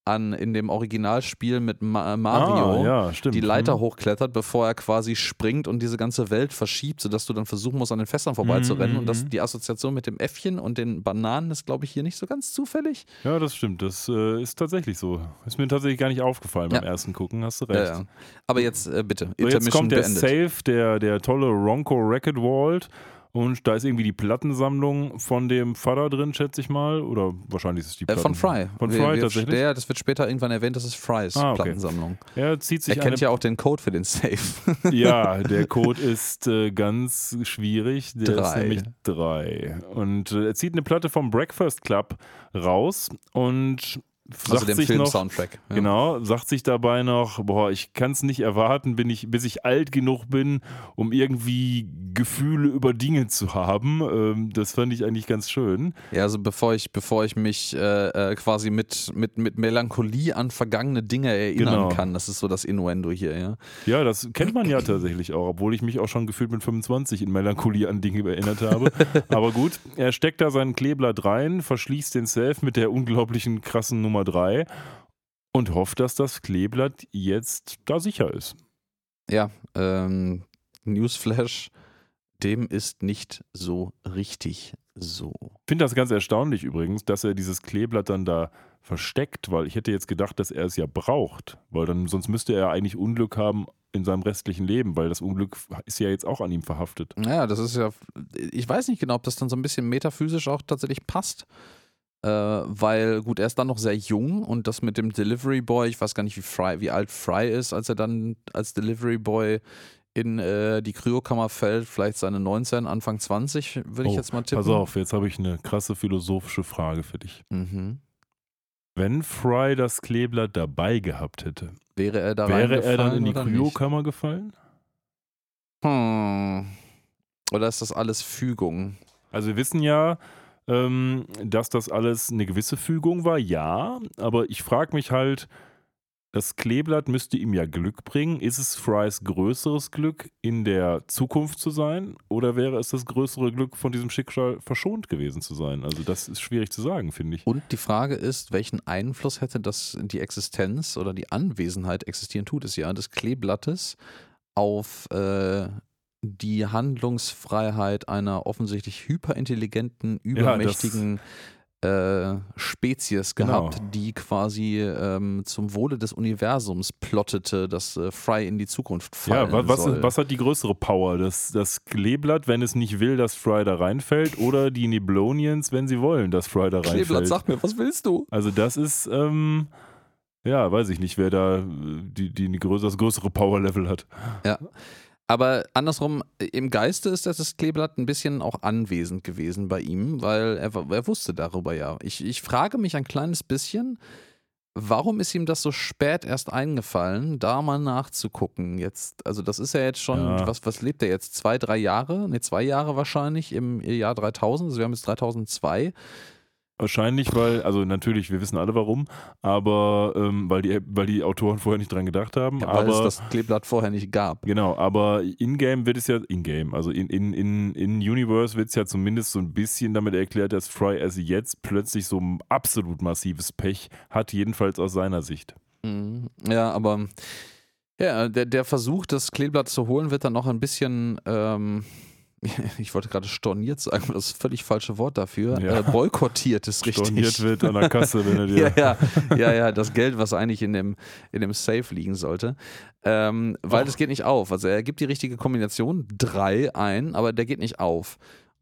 an in dem Originalspiel mit Ma Mario Ah, ja, die Leiter Hm. hochklettert, bevor er quasi springt und diese ganze Welt verschiebt, sodass du dann versuchen musst, an den Fässern vorbeizurennen. Mhm, Und das, mhm. die Assoziation mit dem Äffchen und den Bananen ist, glaube ich, hier nicht so ganz zufällig. Ja, das stimmt. Das äh, ist tatsächlich so. Ist mir tatsächlich gar nicht aufgefallen beim Ja. ersten Gucken. Hast du recht. ja. Aber jetzt äh, bitte, So, jetzt kommt der beendet. Safe, der, der tolle Ronco Racket Vault. Und da ist irgendwie die Plattensammlung von dem Vater drin, schätze ich mal. Oder wahrscheinlich ist es die Äh, Platten. von Fry. Von Wir- Fry wir, tatsächlich. Der, das wird später irgendwann erwähnt, das ist Frys Ah, okay. Plattensammlung. Er zieht sich Er kennt ja auch den Code für den Safe. Ja, der Code ist äh, ganz schwierig. Der ist Drei. nämlich drei. Und äh, er zieht eine Platte vom Breakfast Club raus und also dem Film-Soundtrack. Ja. Genau, sagt sich dabei noch, boah, ich kann es nicht erwarten, bin ich, bis ich alt genug bin, um irgendwie Gefühle über Dinge zu haben. Ähm, das fand ich eigentlich ganz schön. Ja, also bevor ich, bevor ich mich äh, äh, quasi mit, mit, mit Melancholie an vergangene Dinge erinnern Genau. kann. Das ist so das Innuendo hier, ja. Ja, das kennt man ja tatsächlich auch, obwohl ich mich auch schon gefühlt mit 25 in Melancholie an Dinge erinnert habe. Aber gut, er steckt da sein Kleeblatt rein, verschließt den Safe mit der unglaublichen krassen Nummer 3 und hofft, dass das Kleeblatt jetzt da sicher ist. Ja, ähm, Newsflash, dem ist nicht so richtig so. Ich finde das ganz erstaunlich übrigens, dass er dieses Kleeblatt dann da versteckt, weil ich hätte jetzt gedacht, dass er es ja braucht, weil dann sonst müsste er eigentlich Unglück haben in seinem restlichen Leben, weil das Unglück ist ja jetzt auch an ihm verhaftet. Naja, das ist ja, ich weiß nicht genau, ob das dann so ein bisschen metaphysisch auch tatsächlich passt. Äh, weil, gut, er ist dann noch sehr jung und das mit dem Delivery Boy, ich weiß gar nicht, wie, Fry, wie alt Fry ist, als er dann als Delivery Boy in äh, die Kryokammer fällt, vielleicht seine 19, Anfang 20, würde ich Oh, jetzt mal tippen. Pass auf, jetzt habe ich eine krasse philosophische Frage für dich. Mhm. Wenn Fry das Kleeblatt dabei gehabt hätte, Wäre er da wäre er dann in die? Kryokammer gefallen? Hm. Oder ist das alles Fügung? Also wir wissen ja, ähm, dass das alles eine gewisse Fügung war, ja, aber ich frage mich halt, das Kleeblatt müsste ihm ja Glück bringen. Ist es Frys größeres Glück, in der Zukunft zu sein? Oder wäre es das größere Glück, von diesem Schicksal verschont gewesen zu sein? Also das ist schwierig zu sagen, finde ich. Und die Frage ist, welchen Einfluss hätte das die Existenz oder die Anwesenheit, existieren tut es ja, des Kleeblattes auf äh, die Handlungsfreiheit einer offensichtlich hyperintelligenten, übermächtigen äh, Spezies Genau. gehabt, die quasi ähm, zum Wohle des Universums plottete, dass äh, Fry in die Zukunft fallen Ja, wa- was, soll. was hat die größere Power? Das, das Kleeblatt, wenn es nicht will, dass Fry da reinfällt, oder die Neblonians, wenn sie wollen, dass Fry da reinfällt? Kleeblatt, sag mir, was willst du? Also das ist, ähm, ja, weiß ich nicht, wer da äh, die, die, die größere, das größere Power-Level hat. Aber andersrum, im Geiste ist das Kleeblatt ein bisschen auch anwesend gewesen bei ihm, weil er, er wusste darüber ja. Ich, ich frage mich ein kleines bisschen, warum ist ihm das so spät erst eingefallen, da mal nachzugucken jetzt? Also das ist ja jetzt schon, Ja. was, was lebt er jetzt? Zwei, drei Jahre? Ne, zwei Jahre wahrscheinlich im Jahr 3000. Also wir haben jetzt 3002. Wahrscheinlich, weil, also natürlich, wir wissen alle warum, aber ähm, weil, die, weil die Autoren vorher nicht dran gedacht haben. Ja, weil es das Kleeblatt vorher nicht gab. Genau, aber in-game wird es ja, in-game, also in, in, in, in Universe wird es ja zumindest so ein bisschen damit erklärt, dass Fry erst jetzt plötzlich so ein absolut massives Pech hat, jedenfalls aus seiner Sicht. Mhm. Ja, aber ja, der, der Versuch, das Kleeblatt zu holen, wird dann noch ein bisschen, ähm, ich wollte gerade storniert sagen, aber das ist das völlig falsche Wort dafür. Ja. Äh, boykottiert ist richtig. Storniert wird an der Kasse, wenn er dir. ja, ja, ja, ja, das Geld, was eigentlich in dem, in dem Safe liegen sollte. Ähm, weil Och. das geht nicht auf. Also er gibt die richtige Kombination, drei ein, aber der geht nicht auf.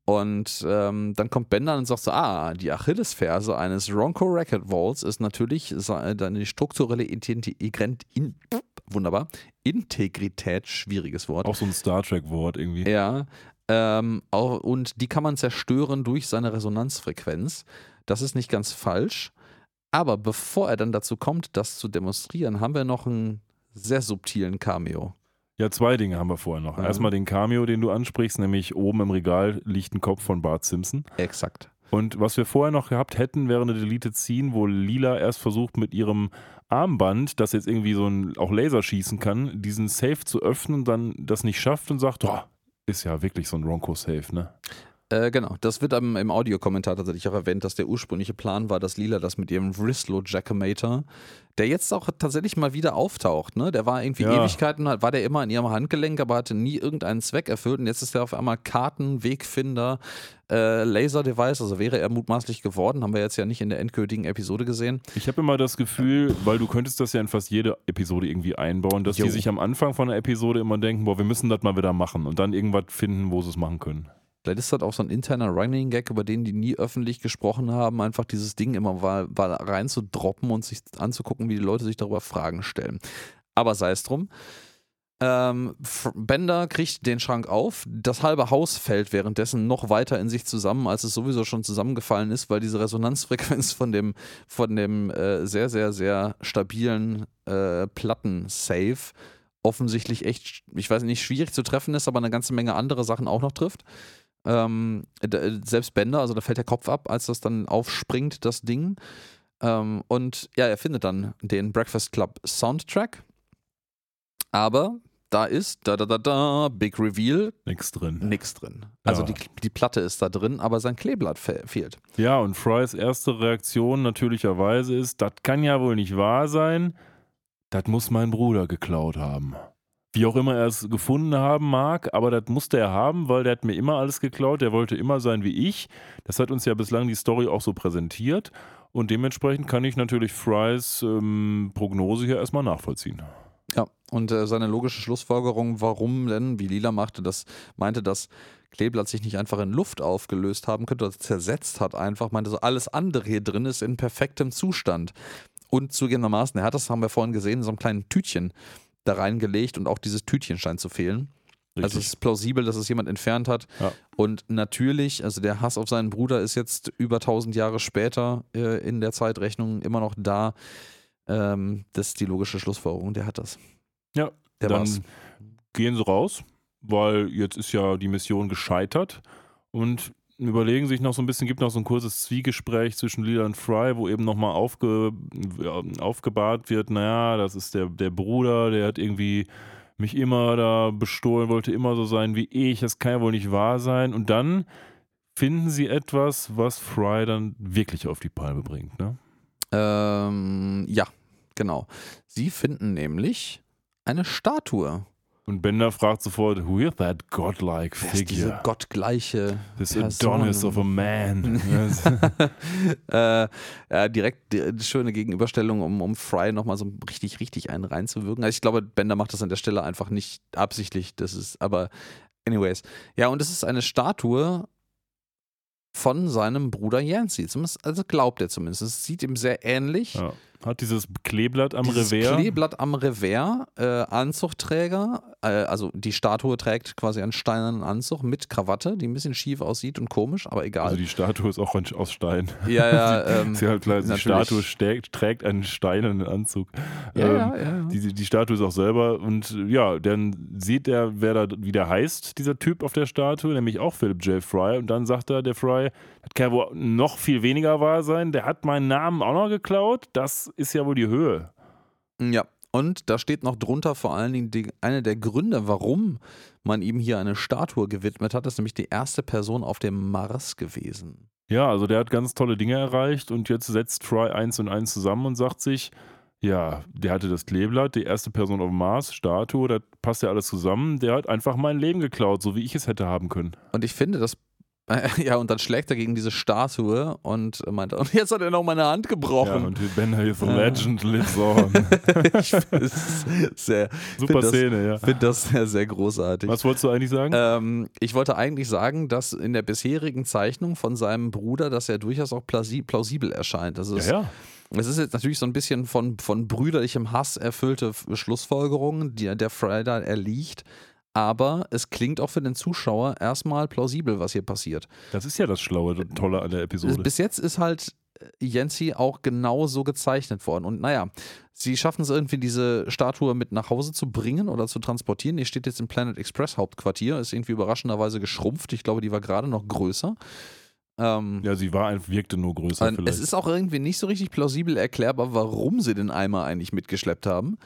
Und ähm, dann kommt Ben dann und sagt so, ah, die Achillesferse eines Ronco Racket Walls ist natürlich seine strukturelle Integrität, in, wunderbar, Integrität, schwieriges Wort. Auch so ein Star Trek-Wort irgendwie. Ja, ähm, auch, und die kann man zerstören durch seine Resonanzfrequenz. Das ist nicht ganz falsch. Aber bevor er dann dazu kommt, das zu demonstrieren, haben wir noch einen sehr subtilen Cameo. Ja, zwei Dinge haben wir vorher noch. Ja. Erstmal den Cameo, den du ansprichst, nämlich oben im Regal liegt ein Kopf von Bart Simpson. Exakt. Und was wir vorher noch gehabt hätten, wäre eine Deleted Scene, wo Lila erst versucht mit ihrem Armband, das jetzt irgendwie so ein auch Laser schießen kann, diesen Safe zu öffnen und dann das nicht schafft und sagt, oh, ist ja wirklich so ein Ronco-Safe, ne? Äh, genau, das wird am, im Audiokommentar tatsächlich auch erwähnt, dass der ursprüngliche Plan war, dass Lila das mit ihrem Vrislo Jackamator, der jetzt auch tatsächlich mal wieder auftaucht, ne? Der war irgendwie Ja. Ewigkeiten, war der immer in ihrem Handgelenk, aber hatte nie irgendeinen Zweck erfüllt und jetzt ist er auf einmal Karten, Wegfinder, äh, Laser-Device, also wäre er mutmaßlich geworden, haben wir jetzt ja nicht in der endgültigen Episode gesehen. Ich habe immer das Gefühl, weil du könntest das ja in fast jede Episode irgendwie einbauen, dass Jo. die sich am Anfang von der Episode immer denken, boah, wir müssen das mal wieder machen und dann irgendwas finden, wo sie es machen können. Vielleicht ist das auch so ein interner Running Gag, über den die nie öffentlich gesprochen haben, einfach dieses Ding immer mal, mal reinzudroppen und sich anzugucken, wie die Leute sich darüber Fragen stellen. Aber sei es drum. Ähm, Bender kriegt den Schrank auf. Das halbe Haus fällt währenddessen noch weiter in sich zusammen, als es sowieso schon zusammengefallen ist, weil diese Resonanzfrequenz von dem, von dem äh, sehr, sehr, sehr stabilen äh, Platten-Safe offensichtlich echt, ich weiß nicht, schwierig zu treffen ist, aber eine ganze Menge andere Sachen auch noch trifft. Ähm, selbst Bender, also da fällt der Kopf ab, als das dann aufspringt, das Ding. Ähm, und ja, er findet dann den Breakfast Club Soundtrack. Aber da ist, da da da da, Big Reveal, Nix drin. nix drin. Also Ja. die, die Platte ist da drin, aber sein Kleeblatt fe fehlt. Ja, und Frys erste Reaktion natürlicherweise ist, das kann ja wohl nicht wahr sein, das muss mein Bruder geklaut haben. Wie auch immer er es gefunden haben mag, aber das musste er haben, weil der hat mir immer alles geklaut, der wollte immer sein wie ich. Das hat uns ja bislang die Story auch so präsentiert und dementsprechend kann ich natürlich Frys ähm, Prognose hier erstmal nachvollziehen. Ja, und äh, seine logische Schlussfolgerung, warum denn, wie Lila machte, das meinte, dass Kleeblatt sich nicht einfach in Luft aufgelöst haben könnte, oder zersetzt hat einfach, meinte so, alles andere hier drin ist in perfektem Zustand. Und zugegebenermaßen, er hat das, haben wir vorhin gesehen, in so einem kleinen Tütchen da reingelegt und auch dieses Tütchen scheint zu fehlen. Also es ist plausibel, dass es jemand entfernt hat. Ja. Und natürlich, also der Hass auf seinen Bruder ist jetzt über 1000 Jahre später äh, in der Zeitrechnung immer noch da. Ähm, das ist die logische Schlussfolgerung, der hat das. Ja, Der dann war's. gehen sie raus, weil jetzt ist ja die Mission gescheitert und überlegen sich noch so ein bisschen, gibt noch so ein kurzes Zwiegespräch zwischen Lila und Fry, wo eben nochmal aufge, aufgebahrt wird, naja, das ist der, der Bruder, der hat irgendwie mich immer da bestohlen, wollte immer so sein wie ich, das kann ja wohl nicht wahr sein. Und dann finden sie etwas, was Fry dann wirklich auf die Palme bringt, ne? Ähm, ja, genau. Sie finden nämlich eine Statue. Und Bender fragt sofort, who is that godlike Wer ist diese figure? gottgleiche This Person? Adonis of a man. äh, ja, direkt die schöne Gegenüberstellung, um, um Fry nochmal so richtig, richtig einen reinzuwirken. Also ich glaube, Bender macht das an der Stelle einfach nicht absichtlich. Das ist, aber anyways. Ja, und es ist eine Statue von seinem Bruder. Zumindest, also glaubt er zumindest. Es sieht ihm sehr ähnlich. Ja. Hat dieses Kleeblatt am Dieses Revers. Kleeblatt am Revers, äh, Anzugträger, äh, also die Statue trägt quasi einen steinernen Anzug mit Krawatte, die ein bisschen schief aussieht und komisch, aber egal. also die Statue ist auch aus Stein. ja, ja, ähm, Sie halt klar, die. Statue stärkt, trägt einen steinernen Anzug. ja, Ähm, ja, ja, ja. Die, die Statue ist auch selber und ja, dann sieht er, wer da, wie der heißt, dieser Typ auf der Statue, nämlich auch Philip J. Fry. Und dann sagt er, der Fry, das kann ja wohl noch viel weniger wahr sein. Der hat meinen Namen auch noch geklaut. Das ist ja wohl die Höhe. Ja, und da steht noch drunter vor allen Dingen die, einer der Gründe, warum man ihm hier eine Statue gewidmet hat, ist nämlich die erste Person auf dem Mars gewesen. Ja, also der hat ganz tolle Dinge erreicht und jetzt setzt Fry eins und eins zusammen und sagt sich, ja, der hatte das Kleeblatt, die erste Person auf dem Mars, Statue, das passt ja alles zusammen. Der hat einfach mein Leben geklaut, so wie ich es hätte haben können. Und ich finde, das Ja, und dann schlägt er gegen diese Statue und meint, und jetzt hat er noch meine Hand Ja, gebrochen. und Ben the Ja. legend lives on. ich sehr, Super das, Szene, ja. finde das sehr, sehr großartig. Was wolltest du eigentlich sagen? Ähm, ich wollte eigentlich sagen, dass in der bisherigen Zeichnung von seinem Bruder, dass er durchaus auch plausi plausibel erscheint. Das ist, ja, ja. es ist jetzt natürlich so ein bisschen von, von brüderlichem Hass erfüllte Schlussfolgerungen, die der Friday erliegt. Aber es klingt auch für den Zuschauer erstmal plausibel, was hier passiert. Das ist ja das Schlaue und Tolle an der Episode. Bis jetzt ist halt äh, Yancy auch genau so gezeichnet worden. Und naja, sie schaffen es irgendwie, diese Statue mit nach Hause zu bringen oder zu transportieren. Die steht jetzt im Planet Express Hauptquartier, ist irgendwie überraschenderweise geschrumpft. Ich glaube, die war gerade noch größer. Ähm, Ja, sie war einfach, wirkte nur größer vielleicht. es ist auch irgendwie nicht so richtig plausibel erklärbar, warum sie den Eimer eigentlich mitgeschleppt haben.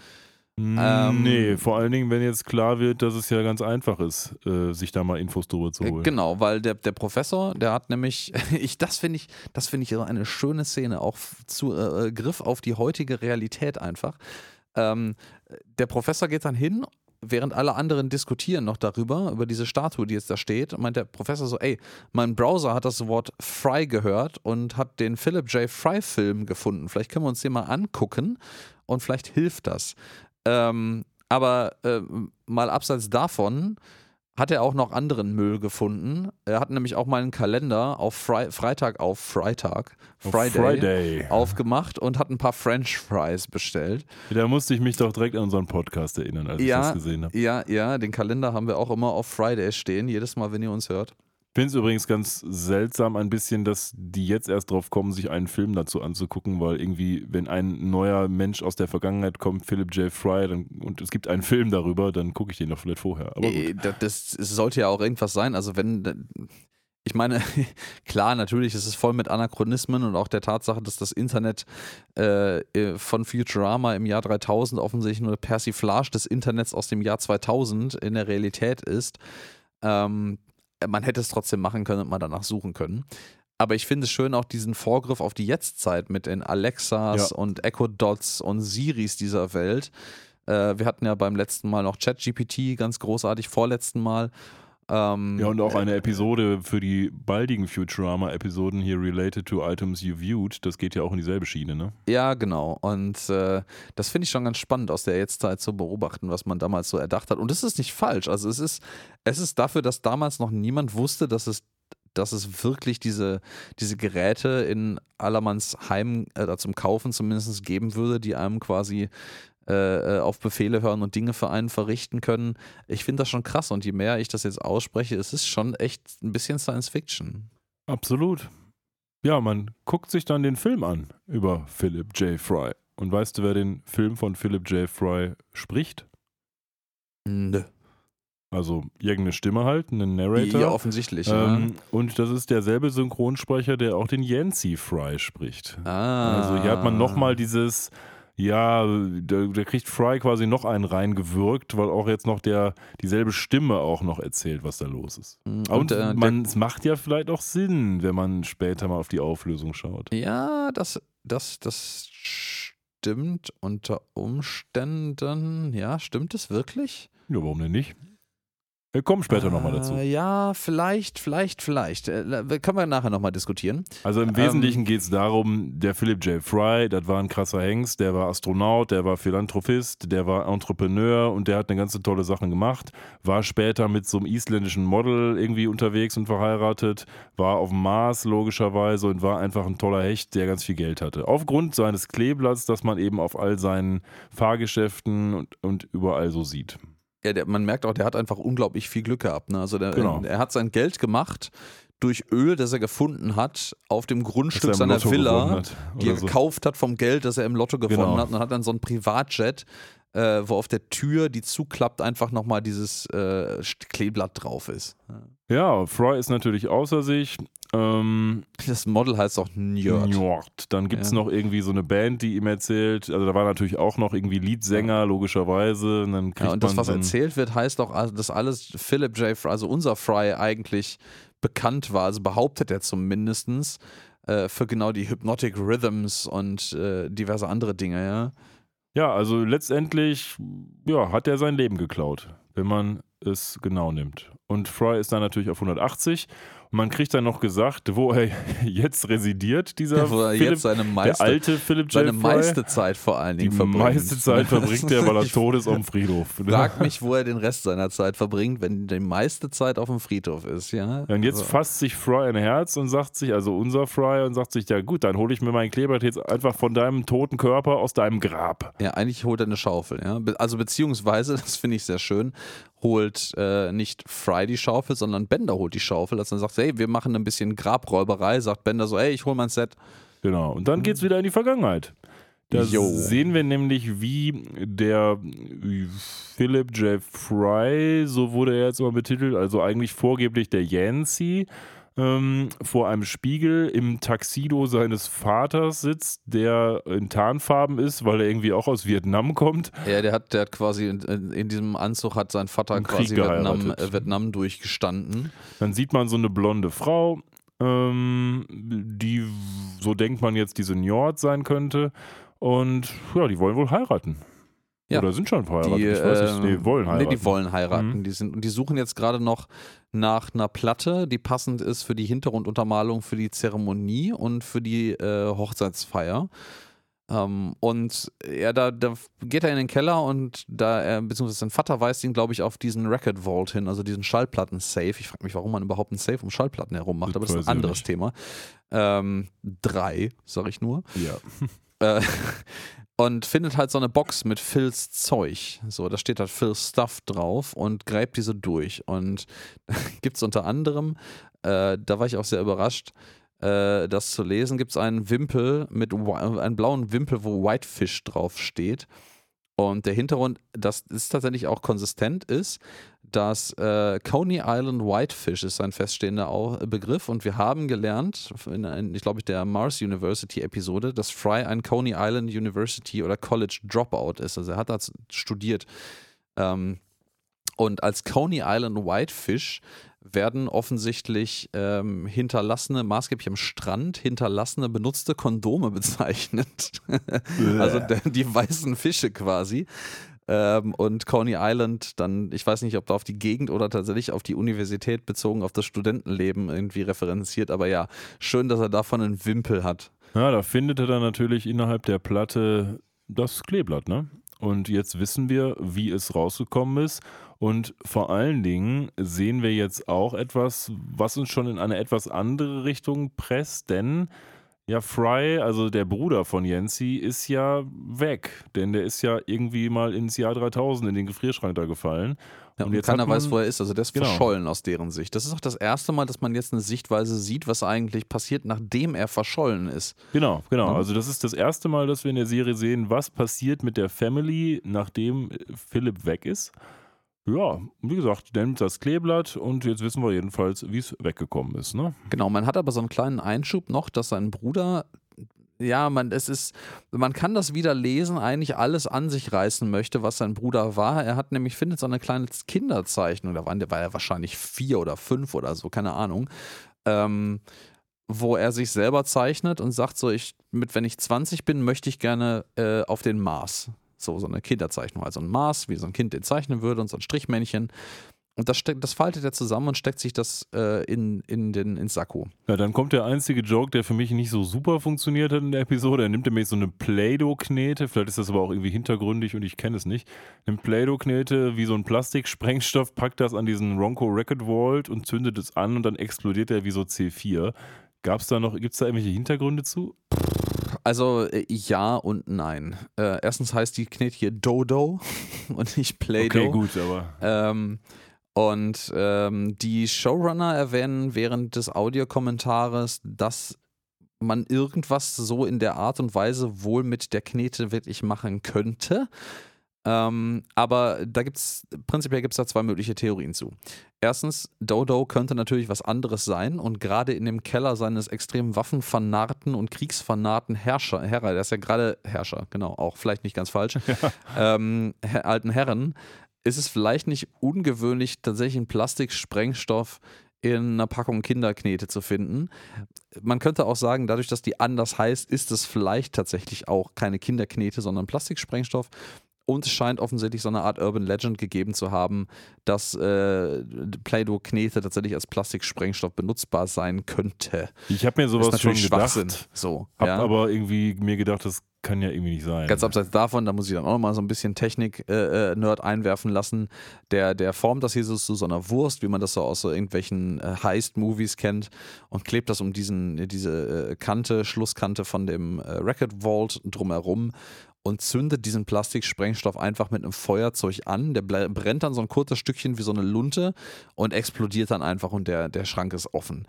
Ähm, nee, vor allen Dingen, wenn jetzt klar wird, dass es ja ganz einfach ist, äh, sich da mal Infos drüber zu Äh, holen. Genau, weil der, der Professor, der hat nämlich, ich, das finde ich, das finde ich so eine schöne Szene, auch zu äh, Griff auf die heutige Realität einfach. Ähm, der Professor geht dann hin, während alle anderen diskutieren noch darüber, über diese Statue, die jetzt da steht, meint der Professor so, ey, mein Browser hat das Wort Fry gehört und hat den Philip J. Fry-Film gefunden. Vielleicht können wir uns den mal angucken und vielleicht hilft das. Ähm, aber äh, mal abseits davon hat er auch noch anderen Müll gefunden. Er hat nämlich auch mal einen Kalender auf Fri Freitag auf Freitag, Friday, Friday. aufgemacht und hat ein paar French Fries bestellt. Da musste ich mich doch direkt an unseren Podcast erinnern, als ich Ja. das gesehen habe. Ja, ja, den Kalender haben wir auch immer auf Friday stehen, jedes Mal, wenn ihr uns hört. Ich finde es übrigens ganz seltsam ein bisschen, dass die jetzt erst drauf kommen, sich einen Film dazu anzugucken, weil irgendwie, wenn ein neuer Mensch aus der Vergangenheit kommt, Philip J. Fry, dann, und es gibt einen Film darüber, dann gucke ich den doch vielleicht vorher. Aber gut. das, sollte ja auch irgendwas sein. Also wenn, ich meine, klar, natürlich ist es voll mit Anachronismen und auch der Tatsache, dass das Internet äh, äh, von Futurama im Jahr 3000 offensichtlich nur Persiflage des Internets aus dem Jahr 2000 in der Realität ist. Ähm, man hätte es trotzdem machen können und mal danach suchen können. Aber ich finde es schön, auch diesen Vorgriff auf die Jetztzeit mit den Alexas Ja. und Echo Dots und Siris dieser Welt. Äh, wir hatten ja beim letzten Mal noch ChatGPT, ganz großartig, vorletzten Mal. Ähm, Ja, und auch eine Episode für die baldigen Futurama-Episoden hier related to items you viewed. Das geht ja auch in dieselbe Schiene, ne? Ja, genau. Und äh, das finde ich schon ganz spannend, aus der Jetztzeit zu beobachten, was man damals so erdacht hat. Und es ist nicht falsch. Also es ist, es ist dafür, dass damals noch niemand wusste, dass es, dass es wirklich diese, diese Geräte in allermanns Heim äh, zum Kaufen zumindest geben würde, die einem quasi äh, äh, auf Befehle hören und Dinge für einen verrichten können. Ich finde das schon krass. Und je mehr ich das jetzt ausspreche, es ist schon echt ein bisschen Science Fiction. Absolut. Ja, man guckt sich dann den Film an über Philip J. Fry. Und weißt du, wer den Film von Philip J. Fry spricht? Nö. Also irgendeine Stimme halt, einen Narrator. Ja, offensichtlich. ja. Ähm, und das ist derselbe Synchronsprecher, der auch den Yancey Fry spricht. Ah. Also hier hat man nochmal dieses, ja, da, da kriegt Fry quasi noch einen reingewirkt, weil auch jetzt noch der dieselbe Stimme auch noch erzählt, was da los ist. Und, Und, äh, man, es macht ja vielleicht auch Sinn, wenn man später mal auf die Auflösung schaut. ja, das, das, das stimmt unter Umständen. Ja, stimmt es wirklich? Ja, warum denn nicht? Wir kommen später nochmal dazu. Äh, ja, vielleicht, vielleicht, vielleicht. Äh, können wir nachher nochmal diskutieren. Also im Wesentlichen geht es darum, der Philip J. Fry, das war ein krasser Hengst, der war Astronaut, der war Philanthropist, der war Entrepreneur und der hat eine ganze tolle Sachen gemacht, war später mit so einem isländischen Model irgendwie unterwegs und verheiratet, war auf dem Mars logischerweise und war einfach ein toller Hecht, der ganz viel Geld hatte. Aufgrund seines Kleeblatts, das man eben auf all seinen Fahrgeschäften und, und überall so sieht. Ja, der, man merkt auch, der hat einfach unglaublich viel Glück gehabt. Ne? Also der, Genau. er hat sein Geld gemacht durch Öl, das er gefunden hat auf dem Grundstück er seiner Lotto Villa. hat die er so. gekauft hat vom Geld, das er im Lotto gewonnen Genau. hat. Und hat dann so ein Privatjet, äh, wo auf der Tür, die zuklappt, einfach nochmal dieses äh, Kleeblatt drauf ist. Ja, Fry ist natürlich außer sich. Ähm, Das Model heißt auch Njord. Njord. Dann gibt es Ja. noch irgendwie so eine Band, die ihm erzählt. Also da war natürlich auch noch irgendwie Leadsänger, logischerweise. Und dann Ja, und das, was erzählt wird, heißt auch, also, dass alles Philip J. Fry, also unser Fry, eigentlich bekannt war. Also behauptet er zumindest äh, für genau die Hypnotic Rhythms und äh, diverse andere Dinge, ja. Ja, also letztendlich ja, hat er sein Leben geklaut, wenn man es genau nimmt. Und Fry ist dann natürlich auf 180 Und man kriegt dann noch gesagt, wo er jetzt residiert, dieser Wo er Philip, jetzt seine meiste, der alte Philip J. seine Fry. meiste Zeit vor allen Die Dingen verbringt. meiste Zeit verbringt er, weil er tot ist auf dem Friedhof. Frag mich, wo er den Rest seiner Zeit verbringt, wenn die meiste Zeit auf dem Friedhof ist, ja. Und jetzt Also, fasst sich Fry ein Herz und sagt sich, also unser Fry, und sagt sich, ja gut, dann hole ich mir mein Kleeblatt jetzt einfach von deinem toten Körper aus deinem Grab. ja, eigentlich holt er eine Schaufel, ja. Also beziehungsweise, das finde ich sehr schön, holt äh, nicht Fry die Schaufel, sondern Bender holt die Schaufel, dass er sagt, hey, wir machen ein bisschen Grabräuberei, sagt Bender so, hey, ich hol mein Set. Genau. Und dann geht's wieder in die Vergangenheit. Da sehen wir nämlich, wie der Philip J. Fry, so wurde er jetzt immer betitelt, also eigentlich vorgeblich der Yancey, ähm, vor einem Spiegel im Taxido seines Vaters sitzt, der in Tarnfarben ist, weil er irgendwie auch aus Vietnam kommt. Ja, der hat, der hat quasi in, in, diesem Anzug hat sein Vater quasi Vietnam, äh, Vietnam durchgestanden. Dann sieht man so eine blonde Frau, ähm, die, so denkt man jetzt, diese Njord sein könnte. Und ja, die wollen wohl heiraten. Ja. Oder sind schon verheiratet. Die, ich weiß nicht. ähm, Nee, wollen heiraten. Nee, die wollen heiraten. Mhm. Die, sind, und die suchen jetzt gerade noch nach einer Platte, die passend ist für die Hintergrunduntermalung, für die Zeremonie und für die äh, Hochzeitsfeier. Ähm, und er da, da geht er in den Keller und da er, beziehungsweise sein Vater weist ihn, glaube ich, auf diesen Record Vault hin, also diesen Schallplatten-Safe. Ich frage mich, warum man überhaupt einen Safe um Schallplatten herum macht, Das aber das ist ein anderes nicht. Thema. Ähm, drei, sag ich nur. Ja. Äh, und findet halt so eine Box mit Phils Zeug. So, da steht halt Phil's Stuff drauf und gräbt diese durch. Und gibt es unter anderem, äh, da war ich auch sehr überrascht, äh, das zu lesen, gibt es einen Wimpel mit einen blauen Wimpel, wo Whitefish drauf steht. Und der Hintergrund, das ist tatsächlich auch konsistent, ist, dass äh, Coney Island Whitefish ist ein feststehender Au- Begriff und wir haben gelernt, in, in ich glaube, der Mars University Episode, dass Fry ein Coney Island University oder College Dropout ist. Also er hat das studiert. Ähm, und als Coney Island Whitefish werden offensichtlich ähm, hinterlassene, maßgeblich am Strand, hinterlassene, benutzte Kondome bezeichnet. also der, die weißen Fische quasi. Ähm, und Coney Island dann, ich weiß nicht, ob da auf die Gegend oder tatsächlich auf die Universität bezogen, auf das Studentenleben irgendwie referenziert, aber ja, schön, dass er davon einen Wimpel hat. Ja, da findet er dann natürlich innerhalb der Platte das Kleeblatt, ne? Und jetzt wissen wir, wie es rausgekommen ist. Und vor allen Dingen sehen wir jetzt auch etwas, was uns schon in eine etwas andere Richtung presst, denn ja, Fry, also der Bruder von Yancy, ist ja weg. Denn der ist ja irgendwie mal ins Jahr 3000 in den Gefrierschrank da gefallen. Ja, Und und jetzt keiner man- weiß, wo er ist. Also der ist Genau. verschollen aus deren Sicht. Das ist auch das erste Mal, dass man jetzt eine Sichtweise sieht, was eigentlich passiert, nachdem er verschollen ist. Genau, genau. Also das ist das erste Mal, dass wir in der Serie sehen, was passiert mit der Family, nachdem Philipp weg ist. Ja, wie gesagt, nimmt das Kleeblatt und jetzt wissen wir jedenfalls, wie es weggekommen ist. Ne? Genau, man hat aber so einen kleinen Einschub noch, dass sein Bruder, ja, man, es ist, man kann das wieder lesen, eigentlich alles an sich reißen möchte, was sein Bruder war. Er hat nämlich, findet so eine kleine Kinderzeichnung, da waren, war er wahrscheinlich vier oder fünf oder so, keine Ahnung. Ähm, wo er sich selber zeichnet und sagt so, ich, mit, wenn ich 20 bin, möchte ich gerne äh, auf den Mars. So, so eine Kinderzeichnung, also ein Mars, wie so ein Kind den zeichnen würde und so ein Strichmännchen. Und das, steckt, das faltet er zusammen und steckt sich das äh, in, in den, ins Sakko. Ja, dann kommt der einzige Joke, der für mich nicht so super funktioniert hat in der Episode. Er nimmt nämlich so eine Play-Doh-Knete, vielleicht ist das aber auch irgendwie hintergründig und ich kenne es nicht. Nimmt Play-Doh-Knete wie so ein Plastiksprengstoff, packt das an diesen Ronco Record Vault und zündet es an und dann explodiert er wie so C4. Gab's da noch, gibt es da irgendwelche Hintergründe zu? Also äh, ja und nein. Äh, erstens heißt die Knete hier Dodo und nicht Play-Doh. Okay, gut, aber Ähm, und ähm, die Showrunner erwähnen während des Audiokommentares, dass man irgendwas so in der Art und Weise wohl mit der Knete wirklich machen könnte. Ähm, aber da gibt's, prinzipiell gibt es da zwei mögliche Theorien zu. Erstens, Dodo könnte natürlich was anderes sein und gerade in dem Keller seines extrem waffenvernarrten und kriegsvernarrten Herrscher, Herrer, der ist ja gerade Herrscher, genau, auch vielleicht nicht ganz falsch, ähm, her- alten Herren, ist es vielleicht nicht ungewöhnlich, tatsächlich einen Plastiksprengstoff in einer Packung Kinderknete zu finden. Man könnte auch sagen, dadurch, dass die anders heißt, ist es vielleicht tatsächlich auch keine Kinderknete, sondern Plastiksprengstoff. Und es scheint offensichtlich so eine Art Urban Legend gegeben zu haben, dass äh, Play-Doh-Knete tatsächlich als Plastiksprengstoff benutzbar sein könnte. Ich habe mir sowas schon gedacht. So, Hab ja. aber irgendwie mir gedacht, das kann ja irgendwie nicht sein. Ganz abseits davon, da muss ich dann auch nochmal so ein bisschen Technik-Nerd einwerfen lassen. Der, der formt das hier so zu so einer Wurst, wie man das so aus so irgendwelchen äh, Heist-Movies kennt und klebt das um diesen, diese äh, Kante, Schlusskante von dem äh, Record Vault drumherum und zündet diesen Plastiksprengstoff einfach mit einem Feuerzeug an. Der brennt dann so ein kurzes Stückchen wie so eine Lunte und explodiert dann einfach und der, der Schrank ist offen.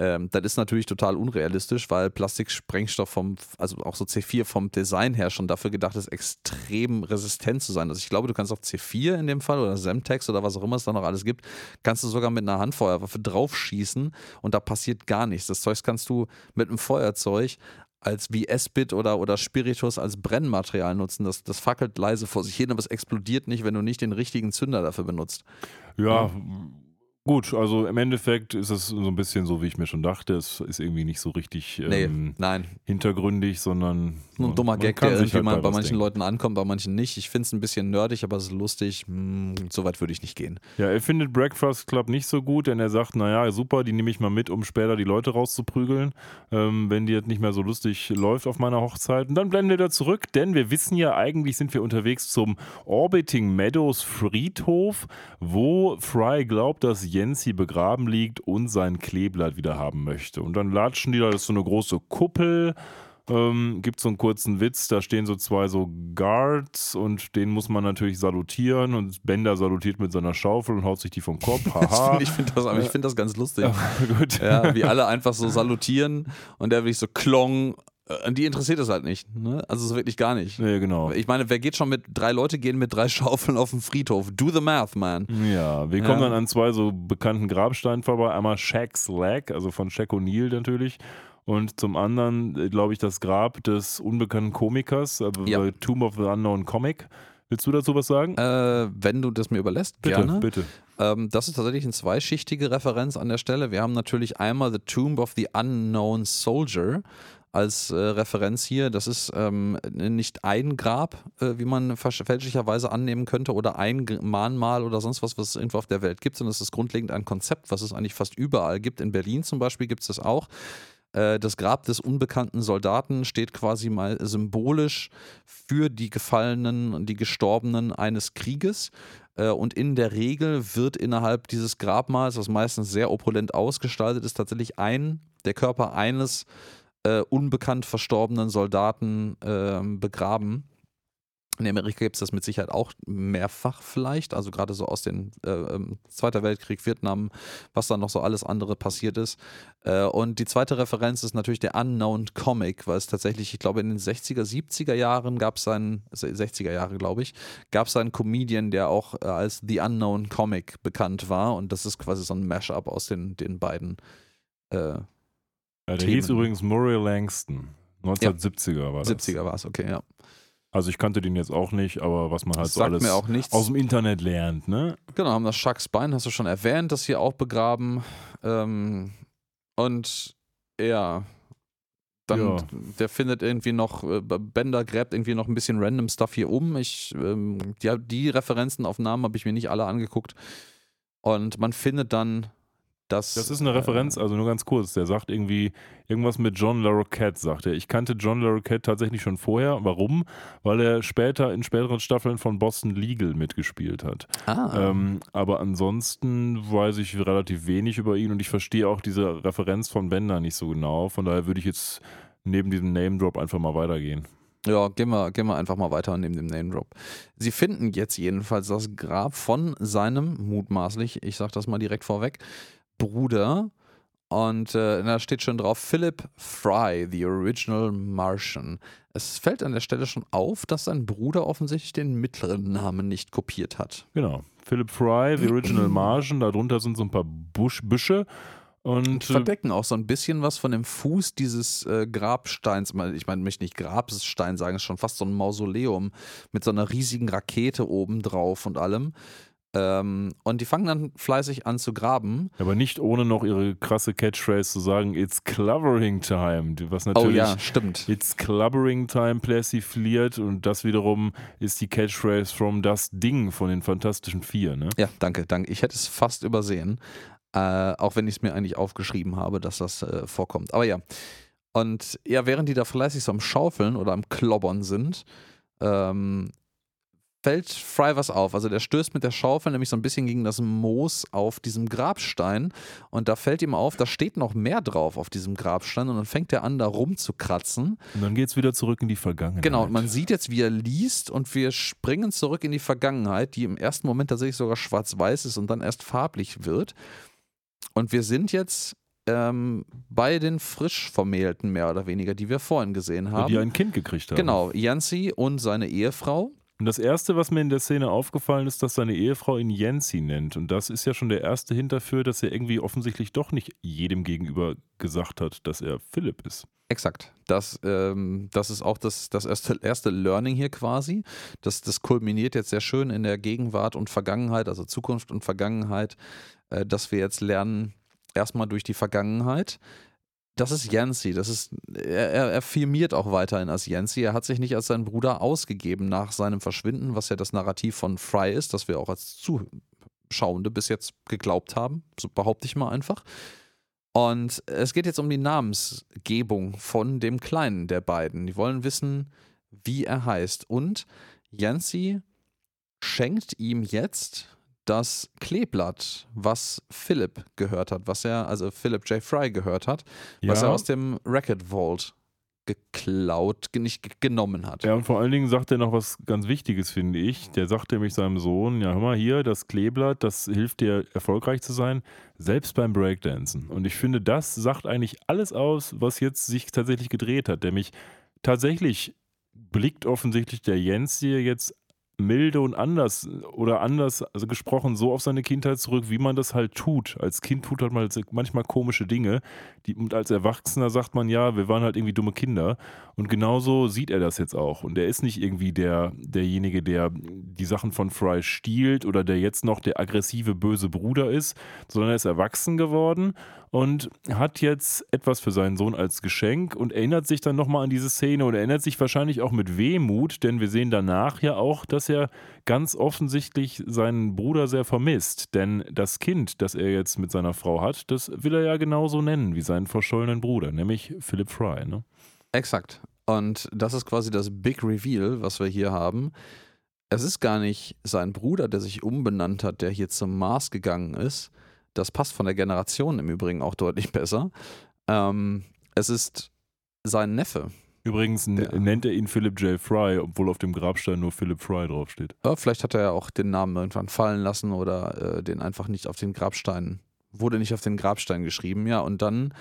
Ähm, das ist natürlich total unrealistisch, weil Plastiksprengstoff vom, also auch so C4 vom Design her schon dafür gedacht ist, extrem resistent zu sein. Also ich glaube, du kannst auf C4 in dem Fall oder Semtex oder was auch immer es da noch alles gibt, kannst du sogar mit einer Handfeuerwaffe draufschießen und da passiert gar nichts. Das Zeug kannst du mit einem Feuerzeug als wie S-Bit oder, oder Spiritus als Brennmaterial nutzen. Das, das fackelt leise vor sich hin, aber es explodiert nicht, wenn du nicht den richtigen Zünder dafür benutzt. Ja, gut, also im Endeffekt ist es so ein bisschen so, wie ich mir schon dachte. Es ist irgendwie nicht so richtig Nee, ähm, nein. hintergründig, sondern. Nur ein dummer Gag, der irgendwie halt bei was manchen denken. Leuten ankommt, bei manchen nicht. Ich finde es ein bisschen nerdig, aber es ist lustig. Hm, so weit würde ich nicht gehen. Ja, er findet Breakfast Club nicht so gut, denn er sagt, naja, super, die nehme ich mal mit, um später die Leute rauszuprügeln, ähm, wenn die jetzt nicht mehr so lustig läuft auf meiner Hochzeit. Und dann blenden wir da zurück, denn wir wissen ja, eigentlich sind wir unterwegs zum Orbiting Meadows Friedhof, wo Fry glaubt, dass Yancy begraben liegt und sein Kleeblatt wieder haben möchte. Und dann latschen die da, das ist so eine große Kuppel. Ähm, gibt so einen kurzen Witz, da stehen so zwei so Guards und denen muss man natürlich salutieren und Bender salutiert mit seiner Schaufel und haut sich die vom Kopf. Haha. ich finde das, ich find das ganz lustig. Gut. Ja, wie alle einfach so salutieren und der wirklich so klong. Äh, Die interessiert es halt nicht. Ne? Also so wirklich gar nicht. Nee, genau. Ich meine, wer geht schon mit drei Leute gehen mit drei Schaufeln auf den Friedhof? Do the math, man. Ja, wir kommen Ja. dann an zwei so bekannten Grabsteinen vorbei. Einmal Shaq's Leg, also von Shaq O'Neal natürlich. Und zum anderen, äh, glaube ich, das Grab des unbekannten Komikers, äh, Ja. The Tomb of the Unknown Comic. Willst du dazu was sagen? Äh, wenn du das mir überlässt, bitte, gerne. bitte. Ähm, das ist tatsächlich eine zweischichtige Referenz an der Stelle. Wir haben natürlich einmal The Tomb of the Unknown Soldier als äh, Referenz hier. Das ist ähm, nicht ein Grab, äh, wie man fälschlicherweise annehmen könnte, oder ein Mahnmal oder sonst was, was es irgendwo auf der Welt gibt, sondern es ist grundlegend ein Konzept, was es eigentlich fast überall gibt. In Berlin zum Beispiel gibt es das auch. Äh, Das Grab des unbekannten Soldaten steht quasi mal symbolisch für die Gefallenen und die Gestorbenen eines Krieges. Äh, Und in der Regel wird innerhalb dieses Grabmals, das meistens sehr opulent ausgestaltet ist, tatsächlich ein, der Körper eines äh, unbekannt verstorbenen Soldaten ähm, begraben. In Amerika gibt es das mit Sicherheit auch mehrfach vielleicht, also gerade so aus den äh, ähm, Zweiter Weltkrieg, Vietnam, was dann noch so alles andere passiert ist. Äh, und die zweite Referenz ist natürlich der Unknown Comic, weil es tatsächlich, ich glaube, in den 60er, 70er Jahren gab es einen, 60er Jahre, glaube ich, gab es einen Comedian, der auch äh, als The Unknown Comic bekannt war. Und das ist quasi so ein Mashup aus den, den beiden. Ja, der Themen. hieß übrigens Murray Langston. 1970er war das. 70er war es, okay, ja. Also ich kannte den jetzt auch nicht, aber was man halt Das so alles aus dem Internet lernt, ne? Genau, haben das Chuck Spine, hast du schon erwähnt, das hier auch begraben. Ähm, und ja, dann Ja. der findet irgendwie noch, äh, Bender gräbt irgendwie noch ein bisschen random Stuff hier um. Ich, ähm, die, die Referenzen auf Namen habe ich mir nicht alle angeguckt. Und man findet dann, dass. Das ist eine Referenz, also nur ganz kurz. Der sagt irgendwie irgendwas mit John LaRoquette, sagt er. Ich kannte John LaRoquette tatsächlich schon vorher. Warum? Weil er später in späteren Staffeln von Boston Legal mitgespielt hat. Äh, ah, Ähm, aber ansonsten weiß ich relativ wenig über ihn und ich verstehe auch diese Referenz von Bender nicht so genau. Von daher würde ich jetzt neben diesem Name Drop einfach mal weitergehen. Ja, gehen wir, gehen wir einfach mal weiter neben dem Name Drop. Sie finden jetzt jedenfalls das Grab von seinem, mutmaßlich, ich sag das mal direkt vorweg, Bruder. Und äh, da steht schon drauf, Philip Fry, the original Martian. Es fällt an der Stelle schon auf, dass sein Bruder offensichtlich den mittleren Namen nicht kopiert hat. Genau. Philip Fry, The Original Martian, darunter sind so ein paar Busch, Büsche. Und äh, Verdecken auch so ein bisschen was von dem Fuß dieses äh, Grabsteins. Ich meine, möchte nicht Grabstein sagen, es ist schon fast so ein Mausoleum mit so einer riesigen Rakete oben drauf und allem. Ähm, und die fangen dann fleißig an zu graben. Aber nicht ohne noch ihre krasse Catchphrase zu sagen, it's clobbering time. Was Oh natürlich ja, stimmt. It's Clubbering Time persifliert und das wiederum ist die Catchphrase from das Ding von den Fantastischen Vier, ne? Ja, danke, danke. Ich hätte es fast übersehen. Äh, auch wenn ich es mir eigentlich aufgeschrieben habe, dass das äh, vorkommt. Aber ja. Und ja, während die da fleißig so am Schaufeln oder am Klobbern sind, ähm, fällt Fry was auf. Also der stößt mit der Schaufel nämlich so ein bisschen gegen das Moos auf diesem Grabstein und da fällt ihm auf, da steht noch mehr drauf auf diesem Grabstein und dann fängt er an, da rumzukratzen. Und dann geht's wieder zurück in die Vergangenheit. Genau, und man sieht jetzt, wie er liest und wir springen zurück in die Vergangenheit, die im ersten Moment tatsächlich sogar schwarz-weiß ist und dann erst farblich wird. Und wir sind jetzt ähm, bei den frisch Vermählten mehr oder weniger, die wir vorhin gesehen haben. die ein Kind gekriegt haben. genau, Yancy und seine Ehefrau. Und das Erste, was mir in der Szene aufgefallen ist, dass seine Ehefrau ihn Yancy nennt. Und das ist ja schon der erste Hint dafür, dass er irgendwie offensichtlich doch nicht jedem gegenüber gesagt hat, dass er Philipp ist. Exakt. Das, ähm, das ist auch das, das erste, erste Learning hier quasi. Das, das kulminiert jetzt sehr schön in der Gegenwart und Vergangenheit, also Zukunft und Vergangenheit, äh, dass wir jetzt lernen, erstmal durch die Vergangenheit. Das ist Yancy. Das ist, er, er, er firmiert auch weiterhin als Yancy. Er hat sich nicht als sein Bruder ausgegeben nach seinem Verschwinden, was ja das Narrativ von Fry ist, das wir auch als Zuschauende bis jetzt geglaubt haben. So behaupte ich mal einfach. Und es geht jetzt um die Namensgebung von dem Kleinen der beiden. Die wollen wissen, wie er heißt. Und Yancy schenkt ihm jetzt das Kleeblatt, was Philip gehört hat, was er, also Philip J. Fry gehört hat, was Ja. er aus dem Racket Vault geklaut, ge- nicht ge- genommen hat. Ja, und vor allen Dingen sagt er noch was ganz Wichtiges, finde ich. Der sagt nämlich seinem Sohn, ja, hör mal hier, das Kleeblatt, das hilft dir erfolgreich zu sein, selbst beim Breakdancen. Und ich finde, das sagt eigentlich alles aus, was jetzt sich tatsächlich gedreht hat. Nämlich tatsächlich blickt offensichtlich der Jens hier jetzt milde und anders oder anders also gesprochen so auf seine Kindheit zurück, wie man das halt tut. Als Kind tut halt man manchmal komische Dinge. Die, und als Erwachsener sagt man ja, wir waren halt irgendwie dumme Kinder. Und genauso sieht er das jetzt auch. Und er ist nicht irgendwie der derjenige, der die Sachen von Fry stiehlt oder der jetzt noch der aggressive böse Bruder ist, sondern er ist erwachsen geworden und hat jetzt etwas für seinen Sohn als Geschenk und erinnert sich dann nochmal an diese Szene und erinnert sich wahrscheinlich auch mit Wehmut, denn wir sehen danach ja auch, dass er ganz offensichtlich seinen Bruder sehr vermisst. Denn das Kind, das er jetzt mit seiner Frau hat, das will er ja genauso nennen wie seinen verschollenen Bruder, nämlich Philip Fry. Ne? Exakt. Und das ist quasi das Big Reveal, was wir hier haben. Es ist gar nicht sein Bruder, der sich umbenannt hat, der hier zum Mars gegangen ist. Das passt von der Generation im Übrigen auch deutlich besser. Ähm, es ist sein Neffe. Übrigens Der- nennt er ihn Philip J. Fry, obwohl auf dem Grabstein nur Philip Fry draufsteht. Ja, vielleicht hat er ja auch den Namen irgendwann fallen lassen oder äh, den einfach nicht auf den Grabstein, wurde nicht auf den Grabstein geschrieben. Ja, und dann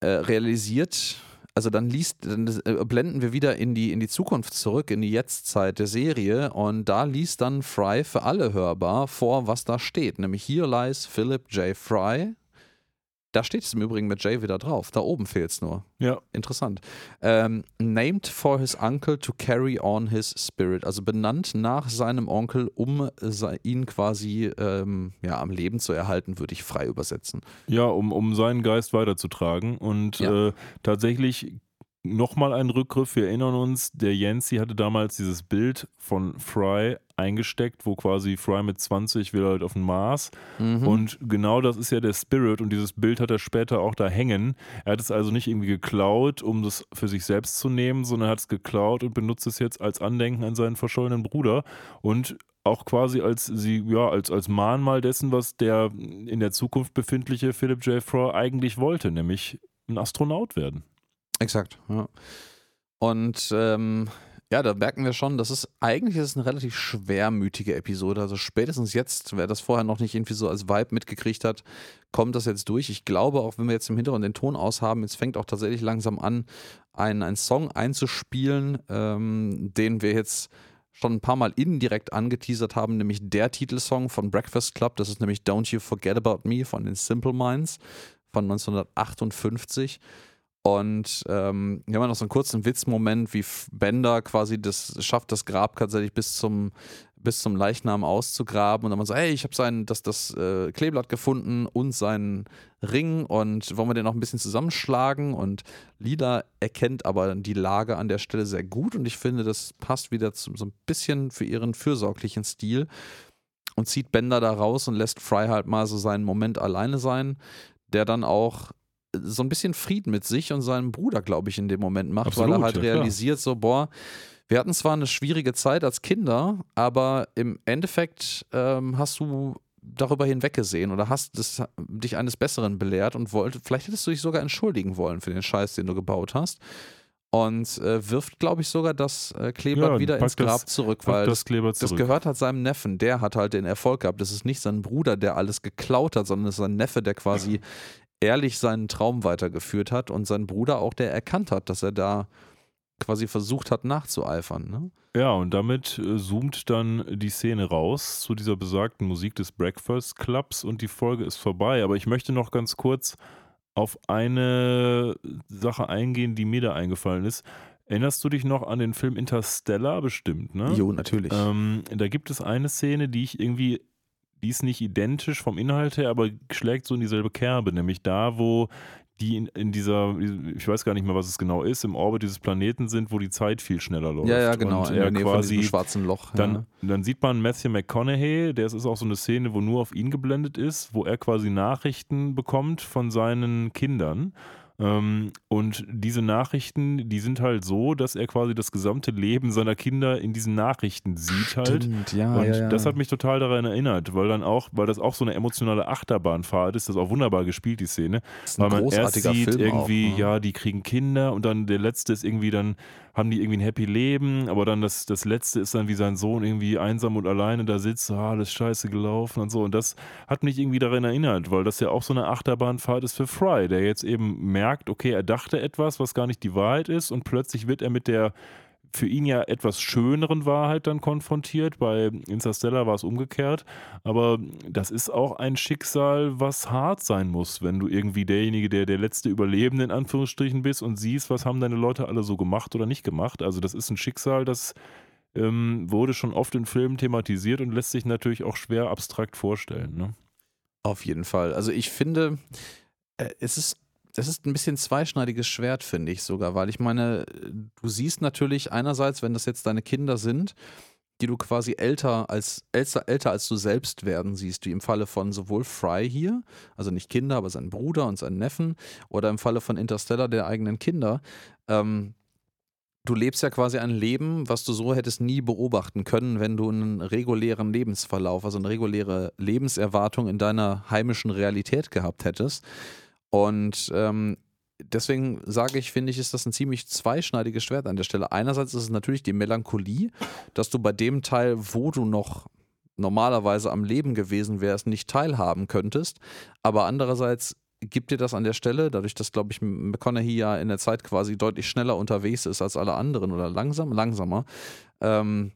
äh, realisiert, also dann liest, dann äh, blenden wir wieder in die, in die Zukunft zurück, in die Jetztzeit der Serie und da liest dann Fry für alle hörbar vor, was da steht. Nämlich hier lies Philip J. Fry. Da steht es im Übrigen mit J wieder drauf. Da oben fehlt es nur. Ja, Interessant. Ähm, named for his uncle to carry on his spirit. Also benannt nach seinem Onkel, um ihn quasi ähm, ja, am Leben zu erhalten, würde ich frei übersetzen. Ja, um, um seinen Geist weiterzutragen. Und Ja. äh, tatsächlich nochmal ein Rückgriff. Wir erinnern uns, der Yancy hatte damals dieses Bild von Fry eingesteckt, wo quasi Fry mit 20 will halt auf den Mars. Mhm. Und genau das ist ja der Spirit und dieses Bild hat er später auch da hängen. Er hat es also nicht irgendwie geklaut, um das für sich selbst zu nehmen, sondern er hat es geklaut und benutzt es jetzt als Andenken an seinen verschollenen Bruder und auch quasi als sie ja als als Mahnmal dessen, was der in der Zukunft befindliche Philip J. Fry eigentlich wollte, nämlich ein Astronaut werden. Exakt, ja. Und ähm, ja, da merken wir schon, das ist eigentlich ist es eine relativ schwermütige Episode. Also spätestens jetzt, wer das vorher noch nicht irgendwie so als Vibe mitgekriegt hat, kommt das jetzt durch. Ich glaube, auch wenn wir jetzt im Hintergrund den Ton aushaben, jetzt fängt auch tatsächlich langsam an, einen, einen Song einzuspielen, ähm, den wir jetzt schon ein paar Mal indirekt angeteasert haben, nämlich der Titelsong von Breakfast Club. Das ist nämlich Don't You Forget About Me von den Simple Minds von 1958. Und ähm, wir haben noch so einen kurzen Witzmoment, wie Bender quasi das schafft, das Grab tatsächlich bis zum bis zum Leichnam auszugraben. Und dann man so, hey, ich habe sein, das, das äh, Kleeblatt gefunden und seinen Ring. Und wollen wir den noch ein bisschen zusammenschlagen? Und Lila erkennt aber die Lage an der Stelle sehr gut. Und ich finde, das passt wieder zu, so ein bisschen für ihren fürsorglichen Stil. Und zieht Bender da raus und lässt Fry halt mal so seinen Moment alleine sein, der dann auch so ein bisschen Frieden mit sich und seinem Bruder, glaube ich, in dem Moment macht, Absolut, weil er halt ja, realisiert, so, boah, wir hatten zwar eine schwierige Zeit als Kinder, aber im Endeffekt ähm, hast du darüber hinweggesehen oder hast das, dich eines Besseren belehrt und wollte, vielleicht hättest du dich sogar entschuldigen wollen für den Scheiß, den du gebaut hast. Und äh, wirft, glaube ich, sogar das äh, Kleeblatt Ja, wieder ins Grab das- zurück, weil das Kleber das zurück. gehört halt seinem Neffen. Der hat halt den Erfolg gehabt. Das ist nicht sein Bruder, der alles geklaut hat, sondern es ist sein Neffe, der quasi ehrlich seinen Traum weitergeführt hat und sein Bruder auch, der erkannt hat, dass er da quasi versucht hat nachzueifern. Ne? Ja, und damit äh, zoomt dann die Szene raus zu dieser besagten Musik des Breakfast Clubs und die Folge ist vorbei. Aber ich möchte noch ganz kurz auf eine Sache eingehen, die mir da eingefallen ist. Erinnerst du dich noch an den Film Interstellar bestimmt, ne? Jo, natürlich. Ähm, da gibt es eine Szene, die ich irgendwie, die ist nicht identisch vom Inhalt her, aber schlägt so in dieselbe Kerbe, nämlich da, wo die in, in dieser, ich weiß gar nicht mehr, was es genau ist, im Orbit dieses Planeten sind, wo die Zeit viel schneller läuft. ja, ja, genau. Und in er der Nähe von quasi diesem schwarzen Loch. dann, ja. dann sieht man Matthew McConaughey, der ist auch so eine Szene, wo nur auf ihn geblendet ist, wo er quasi Nachrichten bekommt von seinen Kindern. Ähm, und diese Nachrichten, die sind halt so, dass er quasi das gesamte Leben seiner Kinder in diesen Nachrichten sieht halt. Stimmt, ja, Und ja, ja. das hat mich total daran erinnert, weil dann auch, weil das auch so eine emotionale Achterbahnfahrt ist, das ist auch wunderbar gespielt, die Szene. Das ist ein Weil man erst sieht Film irgendwie, auch, ne? ja, die kriegen Kinder und dann der letzte ist irgendwie dann, haben die irgendwie ein happy Leben, aber dann das, das letzte ist dann, wie sein Sohn irgendwie einsam und alleine da sitzt, ah, alles scheiße gelaufen und so. Und das hat mich irgendwie daran erinnert, weil das ja auch so eine Achterbahnfahrt ist für Fry, der jetzt eben merkt, okay, er dachte etwas, was gar nicht die Wahrheit ist und plötzlich wird er mit der für ihn ja etwas schöneren Wahrheit dann konfrontiert. Bei Interstellar war es umgekehrt. Aber das ist auch ein Schicksal, was hart sein muss, wenn du irgendwie derjenige, der der letzte Überlebende in Anführungsstrichen bist und siehst, was haben deine Leute alle so gemacht oder nicht gemacht. Also das ist ein Schicksal, das ähm, wurde schon oft in Filmen thematisiert und lässt sich natürlich auch schwer abstrakt vorstellen. Ne? Auf jeden Fall. Also ich finde, äh, es ist, es ist ein bisschen zweischneidiges Schwert, finde ich sogar, weil ich meine, du siehst natürlich einerseits, wenn das jetzt deine Kinder sind, die du quasi älter als älter, älter als du selbst werden siehst, wie im Falle von sowohl Fry hier, also nicht Kinder, aber seinen Bruder und seinen Neffen, oder im Falle von Interstellar der eigenen Kinder. Ähm, du lebst ja quasi ein Leben, was du so hättest nie beobachten können, wenn du einen regulären Lebensverlauf, also eine reguläre Lebenserwartung in deiner heimischen Realität gehabt hättest. Und ähm, deswegen sage ich, finde ich, ist das ein ziemlich zweischneidiges Schwert an der Stelle. Einerseits ist es natürlich die Melancholie, dass du bei dem Teil, wo du noch normalerweise am Leben gewesen wärst, nicht teilhaben könntest. Aber andererseits gibt dir das an der Stelle, dadurch, dass, glaube ich, McConaughey ja in der Zeit quasi deutlich schneller unterwegs ist als alle anderen oder langsam, langsamer, ähm,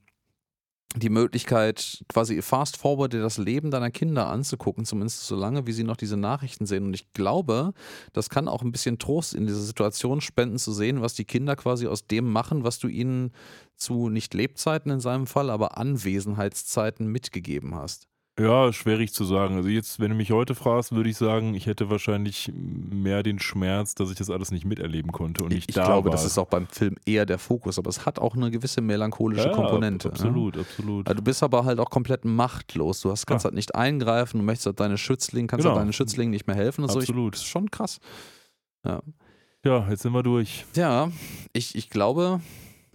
die Möglichkeit, quasi fast forward dir das Leben deiner Kinder anzugucken, zumindest so lange, wie sie noch diese Nachrichten sehen. Und ich glaube, das kann auch ein bisschen Trost in dieser Situation spenden, zu sehen, was die Kinder quasi aus dem machen, was du ihnen zu nicht Lebzeiten in seinem Fall, aber Anwesenheitszeiten mitgegeben hast. Ja, schwierig zu sagen. Also jetzt, wenn du mich heute fragst, würde ich sagen, ich hätte wahrscheinlich mehr den Schmerz, dass ich das alles nicht miterleben konnte und nicht ich da glaube, war. das ist auch beim Film eher der Fokus, aber es hat auch eine gewisse melancholische ja, Komponente. ne? Absolut, absolut. Also du bist aber halt auch komplett machtlos. Du hast, kannst Ah. halt nicht eingreifen, du möchtest halt deine Schützlinge, kannst Genau. halt deinen Schützlingen nicht mehr helfen und so. Ich, Absolut. das ist schon krass. Ja, Ja, jetzt sind wir durch. ja ich, ich glaube,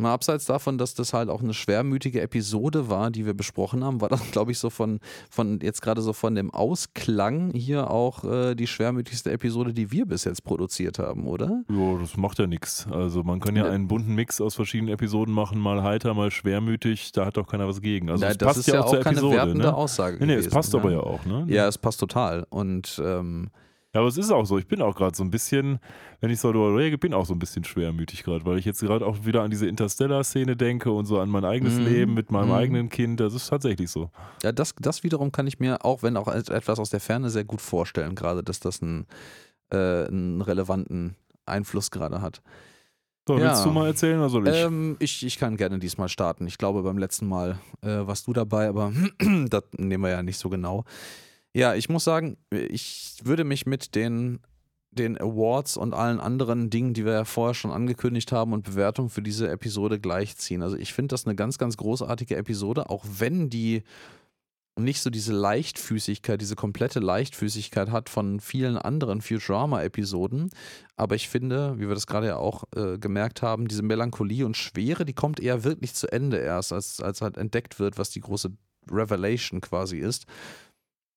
mal abseits davon, dass das halt auch eine schwermütige Episode war, die wir besprochen haben, war das, glaube ich, so von, von jetzt gerade so von dem Ausklang hier auch äh, die schwermütigste Episode, die wir bis jetzt produziert haben, oder? Ja, das macht ja nichts. Also man kann ja einen bunten Mix aus verschiedenen Episoden machen, mal heiter, mal schwermütig, da hat doch keiner was gegen. Also Ja, es das passt ist ja, auch auch zur keine Episode. wertende ne? Aussage Nee, nee, es gewesen, passt ja. aber ja auch, ne? Ja, es passt total. Und ähm, Ja, aber es ist auch so. Ich bin auch gerade so ein bisschen, wenn ich so darüber rede, bin auch so ein bisschen schwermütig gerade, weil ich jetzt gerade auch wieder an diese Interstellar-Szene denke und so an mein eigenes Mhm. Leben mit meinem Mhm. eigenen Kind. Das ist tatsächlich so. Ja, das, das wiederum kann ich mir, auch wenn auch et- etwas aus der Ferne, sehr gut vorstellen, gerade, dass das einen, äh, einen relevanten Einfluss gerade hat. So, Ja. willst du mal erzählen oder soll ich? Ähm, ich, ich kann gerne diesmal starten. Ich glaube, beim letzten Mal äh, warst du dabei, aber das nehmen wir ja nicht so genau. Ja, ich muss sagen, ich würde mich mit den, den Awards und allen anderen Dingen, die wir ja vorher schon angekündigt haben und Bewertungen für diese Episode gleichziehen. Also ich finde das eine ganz, ganz großartige Episode, auch wenn die nicht so diese Leichtfüßigkeit, diese komplette Leichtfüßigkeit hat von vielen anderen Futurama-Episoden. Aber ich finde, wie wir das gerade ja auch äh, gemerkt haben, diese Melancholie und Schwere, die kommt eher wirklich zu Ende erst, als, als halt entdeckt wird, was die große Revelation quasi ist.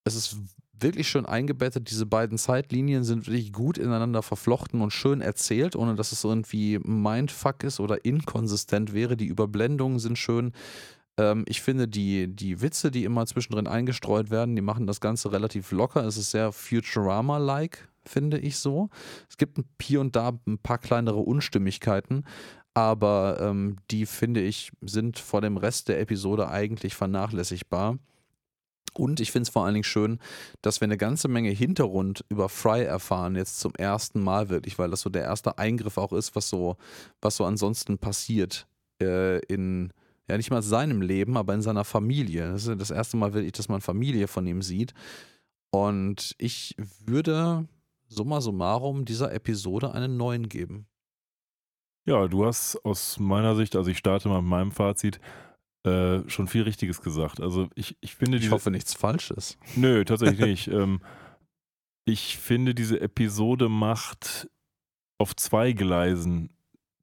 Es ist wirklich schön eingebettet. Diese beiden Zeitlinien sind wirklich gut ineinander verflochten und schön erzählt, ohne dass es irgendwie Mindfuck ist oder inkonsistent wäre. Die Überblendungen sind schön. Ähm, ich finde, die, die Witze, die immer zwischendrin eingestreut werden, die machen das Ganze relativ locker. Es ist sehr Futurama-like, finde ich so. Es gibt hier und da ein paar kleinere Unstimmigkeiten, aber ähm, die, finde ich, sind vor dem Rest der Episode eigentlich vernachlässigbar. Und ich finde es vor allen Dingen schön, dass wir eine ganze Menge Hintergrund über Fry erfahren, jetzt zum ersten Mal wirklich, weil das so der erste Eingriff auch ist, was so, was so ansonsten passiert äh, in, ja nicht mal seinem Leben, aber in seiner Familie. Das ist das erste Mal wirklich, dass man Familie von ihm sieht. Und ich würde summa summarum dieser Episode einen neuen geben. Ja, du hast aus meiner Sicht, also ich starte mal mit meinem Fazit, äh, schon viel Richtiges gesagt. Also ich, ich finde Ich diese. hoffe nichts Falsches. Nö, tatsächlich nicht. ähm, ich finde, diese Episode macht auf zwei Gleisen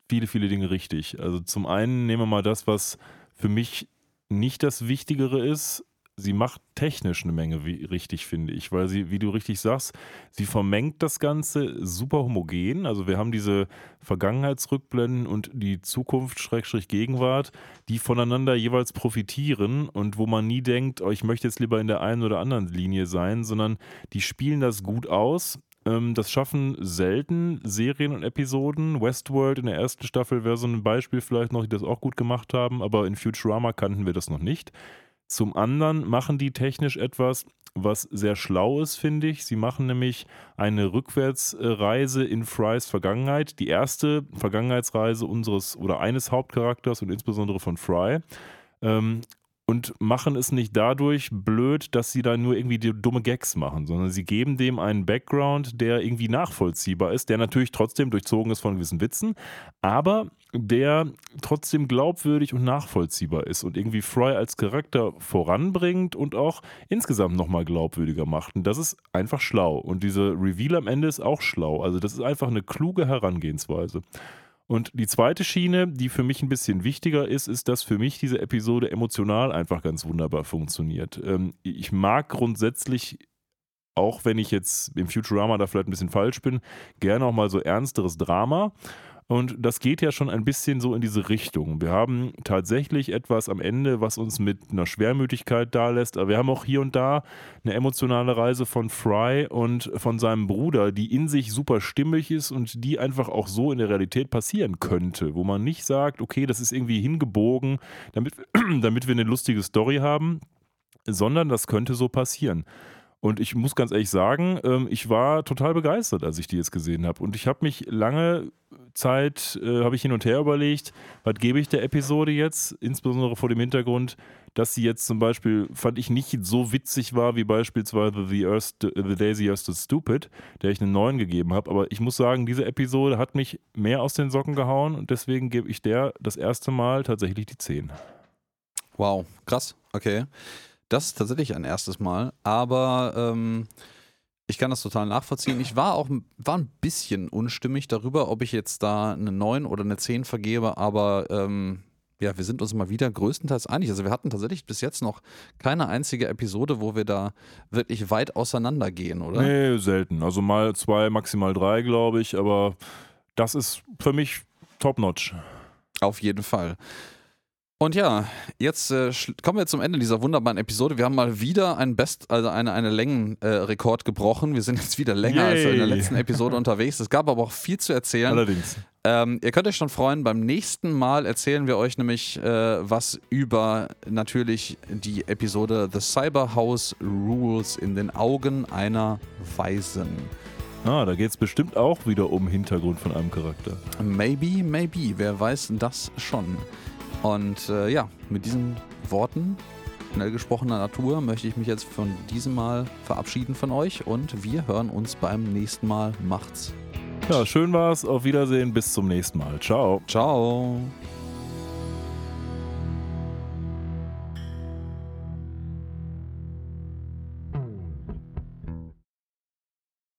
viele, viele Dinge richtig. Also zum einen nehmen wir mal das, was für mich nicht das Wichtigere ist. Sie macht technisch eine Menge wie, richtig, finde ich, weil sie, wie du richtig sagst, sie vermengt das Ganze super homogen. Also wir haben diese Vergangenheitsrückblenden und die Zukunft, Schrägstrich Gegenwart, die voneinander jeweils profitieren und wo man nie denkt, oh, ich möchte jetzt lieber in der einen oder anderen Linie sein, sondern die spielen das gut aus. Ähm, das schaffen selten Serien und Episoden. Westworld in der ersten Staffel wäre so ein Beispiel vielleicht noch, die das auch gut gemacht haben, aber in Futurama kannten wir das noch nicht. Zum anderen machen die technisch etwas, was sehr schlau ist, finde ich. Sie machen nämlich eine Rückwärtsreise in Frys Vergangenheit. Die erste Vergangenheitsreise unseres oder eines Hauptcharakters und insbesondere von Fry. Ähm, und machen es nicht dadurch blöd, dass sie da nur irgendwie dumme Gags machen, sondern sie geben dem einen Background, der irgendwie nachvollziehbar ist, der natürlich trotzdem durchzogen ist von gewissen Witzen, aber der trotzdem glaubwürdig und nachvollziehbar ist und irgendwie Fry als Charakter voranbringt und auch insgesamt nochmal glaubwürdiger macht. Und das ist einfach schlau. Und diese Reveal am Ende ist auch schlau. Also das ist einfach eine kluge Herangehensweise. Und die zweite Schiene, die für mich ein bisschen wichtiger ist, ist, dass für mich diese Episode emotional einfach ganz wunderbar funktioniert. Ähm, ich mag grundsätzlich, auch wenn ich jetzt im Futurama da vielleicht ein bisschen falsch bin, gerne auch mal so ernsteres Drama. Und das geht ja schon ein bisschen so in diese Richtung. Wir haben tatsächlich etwas am Ende, was uns mit einer Schwermütigkeit da lässt. Aber wir haben auch hier und da eine emotionale Reise von Fry und von seinem Bruder, die in sich super stimmig ist und die einfach auch so in der Realität passieren könnte, wo man nicht sagt, okay, das ist irgendwie hingebogen, damit, damit wir eine lustige Story haben, sondern das könnte so passieren. Und ich muss ganz ehrlich sagen, ähm, ich war total begeistert, als ich die jetzt gesehen habe. Und ich habe mich lange Zeit, äh, habe ich hin und her überlegt, was gebe ich der Episode jetzt, insbesondere vor dem Hintergrund, dass sie jetzt zum Beispiel, fand ich nicht so witzig war, wie beispielsweise The, Earth, The Daisy Earth Stood Stupid, der ich einen neuen gegeben habe. Aber ich muss sagen, diese Episode hat mich mehr aus den Socken gehauen und deswegen gebe ich der das erste Mal tatsächlich die 10. Wow, krass. Okay. Das ist tatsächlich ein erstes Mal, aber ähm, ich kann das total nachvollziehen. Ich war auch war ein bisschen unstimmig darüber, ob ich jetzt da eine 9 oder eine 10 vergebe, aber ähm, ja, wir sind uns mal wieder größtenteils einig. Also wir hatten tatsächlich bis jetzt noch keine einzige Episode, wo wir da wirklich weit auseinander gehen, oder? Nee, selten. Also mal zwei, maximal drei, glaube ich, aber das ist für mich top-notch. Auf jeden Fall. Und ja, jetzt äh, kommen wir zum Ende dieser wunderbaren Episode. Wir haben mal wieder ein Best, also eine, eine Längenrekord äh, gebrochen. Wir sind jetzt wieder länger Yay. als in der letzten Episode unterwegs. Es gab aber auch viel zu erzählen. Allerdings. Ähm, ihr könnt euch schon freuen, beim nächsten Mal erzählen wir euch nämlich äh, was über natürlich die Episode The Cyberhouse Rules in den Augen einer Weisen. Ah, da geht es bestimmt auch wieder um Hintergrund von einem Charakter. Maybe, maybe. Wer weiß das schon. Und äh, ja, mit diesen Worten schnell gesprochener Natur möchte ich mich jetzt von diesem Mal verabschieden von euch und wir hören uns beim nächsten Mal. Macht's. Ja, schön war's. Auf Wiedersehen. Bis zum nächsten Mal. Ciao. Ciao.